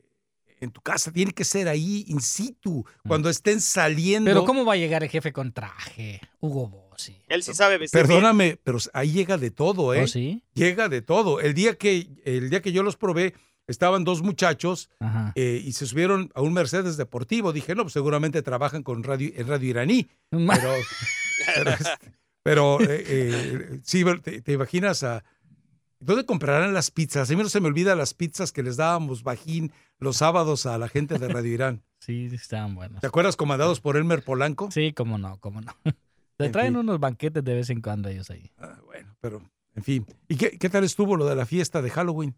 en tu casa. Tiene que ser ahí in situ, cuando estén saliendo.
Mm. Pero ¿cómo va a llegar el jefe con traje? Hugo Bossi.
Él sí sabe vestir bien.
Perdóname, pero ahí llega de todo, ¿eh?
¿Oh, sí?
Llega de todo. El día que, el día que yo los probé, estaban dos muchachos eh, y se subieron a un Mercedes deportivo. Dije, no, pues seguramente trabajan con radio, en radio iraní. Pero, pero, este, pero, eh, eh, sí, te, te imaginas a, ¿Dónde comprarán las pizzas? A mí no se me olvida las pizzas que les dábamos bajín los sábados a la gente de Radio Irán.
Sí, estaban buenos.
¿Te acuerdas comandados por Elmer Polanco?
Sí, cómo no, cómo no. Le
En
traen
fin.
unos banquetes de vez en cuando ellos ahí.
bueno, pero en fin. ¿Y qué, qué tal estuvo lo de la fiesta de Halloween?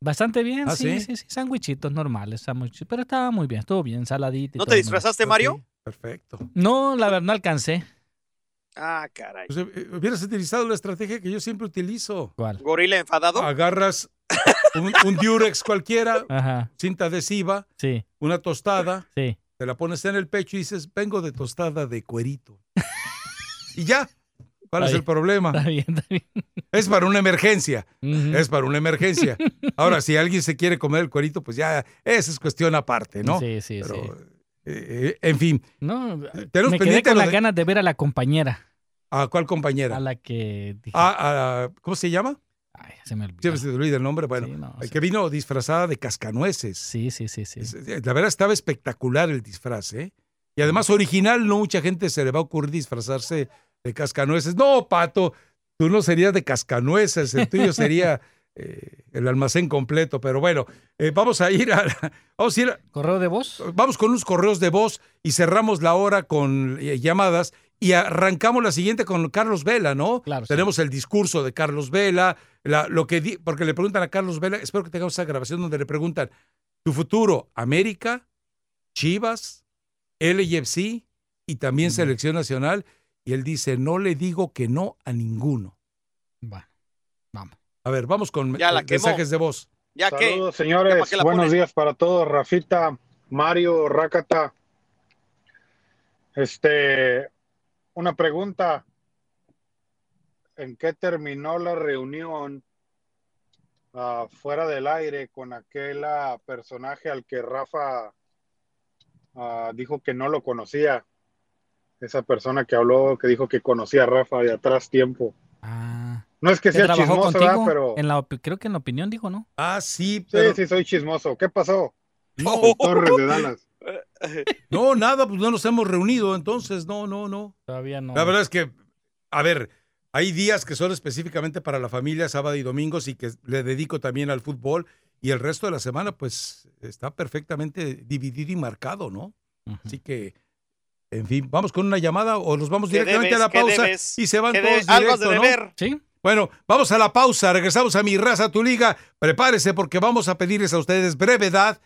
Bastante bien,
¿Ah,
sí,
sí?
sí, sí, sándwichitos normales, sándwichitos, pero estaba muy bien, estuvo bien, saladito. y
¿No te disfrazaste, Mario?
Perfecto.
No, la verdad no alcancé.
Ah, caray.
Pues, eh, hubieras utilizado la estrategia que yo siempre utilizo.
¿Cuál?
¿Gorila enfadado?
Agarras un, un Durex cualquiera,
Ajá.
cinta adhesiva,
Sí,
una tostada,
sí.
te la pones en el pecho y dices, vengo de tostada de cuerito. y ya. ¿Cuál
Está
es el problema?
Está bien, está bien.
Es para una emergencia. Es para una emergencia. Ahora, si alguien se quiere comer el cuerito, pues ya, esa es cuestión aparte, ¿no?
Sí, sí,
Pero,
sí.
eh, eh, en fin.
No,
Tenemos
me quedé
pendiente
con las
de-
ganas de ver a la compañera.
¿A cuál compañera?
A la que dije,
Ah, a- ¿Cómo se llama?
Ay, se me olvidó.
Siempre se te olvida el nombre. Bueno,
Sí, no,
el
sí.
que vino disfrazada de cascanueces.
Sí, sí, sí, sí.
Eh, La verdad estaba espectacular el disfraz, ¿eh? Y además original, no mucha gente se le va a ocurrir disfrazarse de cascanueces. No, Pato, tú no serías de cascanueces, el tuyo sería eh, el almacén completo. Pero bueno, eh, vamos a ir a, vamos a ir a-
¿Correo de voz?
Vamos con unos correos de voz y cerramos la hora con eh, llamadas y arrancamos la siguiente con Carlos Vela, ¿no?
Claro, sí.
Tenemos el discurso de Carlos Vela, la- lo que di- porque le preguntan a Carlos Vela, espero que tengamos esa grabación donde le preguntan, ¿tu futuro América, Chivas, LFC y también Selección Nacional? Y él dice, no le digo que no a ninguno.
Bueno, vamos.
A ver, vamos con
Ya la quemó.
mensajes de voz.
Ya que.
Saludos,
¿Ya
señores. Buenos días para todos. Rafita, Mario, Rakata. Este, una pregunta. ¿En qué terminó la reunión ah, fuera del aire con aquel ah, personaje al que Rafa ah, dijo que no lo conocía? Esa persona que habló, que dijo que conocía a Rafa de atrás tiempo.
Ah.
No es que sea chismoso? ¿verdad? Pero
En la, creo que en la opinión dijo, ¿no?
Ah, sí,
sí,
pero
sí, soy chismoso. ¿Qué pasó?
no,
Torres de Dallas.
no, nada, pues no nos hemos reunido, entonces, no, no, no.
Todavía no.
La verdad es que, a ver, hay días que son específicamente para la familia, sábado y domingos, y que le dedico también al fútbol, y el resto de la semana, pues, está perfectamente dividido y marcado, ¿no? Así que, en fin, vamos con una llamada o nos vamos
¿Qué
directamente
debes?
a la
¿Qué
pausa
debes?
y se van
¿Qué
todos
debes? Algo
directo,
de
¿no?
deber.
Sí.
Bueno, vamos a la pausa, regresamos a mi raza, tu liga. Prepárese porque vamos a pedirles a ustedes brevedad.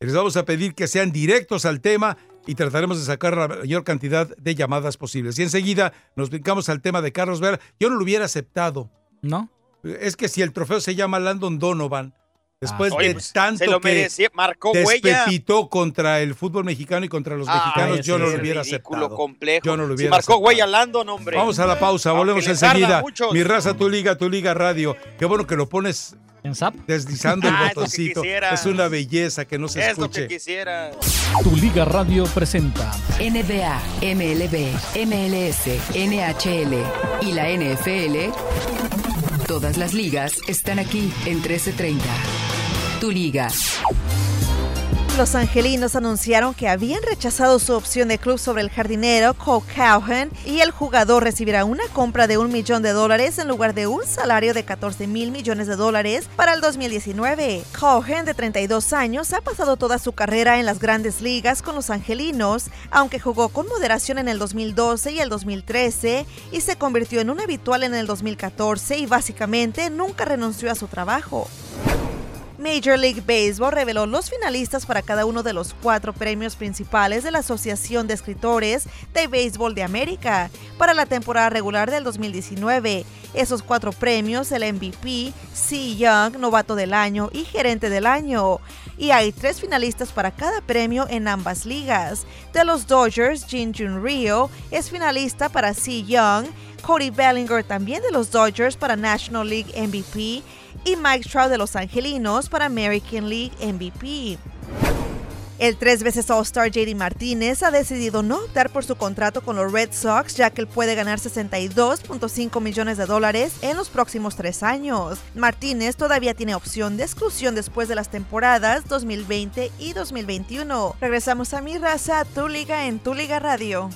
Les vamos a pedir que sean directos al tema y trataremos de sacar la mayor cantidad de llamadas posibles. Y enseguida nos brincamos al tema de Carlos Vera. Yo no lo hubiera aceptado.
¿No?
Es que si el trofeo se llama Landon Donovan, después
Oye,
de
pues,
tanto
se lo
que
merecía, marcó huella.
contra el fútbol mexicano y contra los
Ah,
mexicanos, yo no lo hubiera aceptado.
complejo.
Yo no lo
Si
hubiera
marcó
aceptado.
huella Landon, hombre.
Vamos a la pausa, volvemos enseguida. Mi raza, tu liga, tu liga radio. Qué bueno que lo pones
¿En SAP?
deslizando el
Ah, es lo que
botoncito. Es una belleza que no se
Es lo que
escuche.
quisiera.
Tu Liga Radio presenta
NBA, MLB, MLS, NHL y la NFL. Todas las ligas están aquí en 1330. Tu liga.
Los angelinos anunciaron que habían rechazado su opción de club sobre el jardinero Cole Cowhen y el jugador recibirá una compra de un millón de dólares en lugar de un salario de 14 mil millones de dólares para el 2019. Cowhen, de 32 años, ha pasado toda su carrera en las grandes ligas con los angelinos, aunque jugó con moderación en el 2012 y el 2013 y se convirtió en un habitual en el 2014 y básicamente nunca renunció a su trabajo. Major League Baseball reveló los finalistas para cada uno de los cuatro premios principales de la Asociación de Escritores de Béisbol de América para la temporada regular del 2019. Esos cuatro premios, el MVP, C. Young, Novato del Año y Gerente del Año. Y hay tres finalistas para cada premio en ambas ligas. De los Dodgers, Jin Jun Rio es finalista para C. Young, Cody Bellinger también de los Dodgers para National League MVP y Mike Trout de los Angelinos para American League MVP. El tres veces All-Star JD Martínez ha decidido no optar por su contrato con los Red Sox ya que él puede ganar 62.5 millones de dólares en los próximos tres años. Martínez todavía tiene opción de exclusión después de las temporadas 2020 y 2021. Regresamos a mi raza, tu liga en tu liga radio.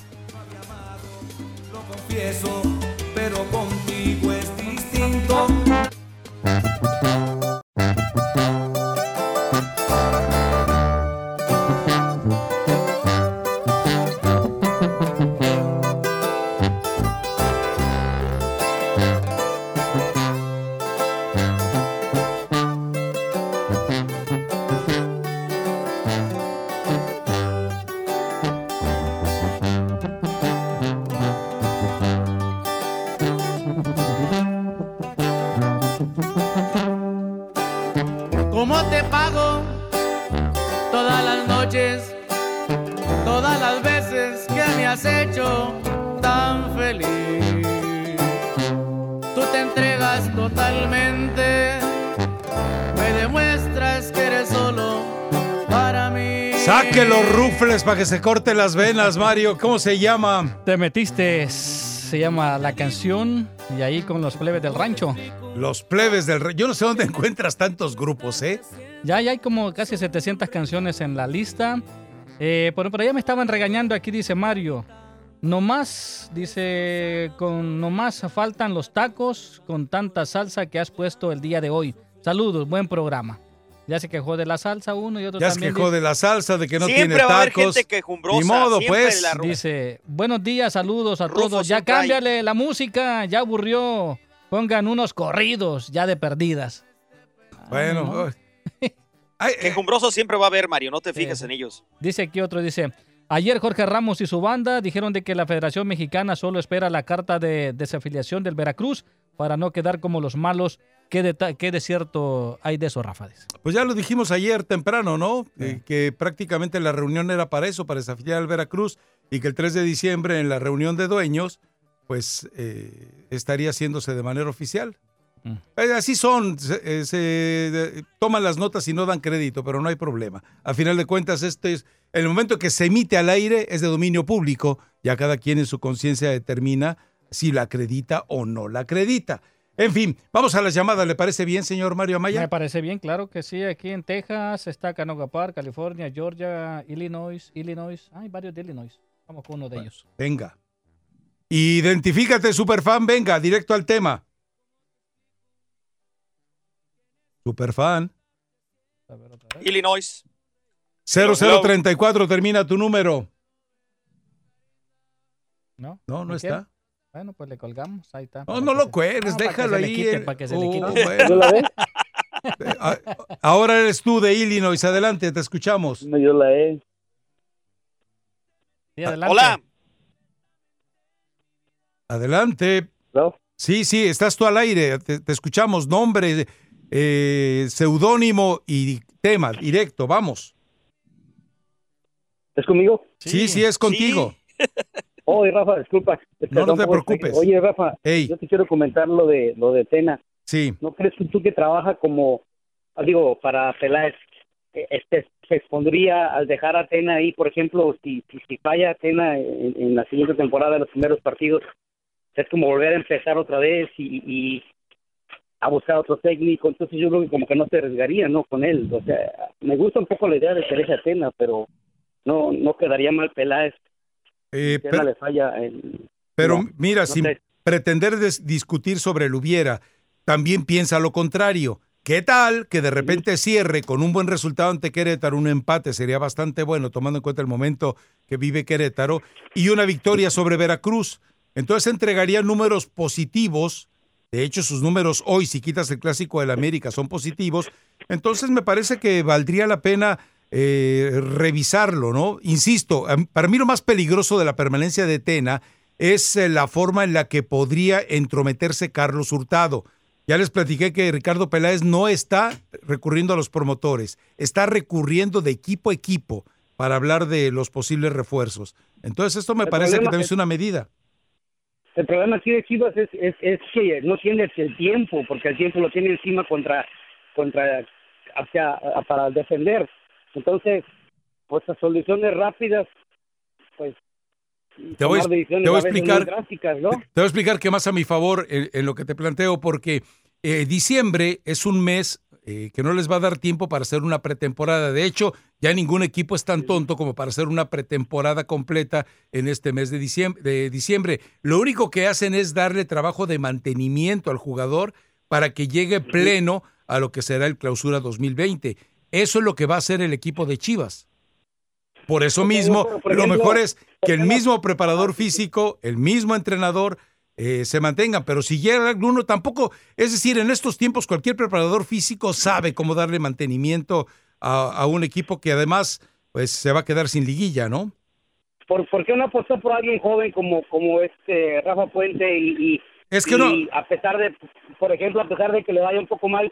Saque los rufles para que se corte las venas, Mario. ¿Cómo se llama?
Te metiste, se llama La Canción, y ahí con los plebes del rancho.
Los plebes del rey. Yo no sé dónde encuentras tantos grupos, ¿eh?
Ya, ya hay como casi 700 canciones en la lista. Eh, por, por allá me estaban regañando, aquí dice Mario. Nomás, dice, con nomás faltan los tacos con tanta salsa que has puesto el día de hoy. Saludos, buen programa. Ya se quejó de la salsa uno y otro
Ya se
también.
quejó
dice-
de la salsa, de que no
Siempre
tiene
va a haber
tacos.
gente quejumbrosa,
Ni modo,
siempre
pues.
la
Dice, buenos días, saludos a
Rufo
todos. Ya
hay.
cámbiale la música, ya aburrió. Pongan unos corridos ya de perdidas.
Bueno,
Quejumbroso siempre va a haber, Mario, no te fijes en ellos.
Dice aquí otro, dice, ayer Jorge Ramos y su banda dijeron de que la Federación Mexicana solo espera la carta de desafiliación del Veracruz para no quedar como los malos. ¿Qué, deta- qué desierto hay de eso, Rafa?
Pues ya lo dijimos ayer temprano, ¿no? Eh, que prácticamente la reunión era para eso, para desafiliar al Veracruz, y que el 3 de diciembre en la reunión de dueños, pues eh, estaría haciéndose de manera oficial.
Mm.
Eh, así son, se, se, de- toman las notas y no dan crédito, pero no hay problema. A final de cuentas, este es el momento que se emite al aire es de dominio público, ya cada quien en su conciencia determina si la acredita o no la acredita. En fin, vamos a las llamadas, ¿le parece bien, señor Mario Amaya?
Me parece bien, claro que sí. Aquí en Texas está Canoga Park, California, Georgia, Illinois, Illinois. Hay varios de Illinois. Vamos con uno de ellos.
Venga. Identifícate, superfan, venga, directo al tema. Superfan.
Illinois.
0034 termina tu número.
¿No?
No, no
¿No
está.
Bueno, pues le colgamos. Ahí está.
No, no lo cuelgues,
No, para que
déjalo
se le
ahí.
quite, para que se le
Oh,
quite.
bueno.
¿Yo la ve?
Ahora eres tú de Illinois, adelante, te escuchamos.
No, yo la he.
Sí,
adelante. Hola. Adelante. Sí, sí, estás tú al aire, te, te escuchamos, nombre, eh, seudónimo y tema, directo, vamos.
¿Es conmigo?
Sí, sí, es contigo.
Oye, Rafa, disculpa.
No, no te preocupes.
Oye, Rafa, yo te quiero comentar lo de lo de Tena.
Sí.
¿No crees que tú que trabajas como, ah, digo, para Peláez, eh, este, se expondría al dejar a Tena ahí, por ejemplo, si, si, si falla Tena en, en la siguiente temporada, los primeros partidos, es como volver a empezar otra vez y, y a buscar otro técnico, entonces yo creo que como que no se arriesgaría, ¿no? Con él, o sea, me gusta un poco la idea de Teresa Tena, pero no no quedaría mal Peláez.
Eh,
Tena
per-
le falla el...
Pero
no,
mira,
no
sin
sé.
pretender discutir sobre el hubiera, también piensa lo contrario. ¿Qué tal que de repente cierre con un buen resultado ante Querétaro, un empate sería bastante bueno tomando en cuenta el momento que vive Querétaro y una victoria sobre Veracruz? Entonces entregaría números positivos. De hecho, sus números hoy, si quitas el clásico del América, son positivos. Entonces me parece que valdría la pena eh, revisarlo, ¿no? Insisto, am- para mí lo más peligroso de la permanencia de Tena es eh, la forma en la que podría entrometerse Carlos Hurtado. Ya les platiqué que Ricardo Peláez no está recurriendo a los promotores, está recurriendo de equipo a equipo para hablar de los posibles refuerzos. Entonces esto me
El
parece que también
es-
es una medida.
El problema aquí de Chivas es, es, es que no tienes el tiempo, porque el tiempo lo tiene encima contra, contra, o sea, a- para defender. Entonces, pues las soluciones rápidas, pues,
Te voy, te voy a explicar
¿no?
Te voy a explicar que más a mi favor en, en lo que te planteo, porque eh, diciembre es un mes eh, que no les va a dar tiempo para hacer una pretemporada. De hecho, ya ningún equipo es tan tonto como para hacer una pretemporada completa en este mes de diciembre. De diciembre. Lo único que hacen es darle trabajo de mantenimiento al jugador para que llegue pleno a lo que será el clausura 2020. Eso es lo que va a hacer el equipo de Chivas. Por eso mismo, lo mejor es que el mismo preparador físico, el mismo entrenador, eh, se mantenga. Pero si llega alguno, tampoco, es decir, en estos tiempos cualquier preparador físico sabe cómo darle mantenimiento a, a un equipo que además pues se va a quedar sin liguilla, ¿no?
¿Por, por qué no apostó por alguien joven como como este Rafa Puente y, y-
Es que
y
no-
a pesar de, por ejemplo, a pesar de que le vaya un poco mal,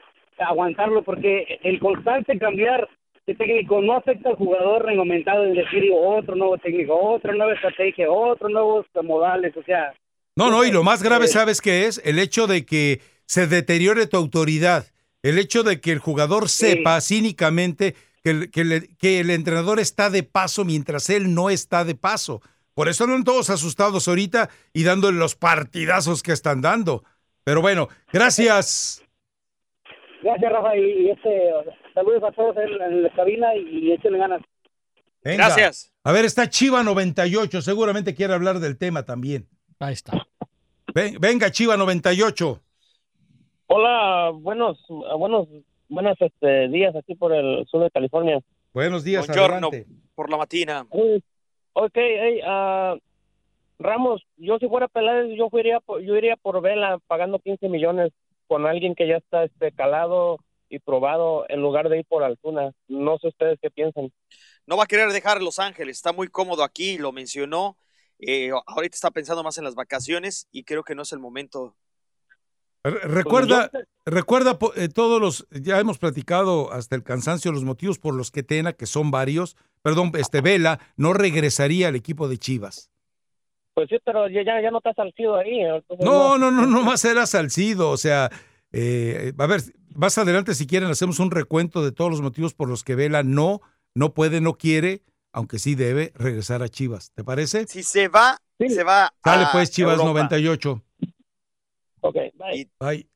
aguantarlo porque el constante cambiar de técnico no afecta al jugador en aumentado en decir otro nuevo técnico, otra nueva estrategia, otros nuevos modales, o sea,
No, no, y lo más grave,
Eh,
¿sabes qué es? El hecho de que se deteriore tu autoridad, el hecho de que el jugador sepa cínicamente que el, que le- que el entrenador está de paso mientras él no está de paso. Por eso andan todos asustados ahorita y dándole los partidazos que están dando. Pero bueno, gracias.
Gracias Rafa y, y este saludos a todos en, en la cabina y échenle ganas.
Venga.
Gracias.
A ver, está Chiva 98, seguramente quiere hablar del tema también.
Ahí está.
venga, Chiva 98.
Hola, buenos, buenos, buenos este, días aquí por el sur de California.
Buenos días,
Buongiorno,
adelante.
por la matina.
Eh, Ok, hey, ah, Ramos, yo si fuera Peláez, yo iría, por, yo iría por Vela pagando 15 millones con alguien que ya está este, calado y probado en lugar de ir por Altuna. No sé ustedes qué piensan.
No va a querer dejar Los Ángeles, está muy cómodo aquí, lo mencionó. Eh, ahorita está pensando más en las vacaciones y creo que no es el momento.
Re- Recuerda, recuerda eh, todos los, ya hemos platicado hasta el cansancio los motivos por los que Tena, que son varios, perdón, este Vela, no regresaría al equipo de Chivas.
Pues sí, pero ya, ya ya no está salcido ahí. entonces
No, no, no, no más era Salcido, o sea, eh, a ver, más adelante si quieren hacemos un recuento de todos los motivos por los que Vela no, no puede, no quiere, aunque sí debe regresar a Chivas, ¿te parece?
Si se va, se va
Sale
a
pues Chivas
Europa.
98.
Ok, bye.
Bye.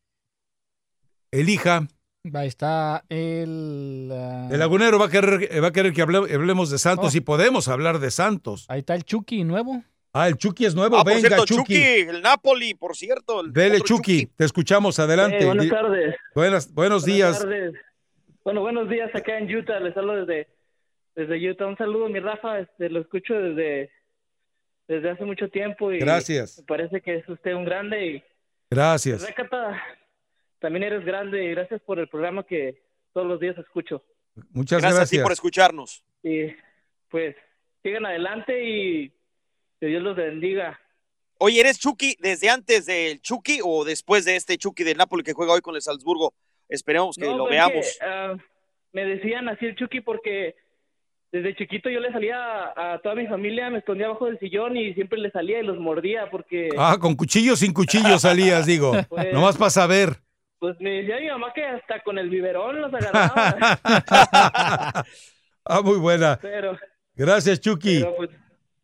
Elija.
Ahí está el... ah,
El lagunero va a querer, va a querer que hable- hablemos de Santos
Oh.
y podemos hablar de Santos.
Ahí está el Chucky nuevo.
Ah, el Chucky es nuevo.
Ah, por
Venga,
cierto,
Chucky.
el Napoli, por cierto. el
Dele, Chucky. Te escuchamos. Adelante.
Eh, buenas tardes.
Buenas, buenos
Buenas
días.
tardes. Bueno, buenos días acá en Utah. Les hablo desde, desde Utah. Un saludo, mi Rafa. Este, lo escucho desde, desde hace mucho tiempo. Y
Gracias.
Me parece que es usted un grande. Y
Gracias.
Recata, también eres grande. Y gracias por el programa que todos los días escucho.
Muchas
Gracias a
gracias.
ti por escucharnos.
Y pues sigan adelante y que Dios los bendiga.
Oye, ¿eres Chucky desde antes del Chucky o después de este Chucky del Napoli que juega hoy con el Salzburgo? Esperemos que
No,
lo
pues,
veamos.
que, ah, me decían así el Chucky porque desde chiquito yo le salía a, a toda mi familia, me escondía abajo del sillón y siempre le salía y los mordía porque
Ah, con cuchillo sin cuchillo salías, digo.
Pues-
Nomás para saber.
pues me decía mi mamá que hasta con el biberón los agarraba.
ah, muy buena.
pero,
Gracias, Chucky.
pero, pues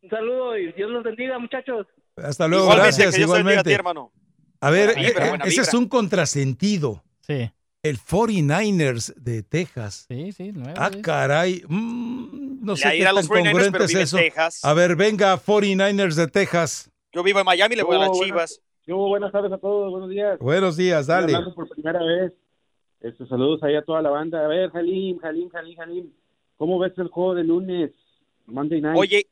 un saludo y Dios los bendiga, muchachos.
Hasta luego,
Igualmente,
gracias,
que bendiga a
igualmente.
ti, hermano.
A ver, eh, ese es un contrasentido.
Sí.
El 49ers de Texas.
Sí, sí, nuevo.
Ah, caray. mm, no
Le
sé qué tan
los 49ers,
congruente
pero
es eso.
Texas.
A ver, venga, 49ers de Texas.
Yo vivo en Miami, le voy a las
buenas-
Chivas.
Yo, buenas tardes a todos, buenos días.
Buenos días,
Estoy
dale.
hablando por primera vez. Este, saludos ahí a toda la banda. A ver, Jalim, Jalim, Jalim, Jalim. ¿Cómo ves el juego de lunes? Monday Night.
Oye,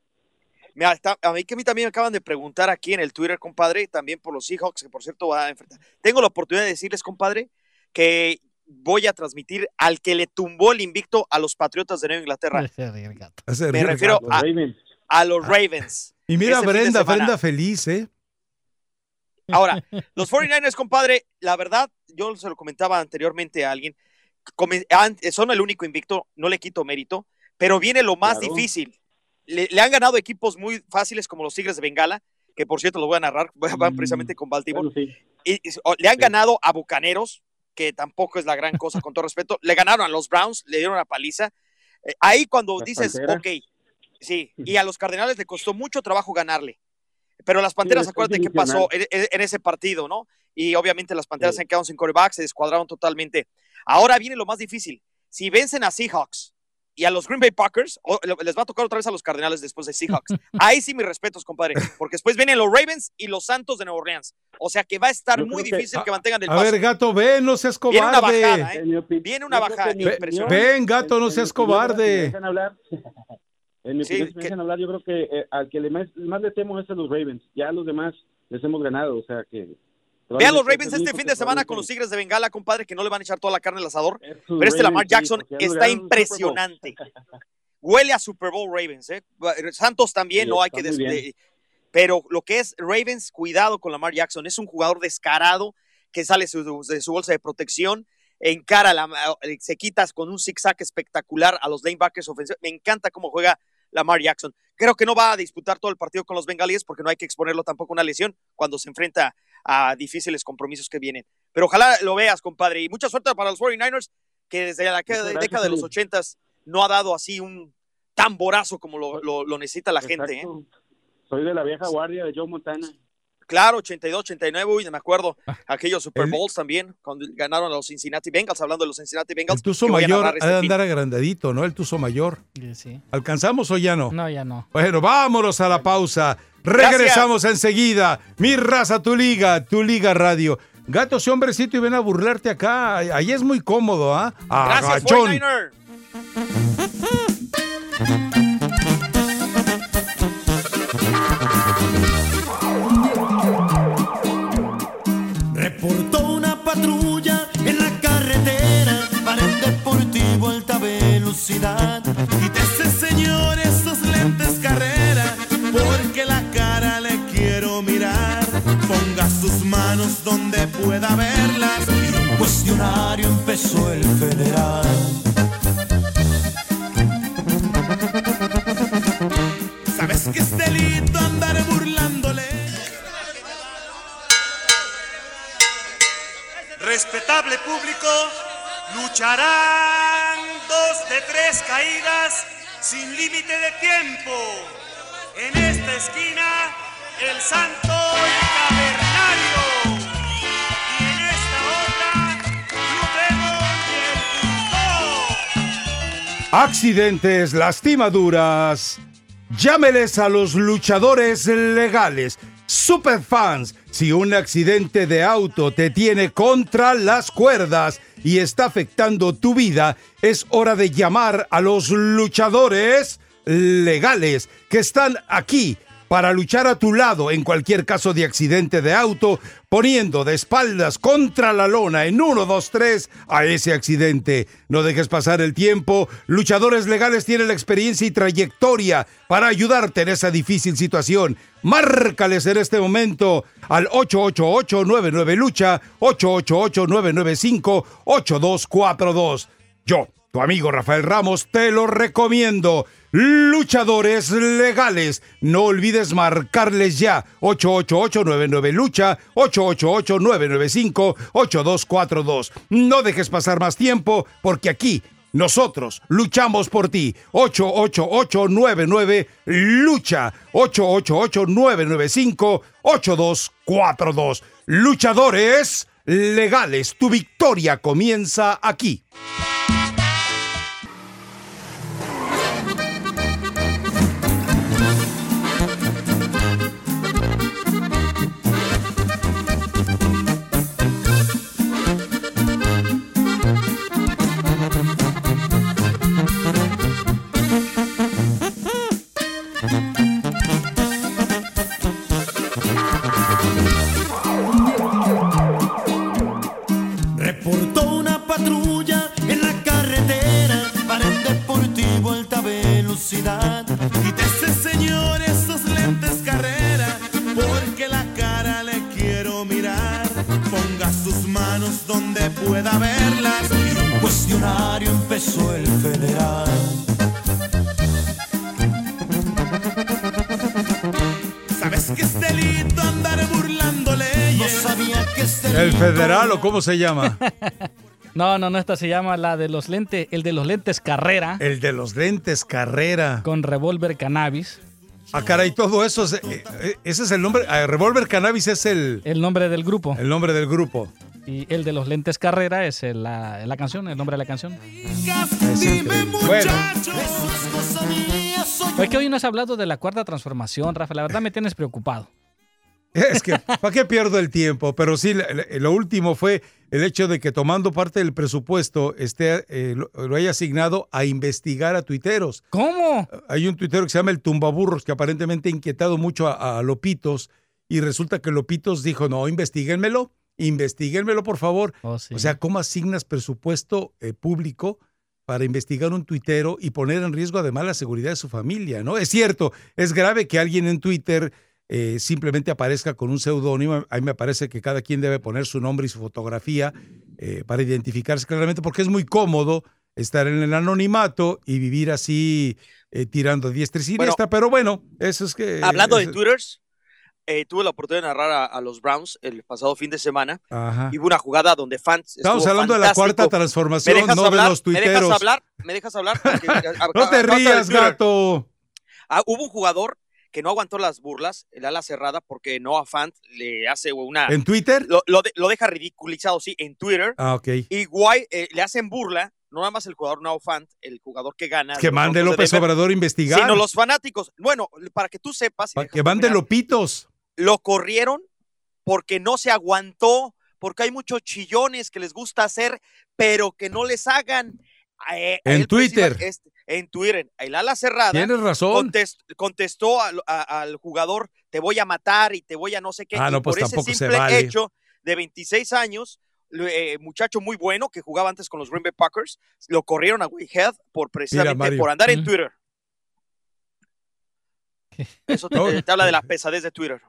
a mí que a mí también me acaban de preguntar aquí en el Twitter, compadre, también por los Seahawks, que por cierto va a enfrentar. Tengo la oportunidad de decirles, compadre, que voy a transmitir al que le tumbó el invicto a los Patriotas de Nueva Inglaterra.
Ese
Me refiero a, los Ravens.
Y mira, Brenda. Brenda feliz, ¿eh?
Ahora, los 49ers, compadre, la verdad, yo se lo comentaba anteriormente a alguien, son el único invicto, no le quito mérito, pero viene lo más
Claro.
difícil. Le, le han ganado equipos muy fáciles como los Tigres de Bengala, que por cierto lo voy a narrar, van precisamente con Baltimore. Y, y- o- le han ganado a Bucaneros, que tampoco es la gran cosa, con todo respeto. Le ganaron a los Browns, le dieron una paliza. Eh, ahí cuando
Las
dices,
Panteras.
ok, sí, y a los Cardenales le costó mucho trabajo ganarle. Pero las Panteras,
es
acuérdate qué pasó en, en- ese partido, ¿no? Y obviamente las Panteras
Sí.
se han quedado sin coreback, se descuadraron totalmente. Ahora viene lo más difícil. Si vencen a Seahawks y a los Green Bay Packers, o- les va a tocar otra vez a los Cardenales después de Seahawks. Ahí sí mis respetos, compadre, porque después vienen los Ravens y los Santos de Nueva Orleans. O sea que va a estar muy
que-
difícil que mantengan el
A
paso.
ver, gato, ven, no seas
Viene una
cobarde.
bajada, ¿eh? Viene una bajada impresionante.
ven, gato, no seas cobarde.
en mi opinión, si me hablar, yo creo que eh, al que le más, más le temo es a los Ravens. Ya a los demás les hemos ganado, o sea que...
Ve a los Ravens este fin de semana con los Tigres de Bengala, compadre, que no le van a echar toda la carne al asador. Pero este Lamar Jackson está impresionante. Huele a Super Bowl Ravens, ¿eh? Santos también, no hay que... des- pero lo que es Ravens, cuidado con Lamar Jackson. Es un jugador descarado que sale su- de su bolsa de protección, encara, la, eh, se quitas con un zigzag espectacular a los lanebackers ofensivos. Me encanta cómo juega Lamar Jackson. Creo que no va a disputar todo el partido con los bengalíes porque no hay que exponerlo tampoco a una lesión cuando se enfrenta a difíciles compromisos que vienen. Pero ojalá lo veas, compadre. Y mucha suerte para los 49ers, que desde la que-
Muchas gracias,
década de los
Felipe.
80 no ha dado así un tamborazo como lo, lo- lo necesita la gente. ¿eh?
Soy de la vieja guardia de Joe Montana.
Claro, 82, 89, uy, me acuerdo.
Ah.
Aquellos Super
El-
Bowls también, cuando ganaron a los Cincinnati Bengals, hablando de los Cincinnati Bengals.
El tuzo mayor ha
este
de andar agrandadito, ¿no? El tuzo mayor.
Sí.
¿Alcanzamos o ya no?
No, ya no.
Bueno, vámonos a la pausa. Regresamos enseguida. Mi raza, tu liga, tu liga radio. Gato, ese hombrecito y ven a burlarte acá. Ahí es muy cómodo, ¿ah?
Gracias,
Agachón.
49er.
Reportó una patrulla en la carretera para el deportivo alta velocidad. Donde pueda verlas. Y un cuestionario empezó el federal. ¿Sabes que es delito andar burlándole?
Respetable público, lucharán dos de tres caídas sin límite de tiempo. En esta esquina, el Santo y Cavernario.
Accidentes, lastimaduras. Llámeles a los luchadores legales. Superfans, si un accidente de auto te tiene contra las cuerdas y está afectando tu vida, es hora de llamar a los luchadores legales que están aquí para luchar a tu lado en cualquier caso de accidente de auto, poniendo de espaldas contra la lona en 1, 2, 3 a ese accidente. No dejes pasar el tiempo. Luchadores legales tienen la experiencia y trayectoria para ayudarte en esa difícil situación. Márcales en este momento al 888-99-lucha, 888-995-8242. Yo, tu amigo Rafael Ramos, te lo recomiendo. Luchadores legales. No olvides marcarles ya. 888-99-lucha, 888-995-8242. No dejes pasar más tiempo porque aquí nosotros luchamos por ti. 888-99-lucha, 888-995-8242. Luchadores legales. Tu victoria comienza aquí. O cómo se llama?
No, no, no, esta se llama la de los lentes, el de los lentes carrera.
El de los lentes carrera.
Con revólver cannabis.
Ah, caray, todo eso, es- eh, eh, ese es el nombre, eh, Revolver Cannabis es el...
El nombre del grupo.
El nombre del grupo.
Y el de los lentes carrera es el- la, la canción, el nombre de la canción.
Bueno,
Es que hoy no has hablado de la cuarta transformación, Rafa. La verdad me tienes preocupado.
es que, ¿para qué pierdo el tiempo? Pero sí, lo último fue el hecho de que tomando parte del presupuesto esté, eh, lo, lo haya asignado a investigar a tuiteros.
¿Cómo?
Hay un tuitero que se llama el Tumbaburros que aparentemente ha inquietado mucho a, a Lopitos y resulta que Lopitos dijo, no, investiguenmelo, investiguenmelo por favor. O sea, ¿cómo asignas presupuesto eh, público para investigar un tuitero y poner en riesgo además la seguridad de su familia? ¿no? Es cierto, es grave que alguien en Twitter eh, simplemente aparezca con un seudónimo. A mí me parece que cada quien debe poner su nombre y su fotografía eh, para identificarse claramente, porque es muy cómodo estar en el anonimato y vivir así eh, tirando diestra y siniestra. pero bueno, eso es que...
Hablando de Twitters, eh, tuve la oportunidad de narrar a, a los Browns el pasado fin de semana.
Ajá.
Y hubo una jugada donde fans.
Estamos hablando de la cuarta transformación,
¿Me dejas
no de
hablar?
los
¿Me dejas
tuiteros.
hablar? ¿Me dejas hablar? Porque, a- a-
No te rías, gato.
Ah, hubo un jugador que no aguantó las burlas, el ala cerrada, porque Noah Fant le hace una.
¿En Twitter?
Lo, lo de- lo deja ridiculizado, sí, en Twitter.
Ah, ok.
Y guay, eh, le hacen burla, no nada más el jugador Noah Fant, el jugador que gana.
Que mande López
Denver,
Obrador a investigar.
Sino los fanáticos. Bueno, para que tú sepas,
que mande Lopitos.
lo corrieron porque no se aguantó, porque hay muchos chillones que les gusta hacer, pero que no les hagan. Eh,
En Twitter.
este, en Twitter, el ala cerrada.
Tienes razón.
contest- contestó al, a- al jugador, te voy a matar y te voy a no sé qué.
Ah,
y
no, pues
por ese simple
vale.
hecho de 26 años, eh, muchacho muy bueno que jugaba antes con los Green Bay Packers, lo corrieron a Whitehead por precisamente por andar en. Twitter. Eso te, habla de la pesadez de Twitter.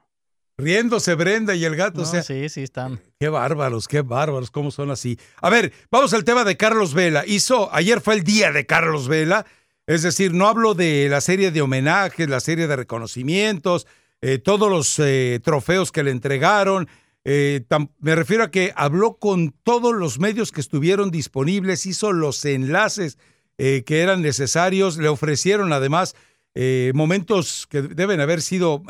Riéndose Brenda y el gato.
No,
o sea,
sí, sí, están.
Qué bárbaros, qué bárbaros, cómo son así. A ver, vamos al tema de Carlos Vela. Hizo, ayer fue el día de Carlos Vela, es decir, no hablo de la serie de homenajes, la serie de reconocimientos, eh, todos los eh, trofeos que le entregaron. eh, me refiero a que habló con todos los medios que estuvieron disponibles, hizo los enlaces que eran necesarios, le ofrecieron además momentos que deben haber sido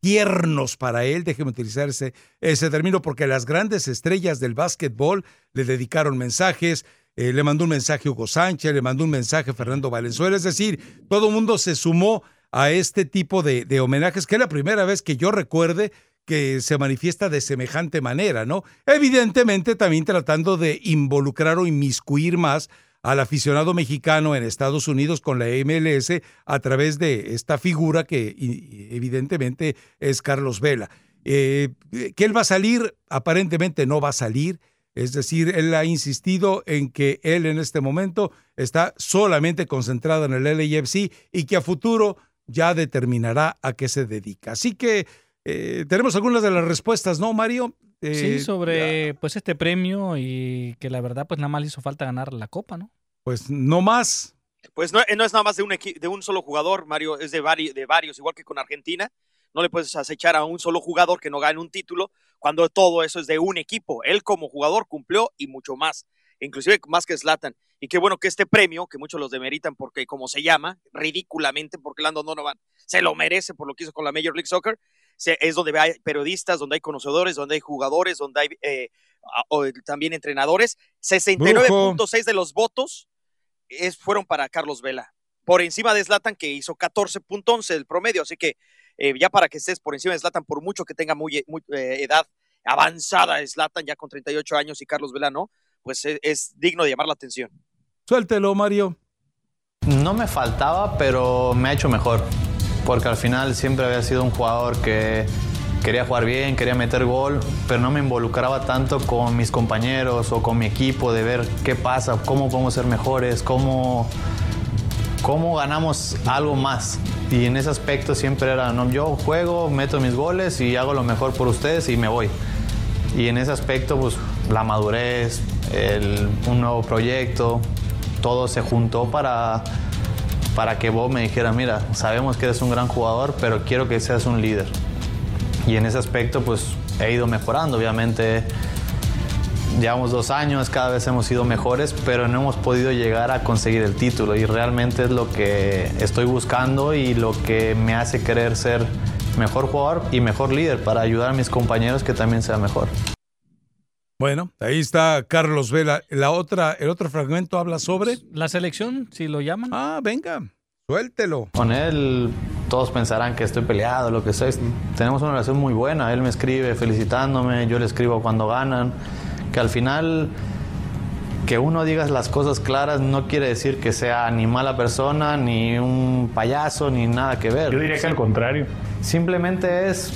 tiernos para él, déjeme utilizar ese, ese término, porque las grandes estrellas del básquetbol le dedicaron mensajes, eh, le mandó un mensaje Hugo Sánchez, le mandó un mensaje Fernando Valenzuela, es decir, todo el mundo se sumó a este tipo de, de homenajes, que es la primera vez que yo recuerde que se manifiesta de semejante manera, ¿no? Evidentemente también tratando de involucrar o inmiscuir más al aficionado mexicano en Estados Unidos con la MLS a través de esta figura que evidentemente es Carlos Vela. Eh, que él va a salir, aparentemente no va a salir. Es decir, él ha insistido en que él en este momento está solamente concentrado en el LAFC y que a futuro ya determinará a qué se dedica. Así que eh, tenemos algunas de las respuestas, ¿no, Mario? Eh,
Sí, sobre pues este premio y que la verdad pues nada más le hizo falta ganar la copa, ¿no?
Pues no más.
Pues no, no es nada más de un, de un solo jugador, Mario, es de, vari- de varios, igual que con Argentina. No le puedes acechar a un solo jugador que no gane un título cuando todo eso es de un equipo. Él como jugador cumplió y mucho más, inclusive más que Zlatan. Y qué bueno que este premio, que muchos los demeritan porque como se llama, ridículamente, porque Landon Donovan se lo merece por lo que hizo con la Major League Soccer, es donde hay periodistas, donde hay conocedores, donde hay jugadores, donde hay eh, o, también entrenadores. 69.6 de los votos es, fueron para Carlos Vela, por encima de Zlatan que hizo 14.11 el promedio, así que eh, ya para que estés por encima de Zlatan, por mucho que tenga muy, muy, eh, edad avanzada Zlatan ya con 38 años y Carlos Vela no, pues es, es digno de llamar la atención.
Suéltelo, Mario.
No me faltaba, pero me ha hecho mejor. Porque al final siempre había sido un jugador que quería jugar bien, quería meter gol, pero no me involucraba tanto con mis compañeros o con mi equipo de ver qué pasa, cómo podemos ser mejores, cómo, cómo ganamos algo más. Y en ese aspecto siempre era, no, yo juego, meto mis goles y hago lo mejor por ustedes y me voy. Y en ese aspecto, pues la madurez, el- un nuevo proyecto, todo se juntó para, para que Bob me dijera, mira, sabemos que eres un gran jugador, pero quiero que seas un líder. Y en ese aspecto, pues he ido mejorando. Obviamente, llevamos dos años, cada vez hemos sido mejores, pero no hemos podido llegar a conseguir el título. Y realmente es lo que estoy buscando y lo que me hace querer ser mejor jugador y mejor líder para ayudar a mis compañeros que también sea mejor.
Bueno, ahí está Carlos Vela. La otra, el otro fragmento habla sobre
la selección, si lo llaman.
Ah, venga, suéltelo.
Con él todos pensarán que estoy peleado, lo que sea. Tenemos una relación muy buena. Él me escribe felicitándome, yo le escribo cuando ganan. Que al final que uno diga las cosas claras no quiere decir que sea ni mala persona, ni un payaso, ni nada que ver.
Yo diría que al contrario.
Simplemente es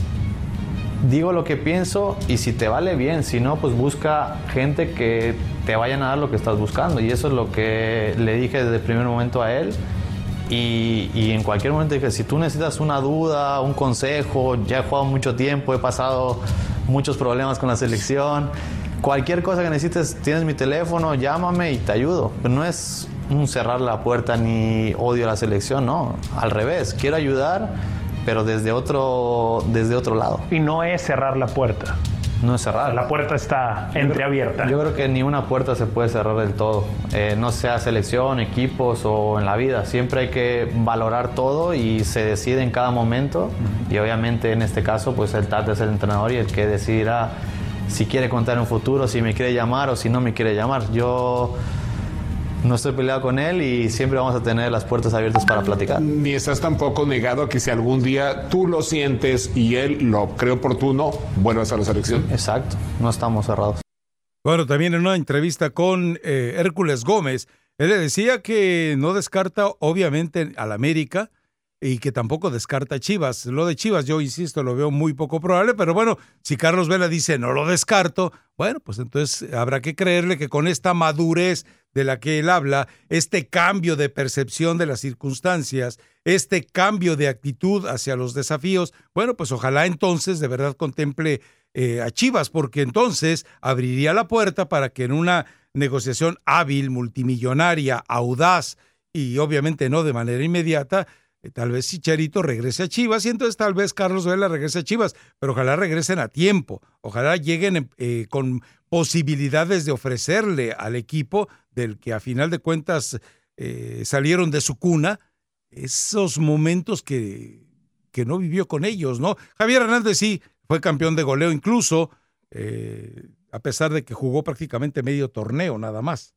digo lo que pienso y si te vale bien, si no, pues busca gente que te vayan a dar lo que estás buscando. Y eso es lo que le dije desde el primer momento a él. Y, y, en cualquier momento dije, si tú necesitas una duda, un consejo, ya he jugado mucho tiempo, he pasado muchos problemas con la selección, cualquier cosa que necesites, tienes mi teléfono, llámame y te ayudo. Pero no es un cerrar la puerta ni odio a la selección, no, al revés, quiero ayudar, pero desde otro, desde otro lado.
Y no es cerrar la puerta.
No es cerrar.
La puerta está entreabierta.
Yo creo que ni una puerta se puede cerrar del todo. Eh, no sea selección, equipos o en la vida. Siempre hay que valorar todo y se decide en cada momento. Y obviamente en este caso, pues el Tata es el entrenador y el que decidirá si quiere contar en un futuro, si me quiere llamar o si no me quiere llamar. Yo no estoy peleado con él y siempre vamos a tener las puertas abiertas para platicar.
Ni estás tampoco negado a que si algún día tú lo sientes y él lo cree oportuno, vuelvas a la selección.
Exacto, no estamos cerrados.
Bueno, también en una entrevista con eh, Hércules Gómez, él le decía que no descarta obviamente al América y que tampoco descarta Chivas. Lo de Chivas, yo insisto, lo veo muy poco probable, pero bueno, si Carlos Vela dice no lo descarto, bueno, pues entonces habrá que creerle que con esta madurez de la que él habla, este cambio de percepción de las circunstancias, este cambio de actitud hacia los desafíos, bueno, pues ojalá entonces de verdad contemple eh, a Chivas, porque entonces abriría la puerta para que en una negociación hábil, multimillonaria, audaz y obviamente no de manera inmediata, tal vez Chicharito regrese a Chivas y entonces tal vez Carlos Vela regrese a Chivas, pero ojalá regresen a tiempo, ojalá lleguen eh, con posibilidades de ofrecerle al equipo del que a final de cuentas eh, salieron de su cuna, esos momentos que, que no vivió con ellos, ¿no? Javier Hernández sí fue campeón de goleo incluso, a pesar de que jugó prácticamente medio torneo nada más.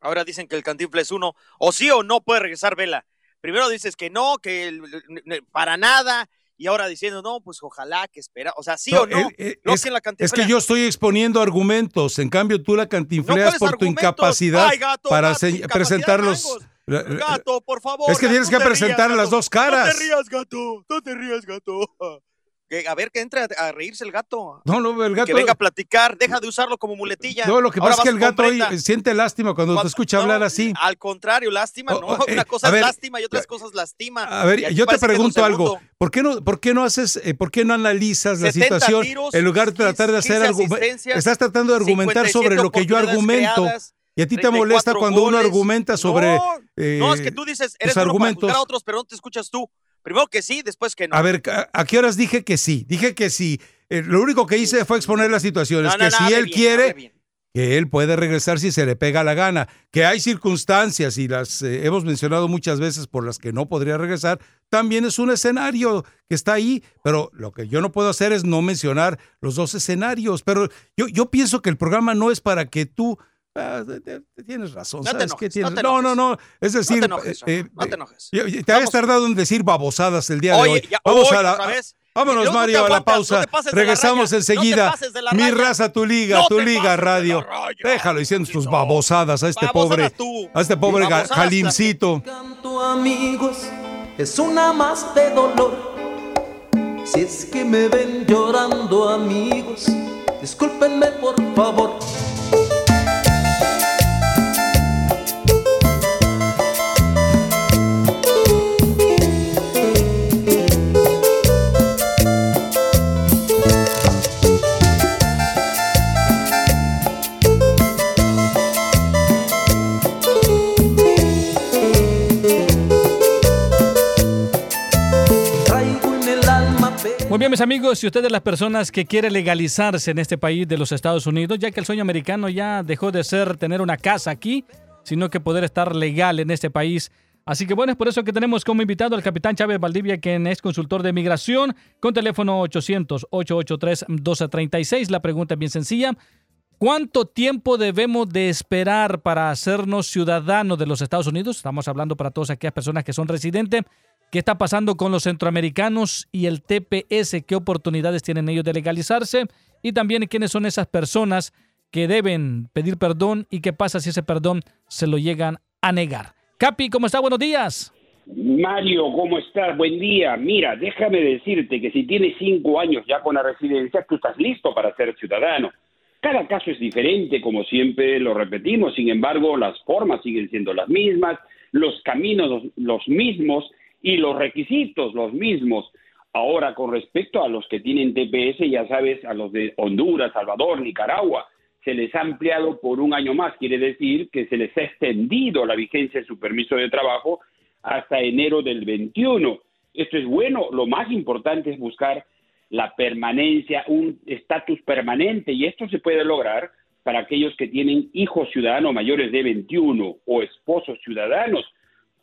Ahora dicen que el Cantinflas es uno, o sí o no puede regresar Vela primero dices que no, que para nada, y ahora diciendo, no, pues ojalá que espera, o sea, sí o no.
es, que la es, que yo estoy exponiendo argumentos, en cambio tú la cantinfleas por tu incapacidad para presentarlos.
Gato, por favor.
Es que tienes que presentar las dos caras.
No te rías, gato, no te rías, gato. Que, a ver, que entre a, reírse el gato.
No, no, el gato.
Que venga a platicar, deja de usarlo como muletilla.
No, lo que pasa es que el gato hoy siente lástima cuando, te escucha hablar así.
Al contrario, lástima, no. Oh, Una cosa es lástima y otras cosas lastima.
A ver, yo te pregunto algo. ¿Por qué no, por qué no haces, eh, por qué no analizas la situación en lugar de tratar de hacer algo? Estás tratando de argumentar sobre lo que yo argumento. Y a ti te molesta cuando uno argumenta sobre.
No, no es que tú dices, eres argumentos. para a otros, pero no te escuchas tú. Primero que sí, después que no.
A ver, ¿a, qué horas dije que sí? Dije que sí. Eh, lo único que hice fue exponer la situación. es que si él quiere, que él puede regresar si se le pega la gana. Que hay circunstancias, y las eh, hemos mencionado muchas veces, por las que no podría regresar, también es un escenario que está ahí. Pero lo que yo no puedo hacer es no mencionar los dos escenarios. Pero yo, yo pienso que el programa no es para que tú Ah, tienes razón. No, ¿sabes qué tienes? no, no, no, Es decir, no te enojes. Eh, no te, enojes. te habías tardado en decir babosadas el día de hoy. Vamos a la. Vámonos, Mario, a la pausa. Regresamos enseguida. Mi raza, tu liga, tu liga radio. Déjalo diciendo sus babosadas a este pobre, a este pobre Jalimcito.
amigos, es una más de dolor. Si es que me ven llorando, amigos, discúlpenme por favor.
Muy bien, mis amigos, si usted es las personas que quiere legalizarse en este país de los Estados Unidos, ya que el sueño americano ya dejó de ser tener una casa aquí, sino que poder estar legal en este país. Así que bueno, es por eso que tenemos como invitado al capitán Chávez Valdivia, quien es consultor de migración, con teléfono 800-883-1236. La pregunta es bien sencilla.
¿Cuánto tiempo debemos de esperar para hacernos ciudadanos de los Estados Unidos? Estamos hablando para todas aquellas personas que son residentes. ¿Qué está pasando con los centroamericanos y el TPS? ¿Qué oportunidades tienen ellos de legalizarse? Y también quiénes son esas personas que deben pedir perdón y qué pasa si ese perdón se lo llegan a negar. Capi, ¿cómo está? Buenos días.
Mario, ¿cómo estás? Buen día. Mira, déjame decirte que si tienes cinco años ya con la residencia, tú estás listo para ser ciudadano. Cada caso es diferente, como siempre lo repetimos, sin embargo, las formas siguen siendo las mismas, los caminos los, mismos y los requisitos los mismos. Ahora, con respecto a los que tienen TPS, ya sabes, a los de Honduras, Salvador, Nicaragua, se les ha ampliado por un año más. Quiere decir que se les ha extendido la vigencia de su permiso de trabajo hasta enero del 21. Esto es bueno. Lo más importante es buscar la permanencia, un estatus permanente, y esto se puede lograr para aquellos que tienen hijos ciudadanos mayores de 21 o esposos ciudadanos.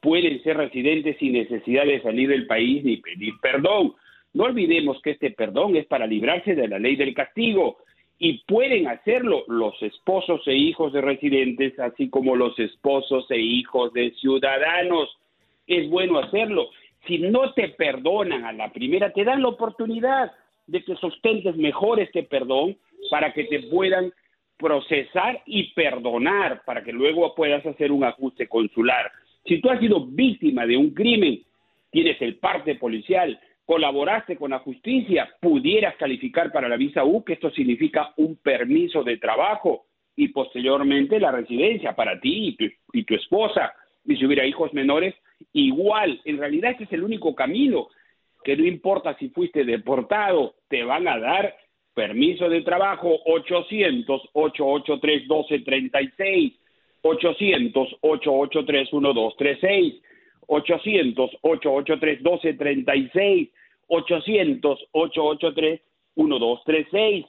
Pueden ser residentes sin necesidad de salir del país ni pedir perdón. No olvidemos que este perdón es para librarse de la ley del castigo y pueden hacerlo los esposos e hijos de residentes, así como los esposos e hijos de ciudadanos. Es bueno hacerlo. Si no te perdonan a la primera, te dan la oportunidad de que sustentes mejor este perdón para que te puedan procesar y perdonar, para que luego puedas hacer un ajuste consular. Si tú has sido víctima de un crimen, tienes el parte policial, colaboraste con la justicia, pudieras calificar para la visa U, que esto significa un permiso de trabajo y posteriormente la residencia para ti y tu, y tu esposa. Y si hubiera hijos menores, igual. En realidad este es el único camino, que no importa si fuiste deportado, te van a dar permiso de trabajo 800-883-1236, 800-883-1236. 800-883-1236, 800-883-1236,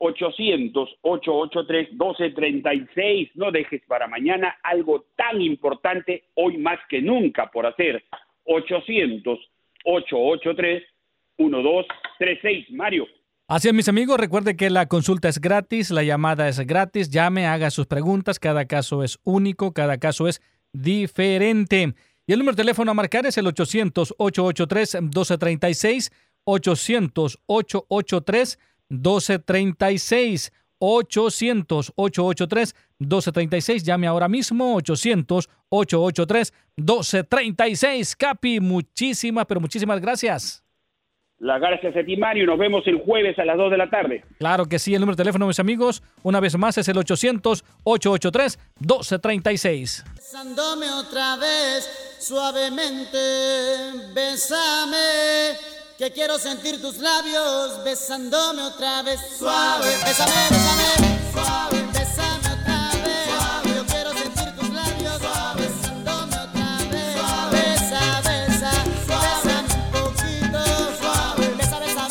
800-883-1236. No dejes para mañana algo tan importante hoy más que nunca por hacer. 800-883-1236. Mario.
Así es, mis amigos, recuerde que la consulta es gratis, la llamada es gratis, llame, haga sus preguntas, cada caso es único, cada caso es diferente. Y el número de teléfono a marcar es el 800-883-1236, 800-883-1236, 800-883-1236. Llame ahora mismo, 800-883-1236. Capi, muchísimas, pero muchísimas gracias.
Las gracias a ti, Mario. Nos vemos el jueves a las 2 de la tarde.
Claro que sí, el número de teléfono, mis amigos, una vez más es el 800-883-1236.
Besándome otra vez, suavemente, bésame, que quiero sentir tus labios, besándome otra vez, suave, bésame, bésame, suave, bésame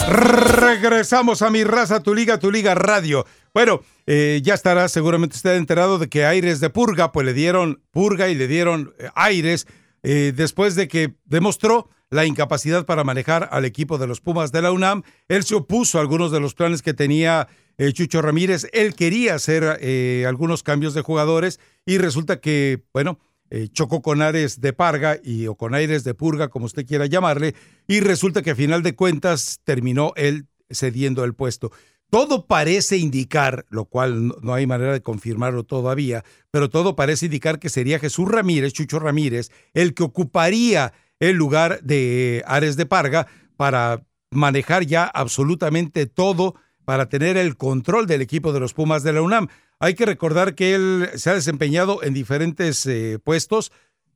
Regresamos a mi raza, tu liga, tu liga radio. Bueno, eh, ya estará seguramente usted enterado de que Aires de Purga, pues le dieron purga y le dieron eh, aires eh, después de que demostró la incapacidad para manejar al equipo de los Pumas de la UNAM. Él se opuso a algunos de los planes que tenía Chucho Ramírez. Él quería hacer algunos cambios de jugadores y resulta que, bueno, eh, chocó con Ares de Parga y, o con Aires de Purga, como usted quiera llamarle, y resulta que a final de cuentas terminó él cediendo el puesto. Todo parece indicar, lo cual no- hay manera de confirmarlo todavía, pero todo parece indicar que sería Jesús Ramírez, Chucho Ramírez, el que ocuparía el lugar de Ares de Parga para manejar ya absolutamente todo, para tener el control del equipo de los Pumas de la UNAM. Hay que recordar que él se ha desempeñado en diferentes eh, puestos.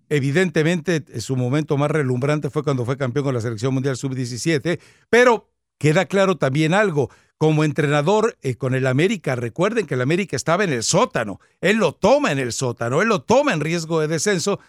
Evidentemente, su momento más relumbrante fue cuando fue campeón con la Selección Mundial Sub-17, pero queda claro también algo. Como entrenador eh, con el América, recuerden que el América estaba en el sótano. Él lo toma en el sótano, él lo toma en riesgo de descenso,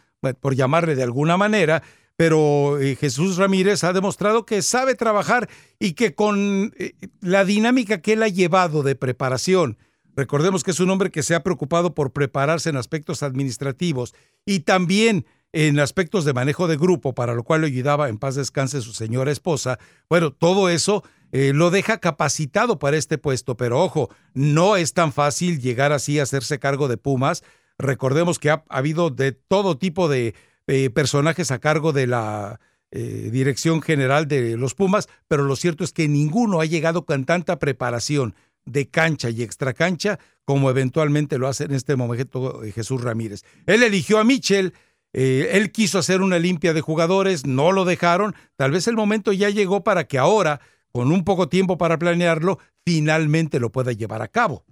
por llamarle de alguna manera, pero eh, Jesús Ramírez ha demostrado que sabe trabajar y que con eh, la dinámica que él ha llevado de preparación, recordemos que es un hombre que se ha preocupado por prepararse en aspectos administrativos y también en aspectos de manejo de grupo, para lo cual le ayudaba en paz descanse su señora esposa. Bueno, todo eso eh, lo deja capacitado para este puesto, pero ojo, no es tan fácil llegar así a hacerse cargo de Pumas. Recordemos que ha, habido de todo tipo de eh, personajes a cargo de la eh, dirección general de los Pumas, pero lo cierto es que ninguno ha llegado con tanta preparación de cancha y extracancha como eventualmente lo hace en este momento Jesús Ramírez. Él eligió a Michel, eh, él quiso hacer una limpia de jugadores, no lo dejaron, tal vez el momento ya llegó para que ahora, con un poco tiempo para planearlo, finalmente lo pueda llevar a cabo.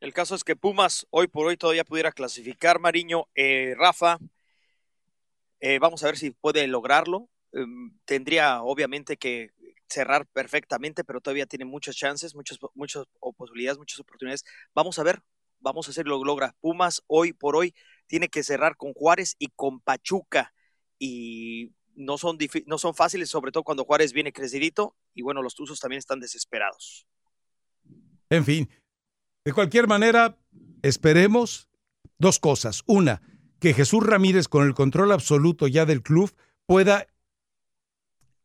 El caso es que Pumas hoy por hoy todavía pudiera clasificar, Mariño. Eh, Rafa, eh, vamos a ver si puede lograrlo. Em, tendría obviamente que cerrar perfectamente, pero todavía tiene muchas chances, muchas, muchas posibilidades, muchas oportunidades. Vamos a ver, vamos a hacer lo logra. Pumas hoy por hoy tiene que cerrar con Juárez y con Pachuca. Y no son, no son fáciles, sobre todo cuando Juárez viene crecidito. Y bueno, los Tuzos también están desesperados.
En fin, de cualquier manera, esperemos dos cosas. Una, que Jesús Ramírez, con el control absoluto ya del club, pueda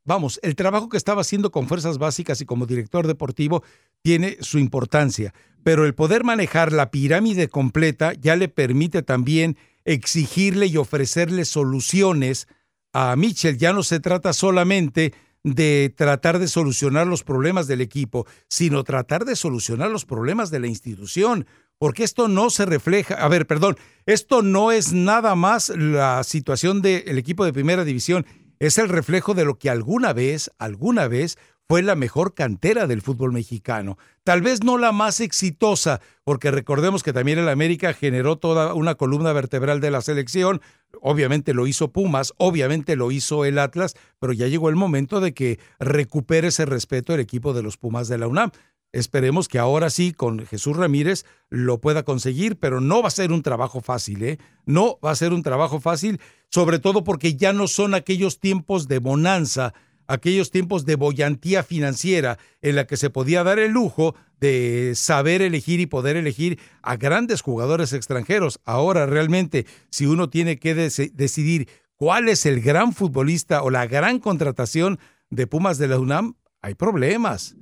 vamos, el trabajo que estaba haciendo con fuerzas básicas y como director deportivo tiene su importancia, pero el poder manejar la pirámide completa ya le permite también exigirle y ofrecerle soluciones a Mitchell. Ya no se trata solamente de tratar de solucionar los problemas del equipo, sino tratar de solucionar los problemas de la institución, porque esto no se refleja, a ver, perdón, esto no es nada más la situación del equipo de primera división, es el reflejo de lo que alguna vez, alguna vez fue la mejor cantera del fútbol mexicano. Tal vez no la más exitosa, porque recordemos que también el América generó toda una columna vertebral de la selección. Obviamente lo hizo Pumas, obviamente lo hizo el Atlas, pero ya llegó el momento de que recupere ese respeto el equipo de los Pumas de la UNAM. Esperemos que ahora sí, con Jesús Ramírez, lo pueda conseguir, pero no va a ser un trabajo fácil, ¿eh? No va a ser un trabajo fácil, sobre todo porque ya no son aquellos tiempos de bonanza, aquellos tiempos de boyantía financiera en la que se podía dar el lujo de saber elegir y poder elegir a grandes jugadores extranjeros. Ahora realmente, si uno tiene que decidir cuál es el gran futbolista o la gran contratación de Pumas de la UNAM, hay problemas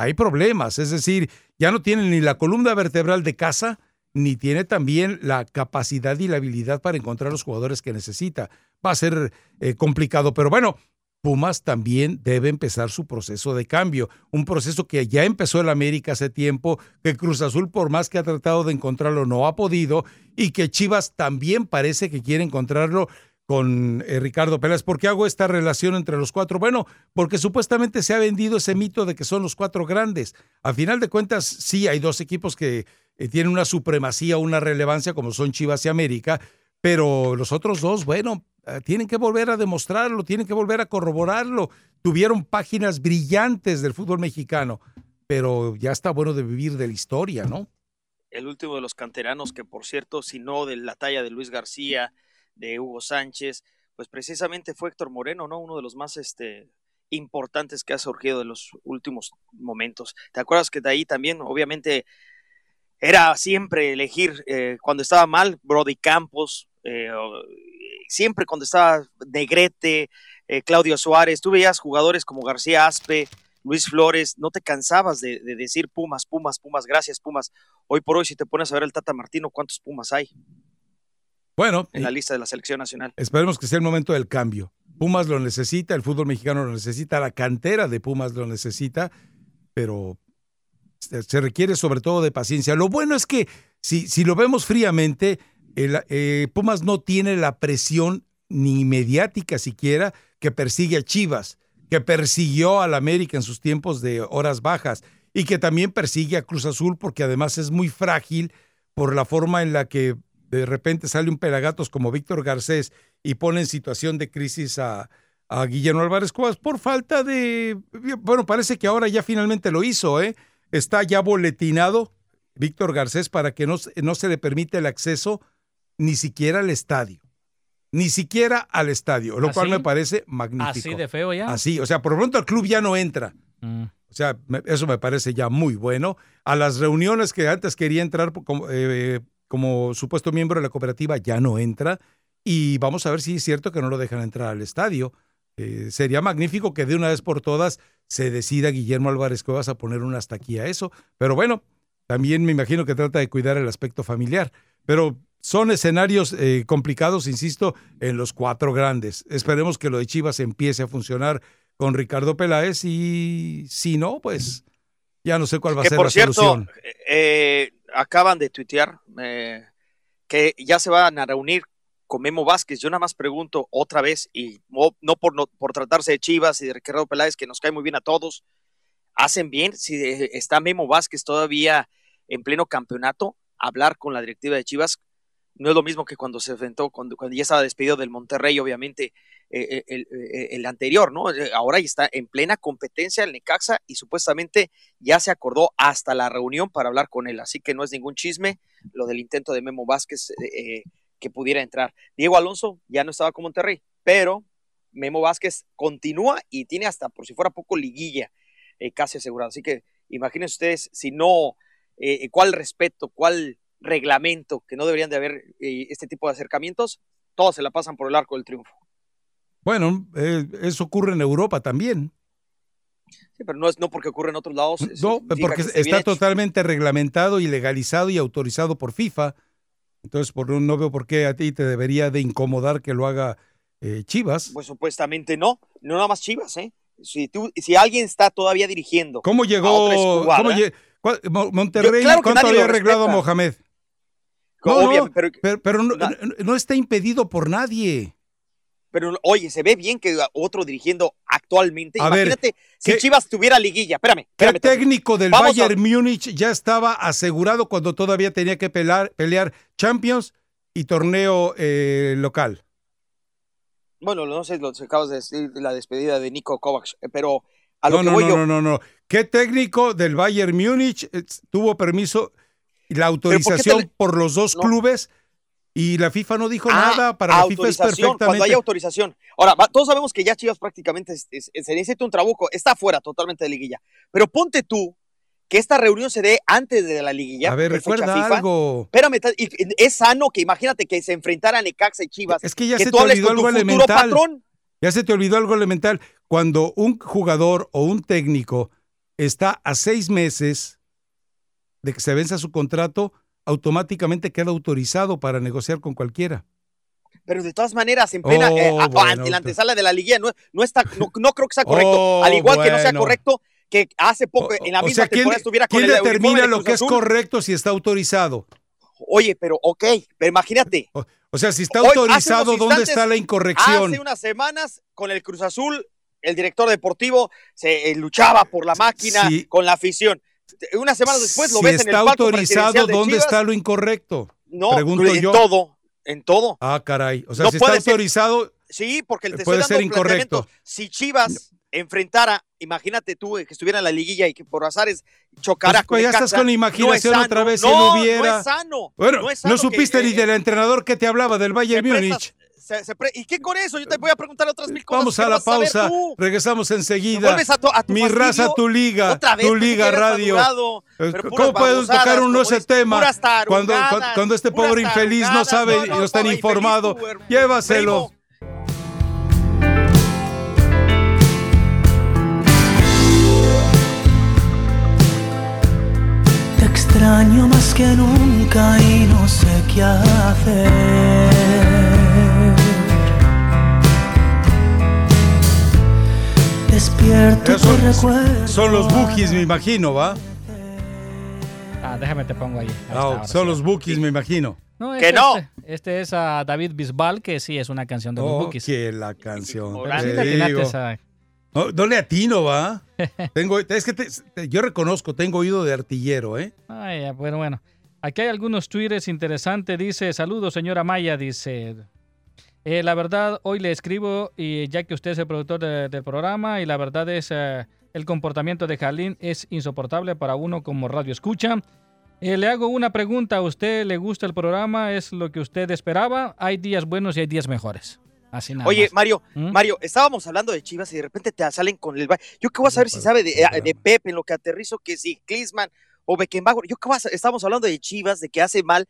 hay problemas. Es decir, ya no tiene ni la columna vertebral de casa, ni tiene también la capacidad y la habilidad para encontrar los jugadores que necesita. Va a ser eh, complicado, pero bueno, Pumas también debe empezar su proceso de cambio, un proceso que ya empezó el América hace tiempo, que Cruz Azul por más que ha tratado de encontrarlo no ha podido y que Chivas también parece que quiere encontrarlo con eh, Ricardo Pérez. ¿Por qué hago esta relación entre los cuatro? Bueno, porque supuestamente se ha vendido ese mito de que son los cuatro grandes. A final de cuentas, sí hay dos equipos que eh, tienen una supremacía, una relevancia, como son Chivas y América, pero los otros dos, bueno, eh, tienen que volver a demostrarlo, tienen que volver a corroborarlo. Tuvieron páginas brillantes del fútbol mexicano, pero ya está bueno de vivir de la historia, ¿no?
El último de los canteranos, que por cierto, si no de la talla de Luis García, de Hugo Sánchez, pues precisamente fue Héctor Moreno, ¿no? Uno de los más este, importantes que ha surgido de los últimos momentos. ¿Te acuerdas que de ahí también, obviamente, era siempre elegir eh, cuando estaba mal, Brody Campos, eh, siempre cuando estaba Negrete, eh, Claudio Suárez, tú veías jugadores como García Aspe, Luis Flores, no te cansabas de, de, decir Pumas, Pumas, Pumas, gracias Pumas. Hoy por hoy, si te pones a ver el Tata Martino, ¿cuántos Pumas hay?
Bueno.
En la lista de la selección nacional.
Esperemos que sea el momento del cambio. Pumas lo necesita, el fútbol mexicano lo necesita, la cantera de Pumas lo necesita, pero se requiere sobre todo de paciencia. Lo bueno es que si, si lo vemos fríamente, el, eh, Pumas no tiene la presión ni mediática siquiera que persigue a Chivas, que persiguió al América en sus tiempos de horas bajas y que también persigue a Cruz Azul porque además es muy frágil por la forma en la que de repente sale un pelagatos como Víctor Garcés y pone en situación de crisis a, Guillermo Álvarez Cuevas por falta de... Bueno, parece que ahora ya finalmente lo hizo, ¿eh? Está ya boletinado Víctor Garcés para que no, no se le permite el acceso ni siquiera al estadio. Ni siquiera al estadio, lo cual me parece magnífico.
Así de feo ya.
Así, o sea, por lo pronto el club ya no entra.
Mm.
O sea, eso me parece ya muy bueno. A las reuniones que antes quería entrar eh, como supuesto miembro de la cooperativa ya no entra y vamos a ver si es cierto que no lo dejan entrar al estadio. Eh, sería magnífico que de una vez por todas se decida Guillermo Álvarez Cuevas a poner un hasta aquí a eso. Pero bueno, también me imagino que trata de cuidar el aspecto familiar. Pero son escenarios eh, complicados, insisto, en los cuatro grandes. Esperemos que lo de Chivas empiece a funcionar con Ricardo Peláez y si no, pues ya no sé cuál va a
Que
ser
por
la
cierto,
solución.
eh, acaban de tuitear eh, que ya se van a reunir con Memo Vázquez. Yo nada más pregunto otra vez, y no, no por, no por tratarse de Chivas y de Ricardo Peláez, que nos cae muy bien a todos, ¿hacen bien si eh, está Memo Vázquez todavía en pleno campeonato? Hablar con la directiva de Chivas no es lo mismo que cuando se enfrentó, cuando, cuando ya estaba despedido del Monterrey, obviamente, eh, el, eh, el anterior, ¿no? Eh, Ahora está en plena competencia el Necaxa y supuestamente ya se acordó hasta la reunión para hablar con él. Así que no es ningún chisme lo del intento de Memo Vázquez eh, que pudiera entrar. Diego Alonso ya no estaba con Monterrey, pero Memo Vázquez continúa y tiene hasta por si fuera poco liguilla eh, casi asegurado. Así que imagínense ustedes si no, eh, cuál respeto, cuál reglamento que no deberían de haber eh, este tipo de acercamientos, todos se la pasan por el arco del triunfo.
Bueno, eh, eso ocurre en Europa también.
Sí, pero no es no porque ocurre en otros lados.
No, porque está totalmente reglamentado y legalizado y autorizado por FIFA. Entonces, por, no veo por qué a ti te debería de incomodar que lo haga eh, Chivas.
Pues supuestamente no, no nada más Chivas, ¿eh? Si, tú, si alguien está todavía dirigiendo.
¿Cómo
a
llegó?
otra
cómo Mo- Monterrey,
Yo- claro
¿cuánto había arreglado a. Mohamed? No,
obvia-
no,
pero-
pero, pero no, está impedido por nadie.
Pero oye, se ve bien que otro dirigiendo actualmente.
A ver,
Imagínate si
¿qué-
Chivas tuviera liguilla. Espérame.
¿Qué técnico del
Vamos a-
Bayern Múnich ya estaba asegurado cuando todavía tenía que pelear Champions y torneo eh, local?
Bueno, no sé lo que acabas de decir de la despedida de Nico Kovacs, eh, pero a lo
No,
que
no,
voy
no,
yo.
no, no, no. ¿Qué técnico del Bayern Múnich eh, tuvo permiso la
¿por qué te
autorización
le-
por los dos
No.
clubes y la FIFA no dijo
Ah,
nada? Para la FIFA es perfectamente.
Cuando hay autorización. Ahora, todos sabemos que ya Chivas prácticamente es- es- se necesita un trabuco, está fuera totalmente de liguilla. Pero ponte tú que esta reunión se dé antes de la liguilla.
A ver, recuerda
FIFA.
algo.
Espérame, es sano que imagínate que se enfrentaran Necaxa y Chivas.
Es que ya
que
se te olvidó algo elemental.
patrón.
Ya se te olvidó algo elemental. Cuando un jugador o un técnico está a seis meses de que se venza su contrato, automáticamente queda autorizado para negociar con cualquiera.
Pero de todas maneras, en plena,
Oh,
eh,
bueno,
ante la antesala de la liguilla, no, no está, no, no creo que sea correcto.
Oh,
Al igual que no sea correcto que hace poco, en la
O
misma
sea, ¿quién,
temporada estuviera con
quién
el
determina
de
lo que es correcto si está autorizado?
Oye, pero ok, pero imagínate.
O sea, si está
Hoy,
autorizado, ¿dónde está la incorrección?
Hace unas semanas, con el Cruz Azul, el director deportivo se eh, luchaba por la máquina
Sí.
con la afición. Unas semanas después lo
si
ves en el
está
palco
autorizado,
de
¿dónde
Chivas.
está lo incorrecto?
No,
Pregunto
en
yo.
todo, en todo.
Ah, caray. O sea,
No
si está
puede ser-
autorizado,
Sí, porque te
Puede
estoy dando
ser incorrecto.
Si Chivas enfrentara, imagínate tú eh, que estuviera en la liguilla y que por azares chocara
Pues, pues, ya
Necaxa,
estás con
no es
imaginación
sano.
otra vez, si
no,
no hubiera.
No es sano.
bueno,
no,
no,
es sano que,
supiste
eh,
ni del entrenador que te hablaba del Bayern Múnich.
Se- se pre- ¿Y qué con eso? Yo te voy a preguntar otras mil cosas.
Vamos
¿Qué
a la pausa, regresamos
¿Te
enseguida.
vuelves a tu- a tu
Mi
fastidio?
raza, tu liga,
Otra vez,
tu liga radio.
madurado,
¿Cómo puedes tocar uno ese tema cuando, cuando, cuando este pobre infeliz no sabe
no,
y
no,
está informado? Llévaselo.
Te extraño más que nunca y no sé qué hacer. Despierto
Esos
tu recuerdo.
son los bookies, me imagino, ¿va?
Ah, déjame te pongo ahí. Ahí está,
Ah, son
sí.
los bookies, me imagino.
No,
Que
este,
no.
Este, este es a David Bisbal, que sí es una canción de los
Oh,
Bookies.
que la canción.
Sí
te
le atinaste
digo.
esa-
No, no le atino, ¿va? tengo, es que te- te- yo reconozco, tengo oído de artillero, ¿eh?
Ay, ya, bueno, bueno. Aquí hay algunos tweets interesantes. Dice, saludos, señora Maya. Dice, "Eh, la verdad, hoy le escribo, y ya que usted es el productor de- del programa, y la verdad es, eh, el comportamiento de Jalín es insoportable para uno como radio escucha. Eh, le hago una pregunta. ¿A usted le gusta el programa? ¿Es lo que usted esperaba? Hay días buenos y hay días mejores. Así nada
Oye,
más.
Mario,
¿Mm?
Mario, estábamos hablando de Chivas y de repente te salen con el... Yo qué voy a saber si sabe de, de Pepe en lo que aterrizo, que si Klinsmann o Beckenbauer. Yo qué voy a Estamos hablando de Chivas, de que hace mal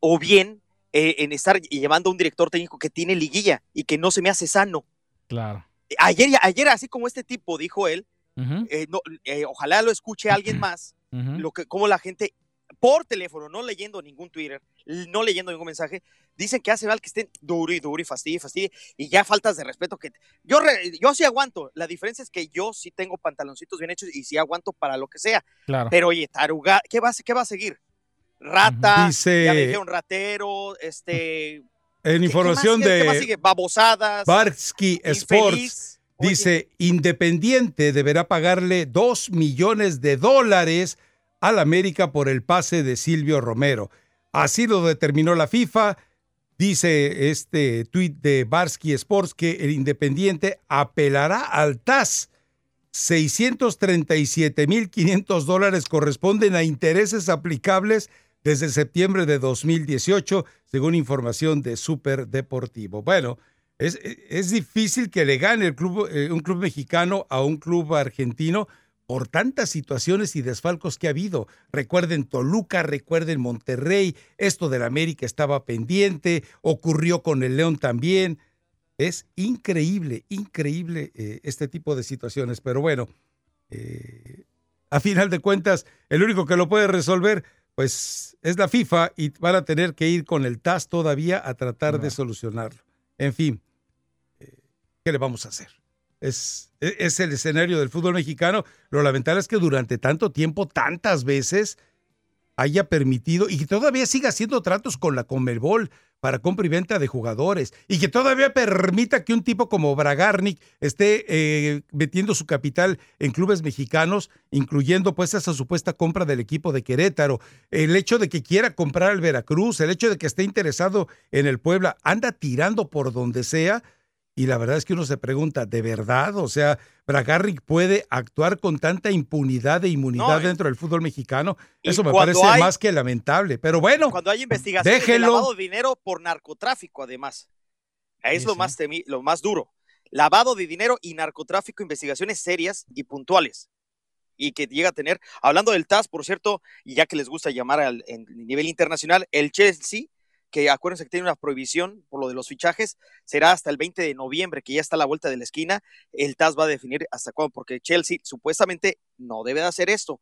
o bien eh, en estar llevando a un director técnico que tiene liguilla y que no se me hace sano.
Claro.
Ayer, ayer así como este tipo dijo él, eh, no, eh, ojalá lo escuche alguien más, lo que, como la gente por teléfono, no leyendo ningún Twitter, no leyendo ningún mensaje, dicen que hace mal que estén duro y duro y fastidie, y fastidie, y ya faltas de respeto que yo, re- yo sí aguanto, la diferencia es que yo sí tengo pantaloncitos bien hechos y sí aguanto para lo que sea,
Claro.
pero oye, taruga, ¿qué va, qué va a seguir? Rata,
Dice-
ya me dijeron ratero, este...
En
¿qué-
información
qué más, qué más
de?
Babosadas.
Barsky Sports, dice, Independiente deberá pagarle 2 millones de dólares al América por el pase de Silvio Romero. Así lo determinó la FIFA. Dice este tuit de Barsky Sports que el Independiente apelará al TAS. 637.500 dólares corresponden a intereses aplicables desde septiembre de 2018, según información de Super Deportivo. Bueno, es, es difícil que le gane el club, eh, un club mexicano a un club argentino por tantas situaciones y desfalcos que ha habido. Recuerden Toluca, recuerden Monterrey, esto del América estaba pendiente, ocurrió con el León también. Es increíble, increíble eh, este tipo de situaciones, pero bueno, eh, a final de cuentas, el único que lo puede resolver, pues es la FIFA y van a tener que ir con el TAS todavía a tratar de solucionarlo. En fin, eh, ¿qué le vamos a hacer? Es, e- es el escenario del fútbol mexicano. Lo lamentable es que durante tanto tiempo, tantas veces, haya permitido y que todavía siga haciendo tratos con la Conmebol para compra y venta de jugadores y que todavía permita que un tipo como Bragarnik esté eh, metiendo su capital en clubes mexicanos, incluyendo pues esa supuesta compra del equipo de Querétaro, el hecho de que quiera comprar al Veracruz, el hecho de que esté interesado en el Puebla, anda tirando por donde sea y la verdad es que uno se pregunta, ¿de verdad? O sea, Bragarnik puede actuar con tanta impunidad e inmunidad
No, y-
dentro del fútbol mexicano. Eso me parece
hay-
más que lamentable. Pero bueno,
Cuando hay investigaciones
déjelo.
de lavado de dinero por narcotráfico, además. Es
Sí,
lo,
sí.
Más temi- lo más duro. Lavado de dinero y narcotráfico, investigaciones serias y puntuales. Y que llega a tener, hablando del TAS, por cierto, y ya que les gusta llamar al en nivel internacional, el Chelsea, que acuérdense que tiene una prohibición por lo de los fichajes, será hasta el 20 de noviembre, que ya está a la vuelta de la esquina. El TAS va a definir hasta cuándo, porque Chelsea supuestamente no debe de hacer esto.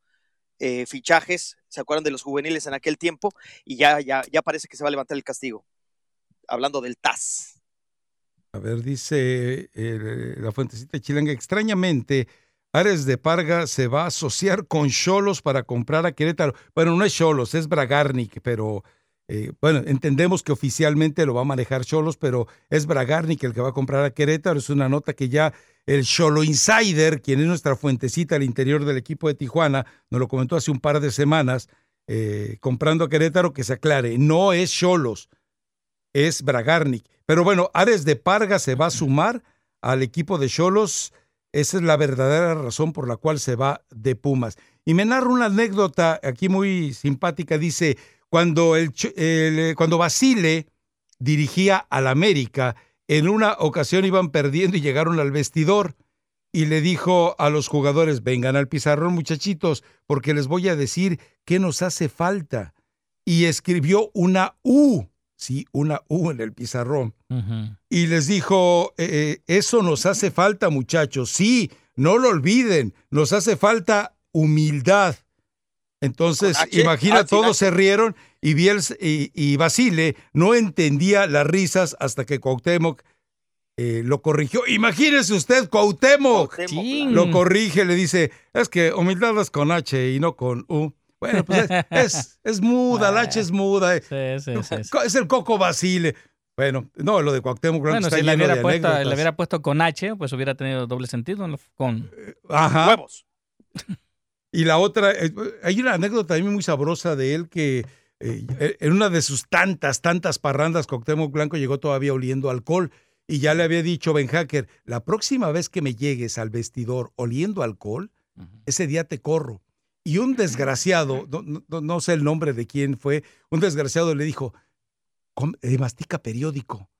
Eh, fichajes, ¿se acuerdan de los juveniles en aquel tiempo? Y ya, ya, ya parece que se va a levantar el castigo. Hablando del TAS.
A ver, dice eh, la fuentecita chilanga, extrañamente, Ares de Parga se va a asociar con Cholos para comprar a Querétaro. Bueno, no es Cholos, es Bragarnik, pero eh, bueno, entendemos que oficialmente lo va a manejar Cholos, pero es Bragarnik el que va a comprar a Querétaro. Es una nota que ya el Cholo Insider, quien es nuestra fuentecita al interior del equipo de Tijuana, nos lo comentó hace un par de semanas, eh, comprando a Querétaro, que se aclare, no es Cholos es Bragarnik. Pero bueno, Ares de Parga se va a sumar al equipo de Cholos. Esa es la verdadera razón por la cual se va de Pumas. Y me narra una anécdota aquí muy simpática. Dice, cuando, el, eh, cuando Basile dirigía al América, en una ocasión iban perdiendo y llegaron al vestidor y le dijo a los jugadores, vengan al pizarrón muchachitos, porque les voy a decir qué nos hace falta. Y escribió una U, sí, una U en el pizarrón. Y les dijo, eh, eh, eso nos hace falta muchachos, sí, no lo olviden, nos hace falta humildad. Entonces,
Con H,
imagina,
ah,
todos
H.
se rieron y, Biels- y, y Basile no entendía las risas hasta que Cuauhtémoc eh, lo corrigió. Imagínese usted, Cuauhtémoc, lo corrige, le dice, es que humildad es con H y no con U. Bueno, pues es, es, es muda, la H es muda. eh.
Sí, sí, sí, sí.
Es el Coco Basile. Bueno, no, lo de Cuauhtémoc
Bueno,
está
si la
lleno
hubiera,
de
puesto, la
anécdotas.
hubiera puesto con H, pues hubiera tenido doble sentido. Con
Ajá.
Huevos.
Y la otra, eh, hay una anécdota también muy sabrosa de él que eh, en una de sus tantas, tantas parrandas, Cuauhtémoc Blanco llegó todavía oliendo alcohol y ya le había dicho Ben Hacker, la próxima vez que me llegues al vestidor oliendo alcohol, ese día te corro. Y un desgraciado, no, no- no sé el nombre de quién fue, un desgraciado le dijo, "Com- eh, mastica periódico.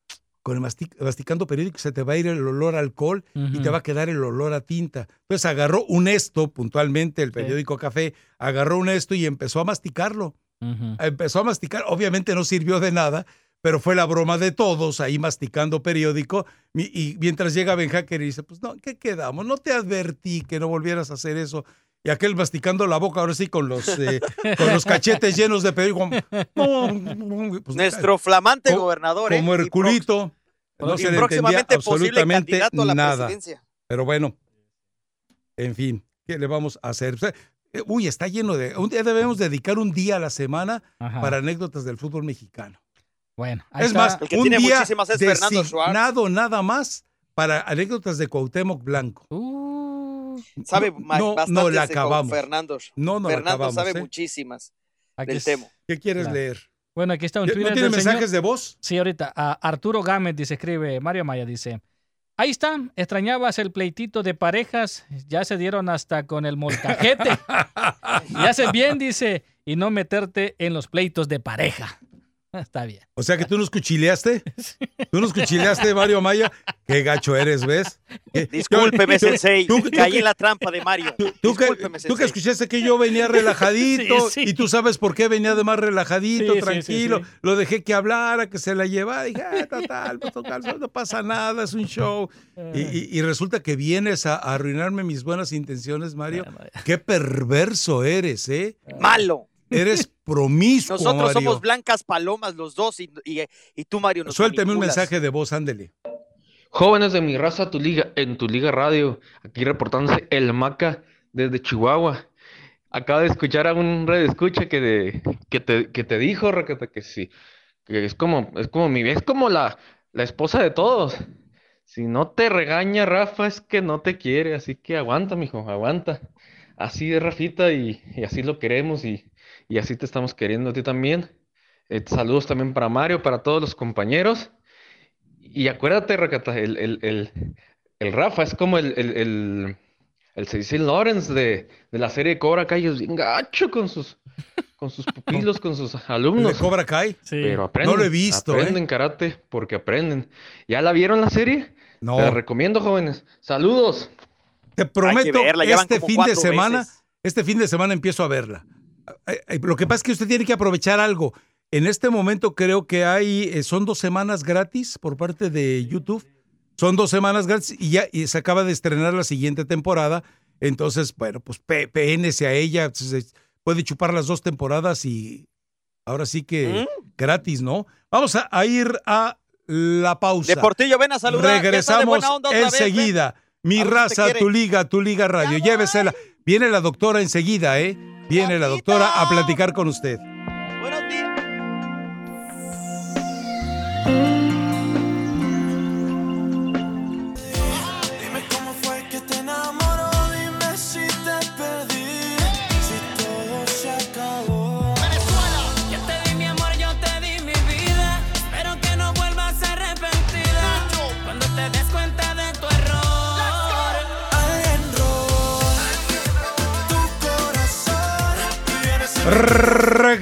Con el mastic- masticando periódico se te va a ir el olor a alcohol y te va a quedar el olor a tinta. Entonces agarró un esto, puntualmente el periódico Café, agarró un esto y empezó a masticarlo. Empezó a masticar, obviamente no sirvió de nada, pero fue la broma de todos ahí masticando periódico. mi- Y mientras llega Ben Hacker y dice, pues no, ¿qué quedamos? No te advertí que no volvieras a hacer eso. Y aquel masticando la boca, ahora sí, con los, eh, con los cachetes llenos de periódico. No, pues,
Nuestro flamante
co-
gobernador, ¿eh?
Como
Y
Herculito. No
y
se le entendía absolutamente
candidato a la
nada. Pero bueno, en fin, ¿qué le vamos a hacer? Eh, Uy, está lleno de... Un día debemos dedicar un día a la semana
Ajá.
para anécdotas del fútbol mexicano.
Bueno, ahí
Es
está.
más,
El que
un
tiene
día
muchísimas es Fernando
nada más para anécdotas de Cuauhtémoc Blanco.
Sabe
No,
ma-
no, no la acabamos.
Fernando.
No, no la
Fernando
acabamos,
sabe
¿eh?
muchísimas
Aquí
del
es-
tema.
¿Qué quieres
Claro.
leer?
Bueno, aquí está un
¿No
Twitter
tiene
del
mensajes
señor-
de voz?
Sí, ahorita. A Arturo Gámez dice, escribe, Mario Maya dice, ahí está, extrañabas el pleitito de parejas, ya se dieron hasta con el molcajete. y haces bien, dice, y no meterte en los pleitos de pareja. Está bien.
O sea que tú nos cuchileaste. Tú nos cuchileaste, Mario Maya. Qué gacho eres, ¿ves? ¿Qué-
Discúlpeme,
tú-
Sensei.
tú- tú
Caí
que-
en la trampa de Mario.
Tú que, escuchaste que yo venía relajadito
Sí, sí.
y tú sabes por qué venía de más relajadito,
Sí,
tranquilo.
sí, sí.
Lo dejé que hablara, que se la llevara. Dije, ah, total, pues, total, no pasa nada, es un show. Y, y- y resulta que vienes a, a arruinarme mis buenas intenciones, Mario. Qué perverso eres, ¿eh?
Malo.
Eres promiscuo,
Nosotros
Mario.
somos blancas palomas los dos y, y- y tú, Mario, nos
Suéltame un mensaje de voz, ándele.
Jóvenes de mi raza, tu liga, en tu liga radio, aquí reportándose el Maca desde Chihuahua. Acaba de escuchar a un radio escucha que, de, que, te, que te dijo, Rakata, que sí, que es como, es como mi, es como la, la esposa de todos. Si no te regaña Rafa, es que no te quiere, así que aguanta, mijo, aguanta. Así es Rafita y, y así lo queremos y, y así te estamos queriendo a ti también. Eh, saludos también para Mario, para todos los compañeros. Y acuérdate, Rakata, el, el, el, el Rafa es como el, el, el, el Cecil Lawrence de, de la serie Cobra Kai, es bien gacho con sus, con sus pupilos, con sus alumnos.
¿De Cobra Kai?
Pero aprenden.
No lo he visto, ¿eh?
Aprenden karate porque aprenden. ¿Ya la vieron la serie?
No.
Te la recomiendo, jóvenes. Saludos.
Te prometo, este fin de semana,
veces.
este fin de semana empiezo a verla. Lo que pasa es que usted tiene que aprovechar algo. En este momento creo que hay, eh, son dos semanas gratis por parte de YouTube. Son dos semanas gratis y ya y se acaba de estrenar la siguiente temporada. Entonces, bueno, pues pénese a ella. se- puede chupar las dos temporadas y ahora sí que gratis, ¿no? Vamos a, a ir a la pausa.
Deportillo, ven a saludar.
Regresamos
vez,
enseguida. Mi
A ver si te
raza, tu liga, tu liga radio. Llévesela. Viene la doctora enseguida, ¿eh? Viene la doctora a platicar con usted.
Buenos días.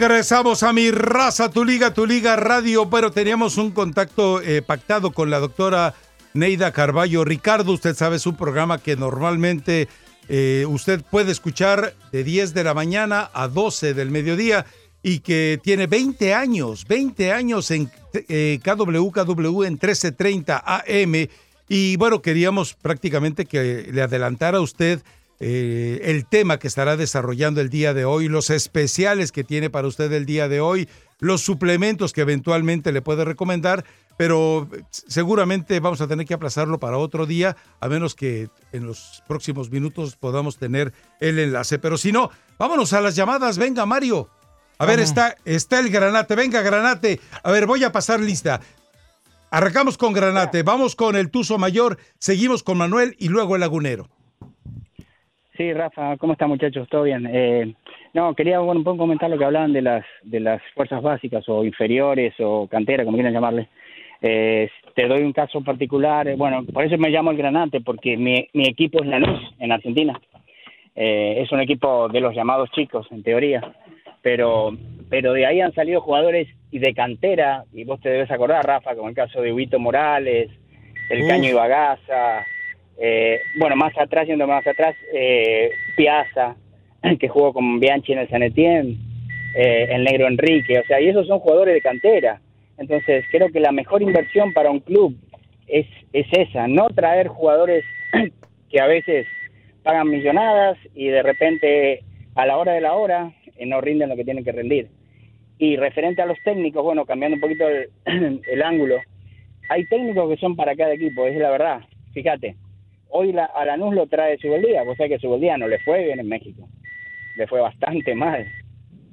Regresamos a mi raza, tu liga, tu liga radio. Pero teníamos un contacto eh, pactado con la doctora Neida Carballo. Ricardo, usted sabe, es un programa que normalmente eh, usted puede escuchar de 10 de la mañana a 12 del mediodía y que tiene 20 años, 20 años en eh, KWKW en 1330 AM. Y bueno, queríamos prácticamente que le adelantara a usted eh, el tema que estará desarrollando el día de hoy, los especiales que tiene para usted el día de hoy, los suplementos que eventualmente le puede recomendar, pero seguramente vamos a tener que aplazarlo para otro día, a menos que en los próximos minutos podamos tener el enlace. Pero si no, vámonos a las llamadas. Venga, Mario. A ver, está, está el granate. Venga, granate. A ver, voy a pasar lista. Arrancamos con Granate, vamos con el Tuzo Mayor, seguimos con Manuel y luego el Lagunero.
Sí, Rafa, ¿cómo está muchachos? ¿Todo bien? Eh, no, quería bueno, un poco comentar lo que hablaban de las de las fuerzas básicas o inferiores o cantera, como quieran llamarle. Eh, te doy un caso particular, eh, bueno, por eso me llamo el Granate, porque mi, mi equipo es Lanús, en Argentina. Eh, es un equipo de los llamados chicos, en teoría, pero pero de ahí han salido jugadores y de cantera, y vos te debes acordar, Rafa, como el caso de Huito Morales, el. Caño Ibagaza, eh, bueno, más atrás, yendo más atrás, eh, Piazza, que jugó con Bianchi en el San Etienne, eh, el Negro Enrique, o sea, y esos son jugadores de cantera. Entonces, creo que la mejor inversión para un club es, es esa, no traer jugadores que a veces pagan millonadas y de repente a la hora de la hora eh, no rinden lo que tienen que rendir. Y referente a los técnicos, bueno, cambiando un poquito el, el ángulo, hay técnicos que son para cada equipo, es la verdad. Fíjate, hoy la, a Lanús lo trae Subeldía, sabés que Subeldía no le fue bien en México, le fue bastante mal.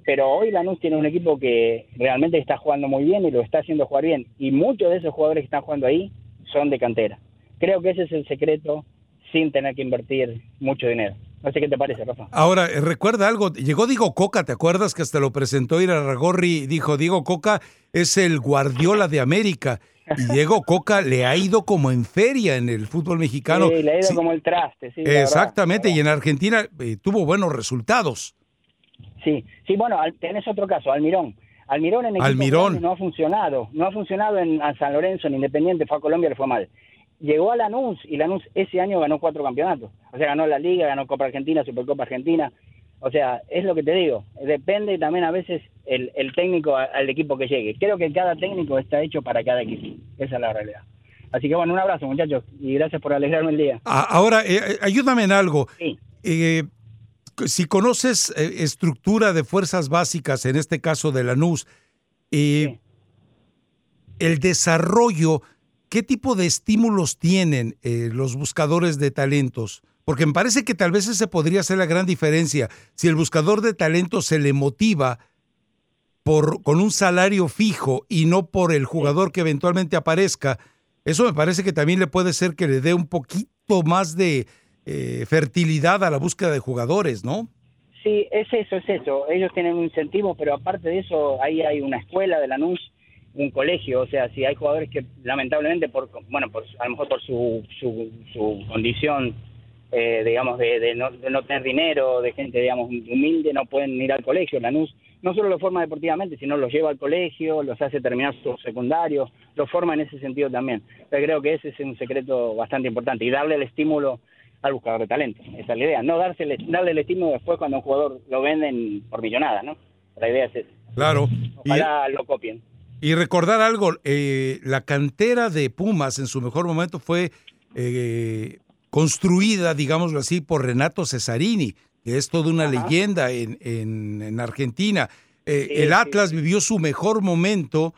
Pero hoy Lanús tiene un equipo que realmente está jugando muy bien y lo está haciendo jugar bien. Y muchos de esos jugadores que están jugando ahí son de cantera. Creo que ese es el secreto sin tener que invertir mucho dinero. No sé qué te parece, Rafa.
Ahora, eh, recuerda algo, llegó Diego Coca, ¿te acuerdas que hasta lo presentó Irarragorri? Dijo, Diego Coca es el Guardiola de América. Y Diego Coca le ha ido como en feria en el fútbol mexicano.
Sí, le ha ido
Sí,
como el traste. Sí, la verdad.
Exactamente, y en Argentina eh, tuvo buenos resultados.
Sí, sí, bueno, tenés otro caso, Almirón. Almirón en
Almirón.
no ha funcionado. No ha funcionado en San Lorenzo, en Independiente, fue a Colombia, le fue mal. Llegó a Lanús y Lanús ese año ganó cuatro campeonatos. O sea, ganó la Liga, ganó Copa Argentina, Supercopa Argentina. O sea, es lo que te digo. Depende también a veces el, el técnico a- al equipo que llegue. Creo que cada técnico está hecho para cada equipo. Esa es la realidad. Así que bueno, un abrazo muchachos y gracias por alegrarme el día.
Ahora, eh, eh, ayúdame en algo. Eh, si conoces eh, estructura de fuerzas básicas, en este caso de Lanús, eh, el desarrollo, ¿qué tipo de estímulos tienen eh, los buscadores de talentos? Porque me parece que tal vez ese podría ser la gran diferencia. Si el buscador de talentos se le motiva por, con un salario fijo y no por el jugador que eventualmente aparezca, eso me parece que también le puede ser que le dé un poquito más de eh, fertilidad a la búsqueda de jugadores, ¿no?
Sí, es eso, es eso. Ellos tienen un incentivo, pero aparte de eso, ahí hay una escuela de Lanús, un colegio. O sea, si hay jugadores que lamentablemente, por bueno, por, a lo mejor por su, su, su condición, eh, digamos, de, de no, de no tener dinero, de gente, digamos, humilde, no pueden ir al colegio. Lanús no solo lo forma deportivamente, sino los lleva al colegio, los hace terminar sus secundarios, los forma en ese sentido también. Pero creo que ese es un secreto bastante importante y darle el estímulo al buscador de talento. Esa es la idea. No darse darle el estímulo después cuando un jugador lo venden por millonada, ¿no? La idea es esa.
Claro. Y,
Ojalá lo copien.
Y recordar algo, eh, la cantera de Pumas en su mejor momento fue eh, construida, digámoslo así, por Renato Cesarini, que es toda una leyenda en, en- en Argentina. Eh, el Atlas vivió su mejor momento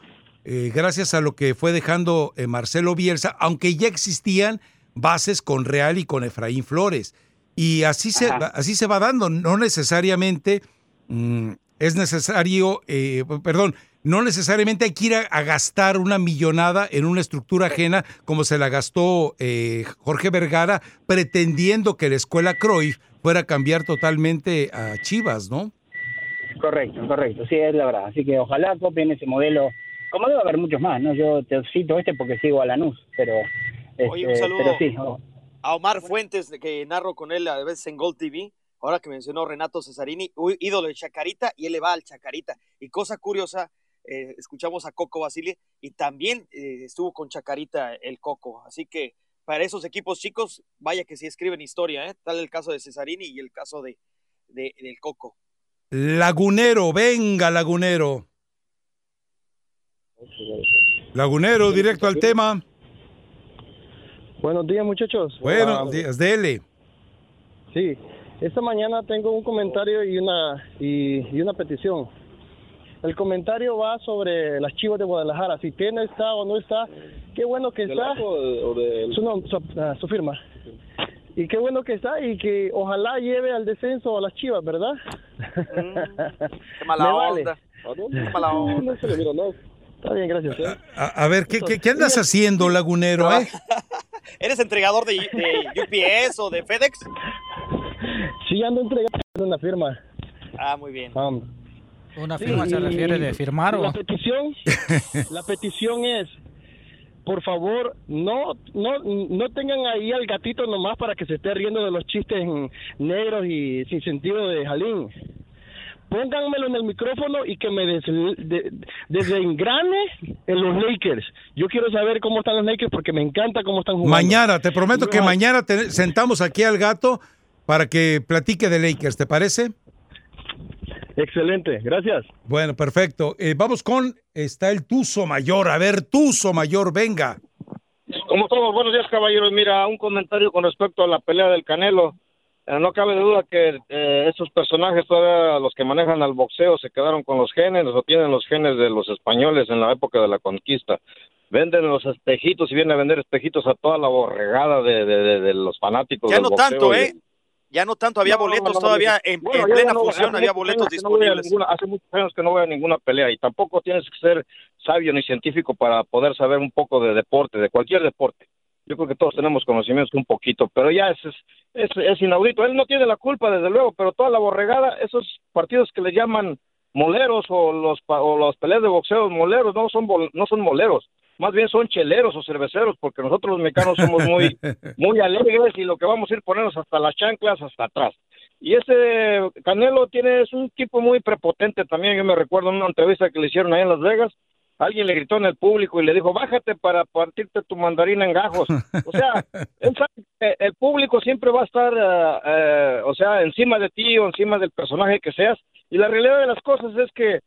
eh, gracias a lo que fue dejando Marcelo Bielsa, aunque ya existían bases con Real y con Efraín Flores. Y así se, así se va dando, no necesariamente mm, es necesario, eh, perdón, no necesariamente hay que ir a, a gastar una millonada en una estructura ajena como se la gastó eh, Jorge Vergara, pretendiendo que la escuela Cruyff fuera a cambiar totalmente a Chivas, ¿no?
Correcto, correcto. Sí, es la verdad. Así que ojalá copien ese modelo. Como debe haber muchos más, ¿no? Yo te cito este porque sigo a Lanús, pero...
Oye,
este,
un saludo
Pero sí, oh,
a Omar Fuentes, de que narro con él a veces en Gold TV. Ahora que mencionó Renato Cesarini, ídolo de Chacarita, y él le va al Chacarita. Y cosa curiosa, eh, escuchamos a Coco Basile y también eh, estuvo con Chacarita el Coco. Así que para esos equipos chicos, vaya que sí escriben historia, ¿eh? Tal el caso de Cesarini y el caso de, de- del Coco.
Lagunero, venga, Lagunero. Lagunero, directo al tema.
Buenos días, muchachos.
Buenos
Ah,
días, dele.
Sí, esta mañana tengo un comentario y una y, y una petición. El comentario va sobre las Chivas de Guadalajara. Si tiene está o no está, qué bueno que
¿Del
está.
O de- o
Su, nom- su- ah, su firma. Y qué bueno que está y que ojalá lleve al descenso a las Chivas, ¿verdad?
Qué mala
Me vale.
onda. Qué mala onda.
No se le mira, no. Está bien, gracias. ¿eh?
A, a ver, ¿qué, qué, qué andas haciendo, Lagunero? eh?
¿Eres entregador de, de UPS o de FedEx?
Sí, ando entregando una firma.
Ah, muy bien.
Um,
¿Una
Sí,
firma se
y-
refiere de firmar o...?
La petición, la petición es, por favor, no, no, no tengan ahí al gatito nomás para que se esté riendo de los chistes negros y sin sentido de Jalín. Pónganmelo en el micrófono y que me des, de- desengrane en los Lakers. Yo quiero saber cómo están los Lakers porque me encanta cómo están jugando.
Mañana, te prometo que mañana te- sentamos aquí al gato para que platique de Lakers, ¿te parece?
Excelente, gracias.
Bueno, perfecto. Eh, vamos con, está el Tuzo Mayor. A ver, Tuzo Mayor, venga.
Como todos, buenos días, caballeros. Mira, un comentario con respecto a la pelea del Canelo. Eh, no cabe duda que eh, estos personajes, todavía los que manejan al boxeo, se quedaron con los genes o tienen los genes de los españoles en la época de la conquista. Venden los espejitos y vienen a vender espejitos a toda la borregada de, de- de- de los fanáticos
Ya
del
no
boxeo
tanto,
y-
¿eh? Ya no tanto, había
No,
boletos
no, no,
todavía en,
Bueno,
en
yo
plena función, había boletos disponibles.
ninguna- hace muchos años que no voy a ninguna pelea y tampoco tienes que ser sabio ni científico para poder saber un poco de deporte, de cualquier deporte. Yo creo que todos tenemos conocimientos un poquito, pero ya es, es, es inaudito. Él no tiene la culpa, desde luego, pero toda la borregada, esos partidos que le llaman moleros o los o los peleas de boxeo moleros no son no son moleros más bien son cheleros o cerveceros porque nosotros los mexicanos somos muy muy alegres y lo que vamos a ir ponernos hasta las chanclas hasta atrás. Y ese Canelo tiene es un tipo muy prepotente también. Yo me recuerdo en una entrevista que le hicieron ahí en Las Vegas. Alguien le gritó en el público y le dijo bájate para partirte tu mandarina en gajos o sea él sabe que el público siempre va a estar eh, o sea encima de ti o encima del personaje que seas. Y la realidad de las cosas es que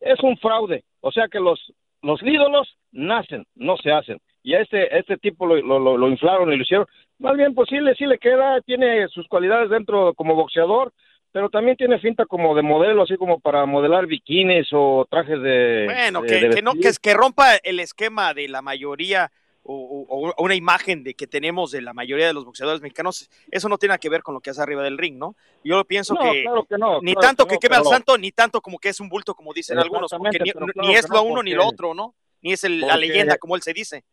es un fraude. O sea que los, los ídolos nacen, no se hacen. Y a este, a este tipo lo, lo, lo- lo inflaron y lo hicieron. Más bien, pues sí le, sí le queda, tiene sus cualidades dentro como boxeador, pero también tiene finta como de modelo, así como para modelar bikinis o trajes de.
Bueno,
de-
que,
de
que no, que rompa el esquema de la mayoría o, o- o una imagen de que tenemos de la mayoría de los boxeadores mexicanos, eso no tiene nada que ver con lo que hace arriba del ring, ¿no? Yo pienso
No,
que,
claro que no,
ni
claro
tanto
que
que,
no,
queme al santo, ni tanto como que es un bulto, como dicen algunos, porque ni, ni es lo
no,
uno ni lo otro, ¿no? Ni es el- la leyenda, como él se dice.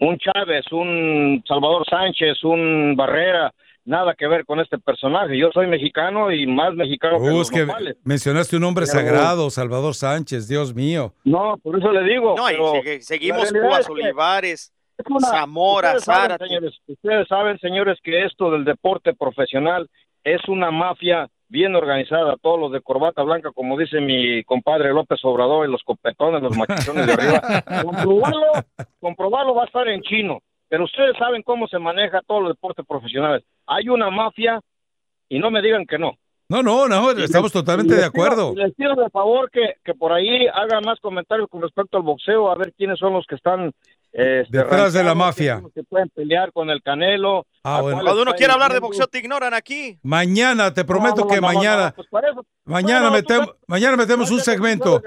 un Chávez, un Salvador Sánchez, un Barrera, nada que ver con este personaje. Yo soy mexicano y más mexicano que
Uh,
los
que mencionaste un hombre
Pero-
sagrado, Salvador Sánchez, Dios mío.
No, por eso le digo.
No, y
pero
seguimos Cubas Olivares,
es una-
Zamora,
ustedes saben, señores, ustedes saben, señores, que esto del deporte profesional es una mafia bien organizada. Todos los de corbata blanca, como dice mi compadre López Obrador, y los copetones, los machichones de arriba. Comprobarlo, comprobarlo va a estar en chino. Pero ustedes saben cómo se maneja todos los deportes profesionales. Hay una mafia y no me digan que no.
No, no, no, estamos totalmente de acuerdo.
Les pido de favor que, que por ahí hagan más comentarios con respecto al boxeo, a ver quiénes son los que están este,
Detrás de la mafia.
que pueden pelear con el Canelo.
Ah, bueno.
Cuando uno quiere hablar de boxeo, te ignoran aquí.
Mañana, te prometo
No, no,
que
no, no,
mañana,
no, pues eso-
mañana,
Bueno, tú
metem-
sabes-
mañana metemos un
tú sabes
segmento.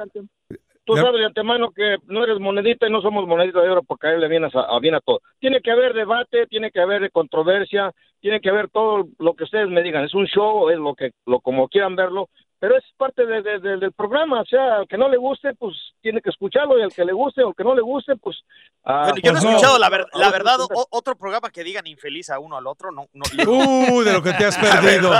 Tú
Ya-
sabes de antemano que no eres monedita y no somos monedita de oro porque a él le viene a, a- bien a todo. Tiene que haber debate, tiene que haber controversia, tiene que haber todo lo que ustedes me digan. Es un show, es lo que, lo como quieran verlo, pero es parte de- de- de- del programa. O sea, al que no le guste, pues tiene que escucharlo y al que le guste o que no le guste, pues. ah,
Bueno, yo no he
pues
escuchado, la, ver- la
ver,
verdad, o- otro programa que digan infeliz a uno al otro, no. no
Uh, de lo que te has perdido.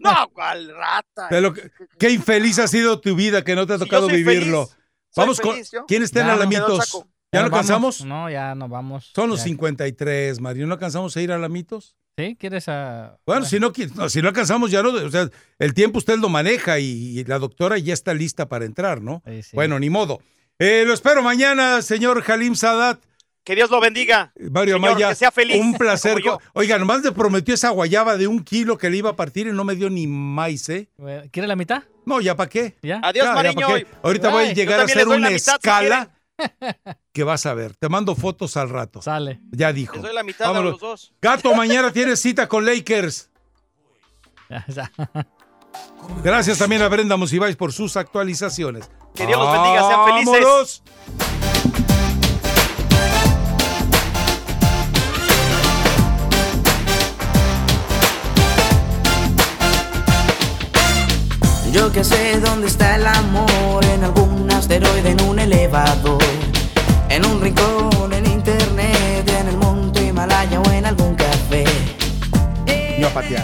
No, cuál rata.
De lo que- qué infeliz ha sido tu vida que no te ha
Si yo
tocado
soy
vivirlo.
feliz,
Vamos con.
yo.
¿Quién está en
Ya no.
Alamitos? ¿Ya
nos
no cansamos?
vamos? No, ya nos vamos.
Son los
Ya.
53, Mario. ¿No alcanzamos a ir a Alamitos?
¿Sí? ¿Quieres a...?
Bueno, si no, no, si no alcanzamos ya no, o sea, el tiempo usted lo maneja y, y la doctora ya está lista para entrar, ¿no?
Sí, sí.
Bueno, ni modo. Eh, lo espero mañana, señor Halim Sadat.
Que Dios lo bendiga.
Mario
Señor,
Amaya,
que sea feliz,
un placer. Oiga, nomás me prometió esa guayaba de un kilo que le iba a partir y no me dio ni maíz, ¿eh?
¿Quiere la mitad?
No, ¿ya para qué?
¿Ya?
Adiós,
Ya,
Mariño.
Ahorita voy a llegar a hacer una
mitad, si
escala que vas a ver. Te mando fotos al rato.
Sale.
Ya dijo.
Les doy la mitad a
Vámonos.
los dos.
Gato, mañana tienes cita con Lakers. Gracias también a Brenda Musibais por sus actualizaciones.
Que Dios los bendiga, sean felices.
¡Vámonos!
Que sé dónde está el amor, en algún asteroide, en un elevador, en un rincón, en internet, en el monte Himalaya o en algún café.
No a patear.